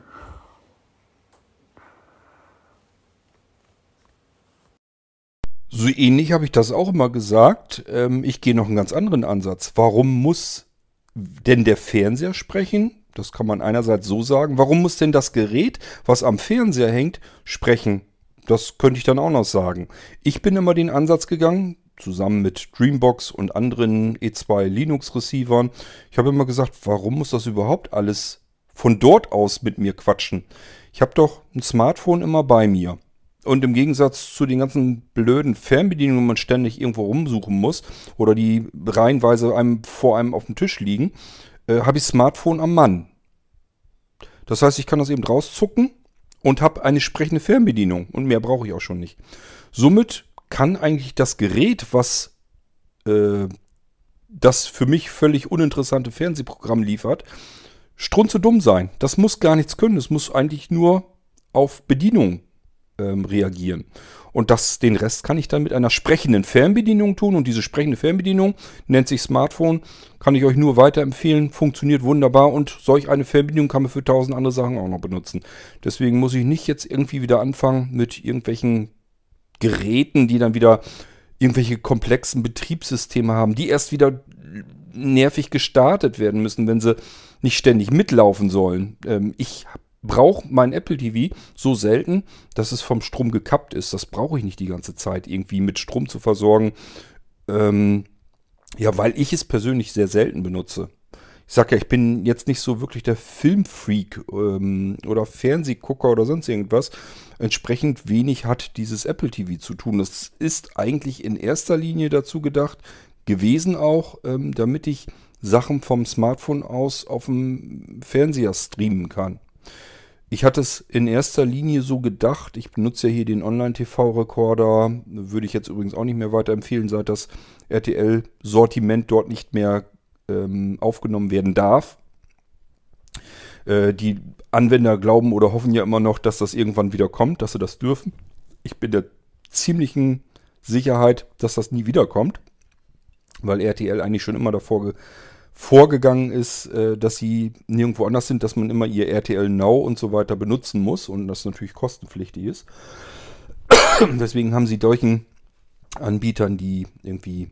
So ähnlich habe ich das auch immer gesagt. Ähm, ich gehe noch einen ganz anderen Ansatz. Warum muss denn der Fernseher sprechen? Das kann man einerseits so sagen. Warum muss denn das Gerät, was am Fernseher hängt, sprechen? Das könnte ich dann auch noch sagen. Ich bin immer den Ansatz gegangen, zusammen mit Dreambox und anderen E2 Linux Receivern. Ich habe immer gesagt, warum muss das überhaupt alles von dort aus mit mir quatschen. Ich habe doch ein Smartphone immer bei mir. Und im Gegensatz zu den ganzen blöden Fernbedienungen, wo man ständig irgendwo rumsuchen muss oder die reihenweise einem vor einem auf dem Tisch liegen, äh, habe ich Smartphone am Mann. Das heißt, ich kann das eben rauszucken und habe eine sprechende Fernbedienung und mehr brauche ich auch schon nicht. Somit kann eigentlich das Gerät, was äh, das für mich völlig uninteressante Fernsehprogramm liefert, strunze dumm sein. Das muss gar nichts können. Es muss eigentlich nur auf Bedienung ähm, reagieren. Und das, den Rest kann ich dann mit einer sprechenden Fernbedienung tun. Und diese sprechende Fernbedienung nennt sich Smartphone. Kann ich euch nur weiterempfehlen. Funktioniert wunderbar. Und solch eine Fernbedienung kann man für tausend andere Sachen auch noch benutzen. Deswegen muss ich nicht jetzt irgendwie wieder anfangen mit irgendwelchen Geräten, die dann wieder irgendwelche komplexen Betriebssysteme haben, die erst wieder nervig gestartet werden müssen, wenn sie nicht ständig mitlaufen sollen. Ähm, ich brauche mein Apple TV so selten, dass es vom Strom gekappt ist. Das brauche ich nicht die ganze Zeit irgendwie mit Strom zu versorgen. Ähm, ja, weil ich es persönlich sehr selten benutze. Ich sag ja, ich bin jetzt nicht so wirklich der Filmfreak ähm, oder Fernsehgucker oder sonst irgendwas. Entsprechend wenig hat dieses Apple TV zu tun. Das ist eigentlich in erster Linie dazu gedacht gewesen auch, ähm, damit ich Sachen vom Smartphone aus auf dem Fernseher streamen kann. Ich hatte es in erster Linie so gedacht, ich benutze ja hier den Online-TV-Rekorder, würde ich jetzt übrigens auch nicht mehr weiterempfehlen, seit das RTL-Sortiment dort nicht mehr ähm, aufgenommen werden darf. Äh, die Anwender glauben oder hoffen ja immer noch, dass das irgendwann wieder kommt, dass sie das dürfen. Ich bin der ziemlichen Sicherheit, dass das nie wiederkommt, weil RTL eigentlich schon immer davor vorgegangen ist, äh, dass sie nirgendwo anders sind, dass man immer ihr RTL Now und so weiter benutzen muss und das natürlich kostenpflichtig ist. Deswegen haben sie solchen Anbietern, die irgendwie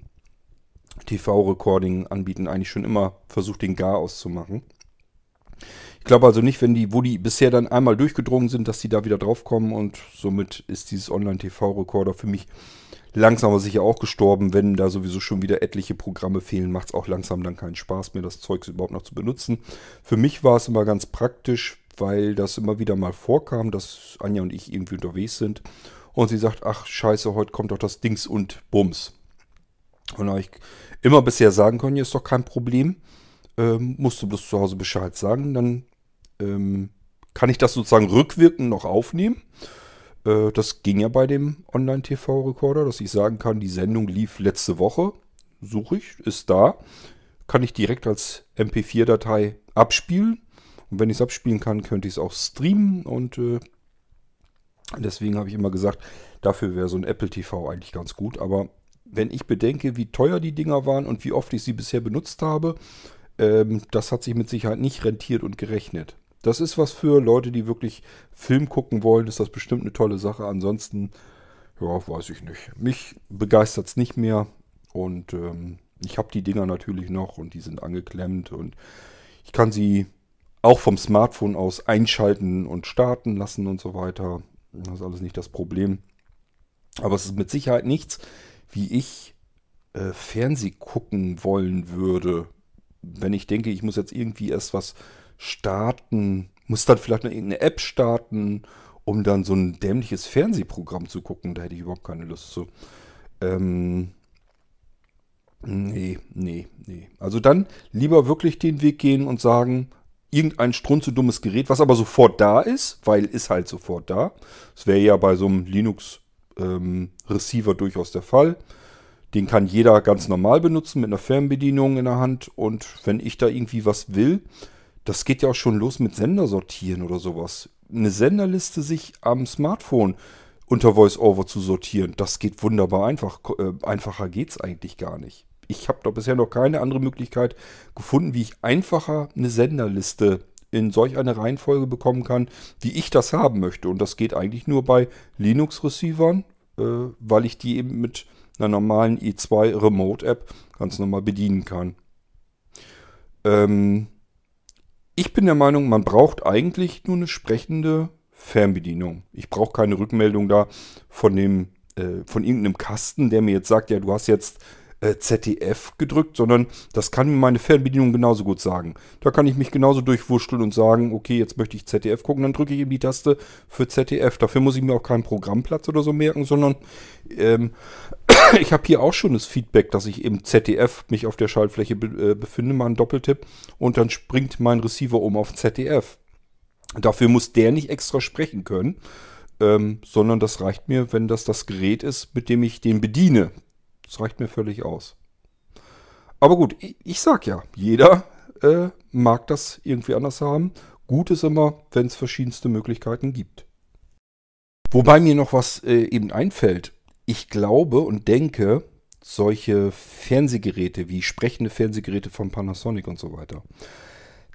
TV-Recording anbieten, eigentlich schon immer versucht, den Gar auszumachen. Ich glaube also nicht, wenn die, wo die bisher dann einmal durchgedrungen sind, dass die da wieder draufkommen und somit ist dieses Online-TV-Recorder für mich langsam aber sicher auch gestorben. Wenn da sowieso schon wieder etliche Programme fehlen, macht es auch langsam dann keinen Spaß mehr, das Zeug überhaupt noch zu benutzen. Für mich war es immer ganz praktisch, weil das immer wieder mal vorkam, dass Anja und ich irgendwie unterwegs sind. Und sie sagt, ach scheiße, heute kommt doch das Dings und Bums. Und da habe ich immer bisher sagen können, hier ist doch kein Problem. Ähm, musst du bloß zu Hause Bescheid sagen, dann ähm, kann ich das sozusagen rückwirkend noch aufnehmen. Äh, das ging ja bei dem Online-TV-Recorder, dass ich sagen kann, die Sendung lief letzte Woche. Suche ich, ist da. Kann ich direkt als MP4-Datei abspielen. Und wenn ich es abspielen kann, könnte ich es auch streamen. Und äh, deswegen habe ich immer gesagt, dafür wäre so ein Apple TV eigentlich ganz gut. Aber wenn ich bedenke, wie teuer die Dinger waren und wie oft ich sie bisher benutzt habe, ähm, das hat sich mit Sicherheit nicht rentiert und gerechnet. Das ist was für Leute, die wirklich Film gucken wollen. Ist das bestimmt eine tolle Sache. Ansonsten, ja, weiß ich nicht. Mich begeistert es nicht mehr. Und ähm, ich habe die Dinger natürlich noch und die sind angeklemmt. Und ich kann sie auch vom Smartphone aus einschalten und starten lassen und so weiter. Das ist alles nicht das Problem. Aber es ist mit Sicherheit nichts, wie ich äh, Fernseh gucken wollen würde. Wenn ich denke, ich muss jetzt irgendwie erst was starten, muss dann vielleicht noch irgendeine App starten, um dann so ein dämliches Fernsehprogramm zu gucken. Da hätte ich überhaupt keine Lust zu. Ähm, nee, nee, nee. Also dann lieber wirklich den Weg gehen und sagen, irgendein strunzedummes Gerät, was aber sofort da ist, weil ist halt sofort da. Das wäre ja bei so einem Linux-Receiver ähm, durchaus der Fall. Den kann jeder ganz normal benutzen mit einer Fernbedienung in der Hand. Und wenn ich da irgendwie was will, das geht ja auch schon los mit Sender sortieren oder sowas. Eine Senderliste sich am Smartphone unter VoiceOver zu sortieren, das geht wunderbar einfach. Äh, einfacher geht es eigentlich gar nicht. Ich habe da bisher noch keine andere Möglichkeit gefunden, wie ich einfacher eine Senderliste in solch eine Reihenfolge bekommen kann, wie ich das haben möchte. Und das geht eigentlich nur bei Linux-Receivern, äh, weil ich die eben mit einer normalen i2 Remote-App ganz normal bedienen kann. Ähm, ich bin der Meinung, man braucht eigentlich nur eine sprechende Fernbedienung. Ich brauche keine Rückmeldung da von dem, äh, von irgendeinem Kasten, der mir jetzt sagt, ja, du hast jetzt äh, ZDF gedrückt, sondern das kann mir meine Fernbedienung genauso gut sagen. Da kann ich mich genauso durchwurschteln und sagen, okay, jetzt möchte ich ZDF gucken, dann drücke ich eben die Taste für ZDF. Dafür muss ich mir auch keinen Programmplatz oder so merken, sondern ähm, ich habe hier auch schon das Feedback, dass ich im ZDF mich auf der Schaltfläche be äh, befinde, mal einen Doppeltipp und dann springt mein Receiver um auf ZDF. Dafür muss der nicht extra sprechen können, ähm, sondern das reicht mir, wenn das das Gerät ist, mit dem ich den bediene. Das reicht mir völlig aus. Aber gut, ich, ich sag ja, jeder äh, mag das irgendwie anders haben. Gut ist immer, wenn es verschiedenste Möglichkeiten gibt. Wobei mir noch was äh, eben einfällt. Ich glaube und denke, solche Fernsehgeräte wie sprechende Fernsehgeräte von Panasonic und so weiter,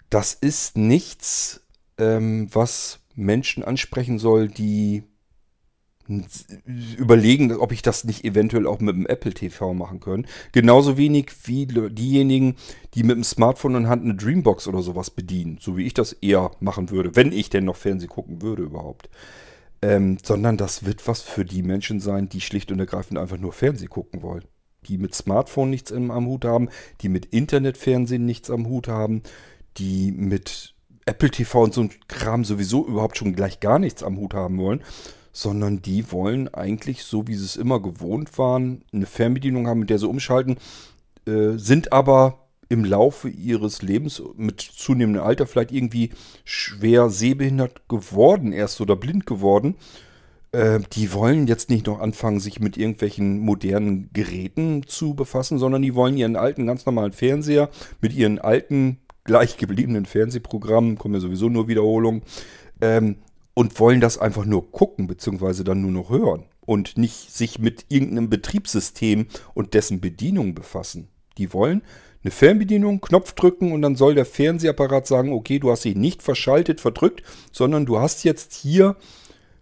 das ist nichts, ähm, was Menschen ansprechen soll, die überlegen, ob ich das nicht eventuell auch mit dem Apple TV machen können. Genauso wenig wie diejenigen, die mit dem Smartphone in Hand eine Dreambox oder sowas bedienen, so wie ich das eher machen würde, wenn ich denn noch Fernsehen gucken würde überhaupt. Ähm, sondern das wird was für die Menschen sein, die schlicht und ergreifend einfach nur Fernsehen gucken wollen. Die mit Smartphone nichts am Hut haben, die mit Internetfernsehen nichts am Hut haben, die mit Apple TV und so ein Kram sowieso überhaupt schon gleich gar nichts am Hut haben wollen, sondern die wollen eigentlich, so wie sie es immer gewohnt waren, eine Fernbedienung haben, mit der sie umschalten, äh, sind aber im Laufe ihres Lebens mit zunehmendem Alter vielleicht irgendwie schwer sehbehindert geworden, erst oder blind geworden. Äh, die wollen jetzt nicht noch anfangen, sich mit irgendwelchen modernen Geräten zu befassen, sondern die wollen ihren alten, ganz normalen Fernseher mit ihren alten, gleich gebliebenen Fernsehprogrammen, kommen ja sowieso nur Wiederholungen, ähm, und wollen das einfach nur gucken, beziehungsweise dann nur noch hören und nicht sich mit irgendeinem Betriebssystem und dessen Bedienung befassen. Die wollen eine Fernbedienung, Knopf drücken und dann soll der Fernsehapparat sagen, okay, du hast dich nicht verschaltet, verdrückt, sondern du hast jetzt hier,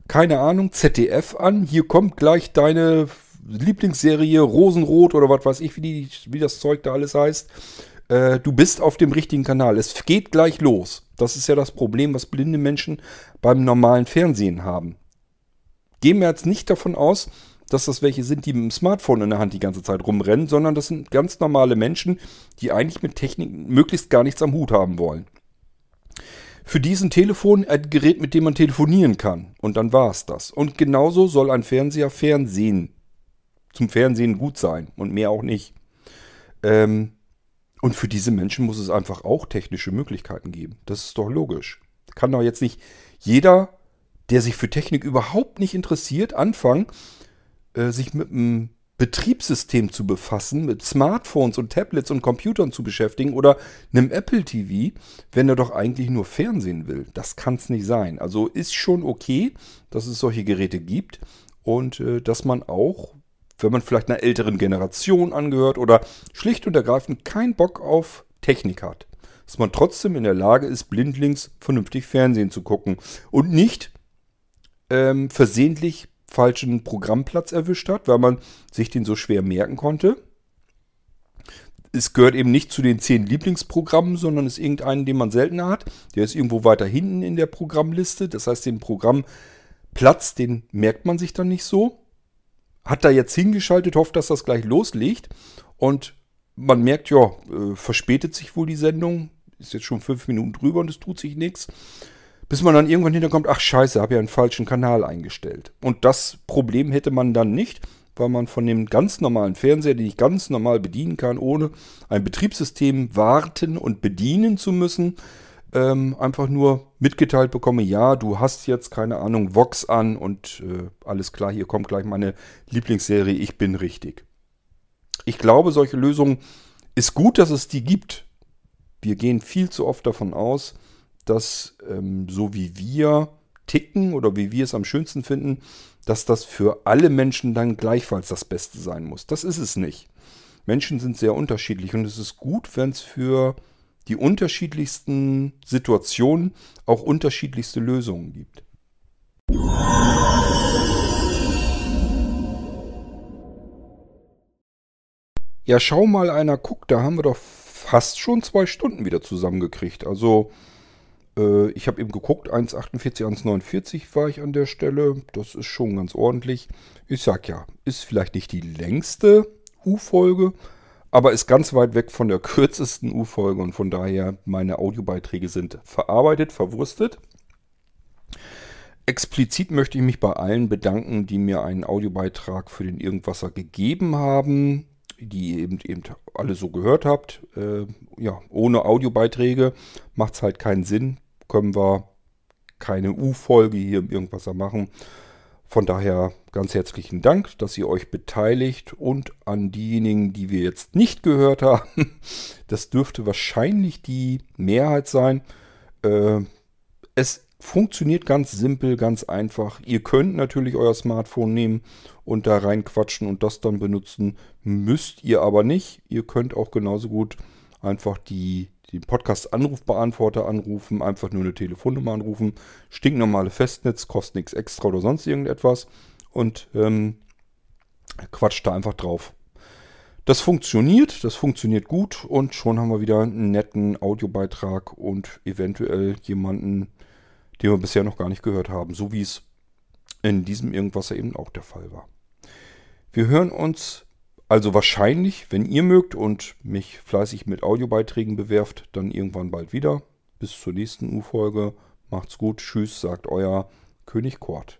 keine Ahnung, ZDF an, hier kommt gleich deine Lieblingsserie Rosenrot oder was weiß ich, wie, die, wie das Zeug da alles heißt. Äh, du bist auf dem richtigen Kanal. Es geht gleich los. Das ist ja das Problem, was blinde Menschen beim normalen Fernsehen haben. Gehen wir jetzt nicht davon aus, dass das welche sind, die mit dem Smartphone in der Hand die ganze Zeit rumrennen, sondern das sind ganz normale Menschen, die eigentlich mit Technik möglichst gar nichts am Hut haben wollen. Für diesen Telefon ein Gerät, mit dem man telefonieren kann. Und dann war es das. Und genauso soll ein Fernseher Fernsehen zum Fernsehen gut sein und mehr auch nicht. Ähm, und für diese Menschen muss es einfach auch technische Möglichkeiten geben. Das ist doch logisch. Kann doch jetzt nicht jeder, der sich für Technik überhaupt nicht interessiert, anfangen, äh, sich mit einem Betriebssystem zu befassen, mit Smartphones und Tablets und Computern zu beschäftigen oder einem Apple TV, wenn er doch eigentlich nur Fernsehen will. Das kann es nicht sein. Also ist schon okay, dass es solche Geräte gibt und äh, dass man auch wenn man vielleicht einer älteren Generation angehört oder schlicht und ergreifend keinen Bock auf Technik hat. Dass man trotzdem in der Lage ist, blindlings vernünftig Fernsehen zu gucken und nicht ähm, versehentlich falschen Programmplatz erwischt hat, weil man sich den so schwer merken konnte. Es gehört eben nicht zu den zehn Lieblingsprogrammen, sondern ist irgendeinen, den man seltener hat. Der ist irgendwo weiter hinten in der Programmliste. Das heißt, den Programmplatz, den merkt man sich dann nicht so hat da jetzt hingeschaltet, hofft, dass das gleich loslegt. Und man merkt, ja, äh, verspätet sich wohl die Sendung. Ist jetzt schon fünf Minuten drüber und es tut sich nichts. Bis man dann irgendwann hinterkommt, ach scheiße, habe ja einen falschen Kanal eingestellt. Und das Problem hätte man dann nicht, weil man von dem ganz normalen Fernseher, den ich ganz normal bedienen kann, ohne ein Betriebssystem warten und bedienen zu müssen, ähm, einfach nur mitgeteilt bekomme, ja, du hast jetzt, keine Ahnung, Vox an und äh, alles klar, hier kommt gleich meine Lieblingsserie, ich bin richtig. Ich glaube, solche Lösungen ist gut, dass es die gibt. Wir gehen viel zu oft davon aus, dass ähm, so wie wir ticken oder wie wir es am schönsten finden, dass das für alle Menschen dann gleichfalls das Beste sein muss. Das ist es nicht. Menschen sind sehr unterschiedlich und es ist gut, wenn es für die unterschiedlichsten Situationen auch unterschiedlichste Lösungen gibt. Ja, schau mal einer guckt, da haben wir doch fast schon zwei Stunden wieder zusammengekriegt. Also, äh, ich habe eben geguckt, 1,48, 1,49 war ich an der Stelle. Das ist schon ganz ordentlich. Ich sag ja, ist vielleicht nicht die längste U-Folge, aber ist ganz weit weg von der kürzesten U-Folge und von daher meine Audiobeiträge sind verarbeitet, verwurstet. Explizit möchte ich mich bei allen bedanken, die mir einen Audiobeitrag für den Irgendwasser gegeben haben, die ihr eben, eben alle so gehört habt. Äh, ja, ohne Audiobeiträge macht es halt keinen Sinn. Können wir keine U-Folge hier im Irgendwasser machen. Von daher ganz herzlichen Dank, dass ihr euch beteiligt und an diejenigen, die wir jetzt nicht gehört haben, das dürfte wahrscheinlich die Mehrheit sein. Äh, es funktioniert ganz simpel, ganz einfach. Ihr könnt natürlich euer Smartphone nehmen und da reinquatschen und das dann benutzen. Müsst ihr aber nicht. Ihr könnt auch genauso gut einfach die, den Podcast-Anrufbeantworter anrufen, einfach nur eine Telefonnummer anrufen. Stinknormale Festnetz, kostet nichts extra oder sonst irgendetwas. Und ähm, quatscht da einfach drauf. Das funktioniert, das funktioniert gut und schon haben wir wieder einen netten Audiobeitrag und eventuell jemanden, den wir bisher noch gar nicht gehört haben, so wie es in diesem Irgendwas eben auch der Fall war. Wir hören uns also wahrscheinlich, wenn ihr mögt und mich fleißig mit Audiobeiträgen bewerft, dann irgendwann bald wieder. Bis zur nächsten U-Folge. Macht's gut. Tschüss, sagt euer König Kort.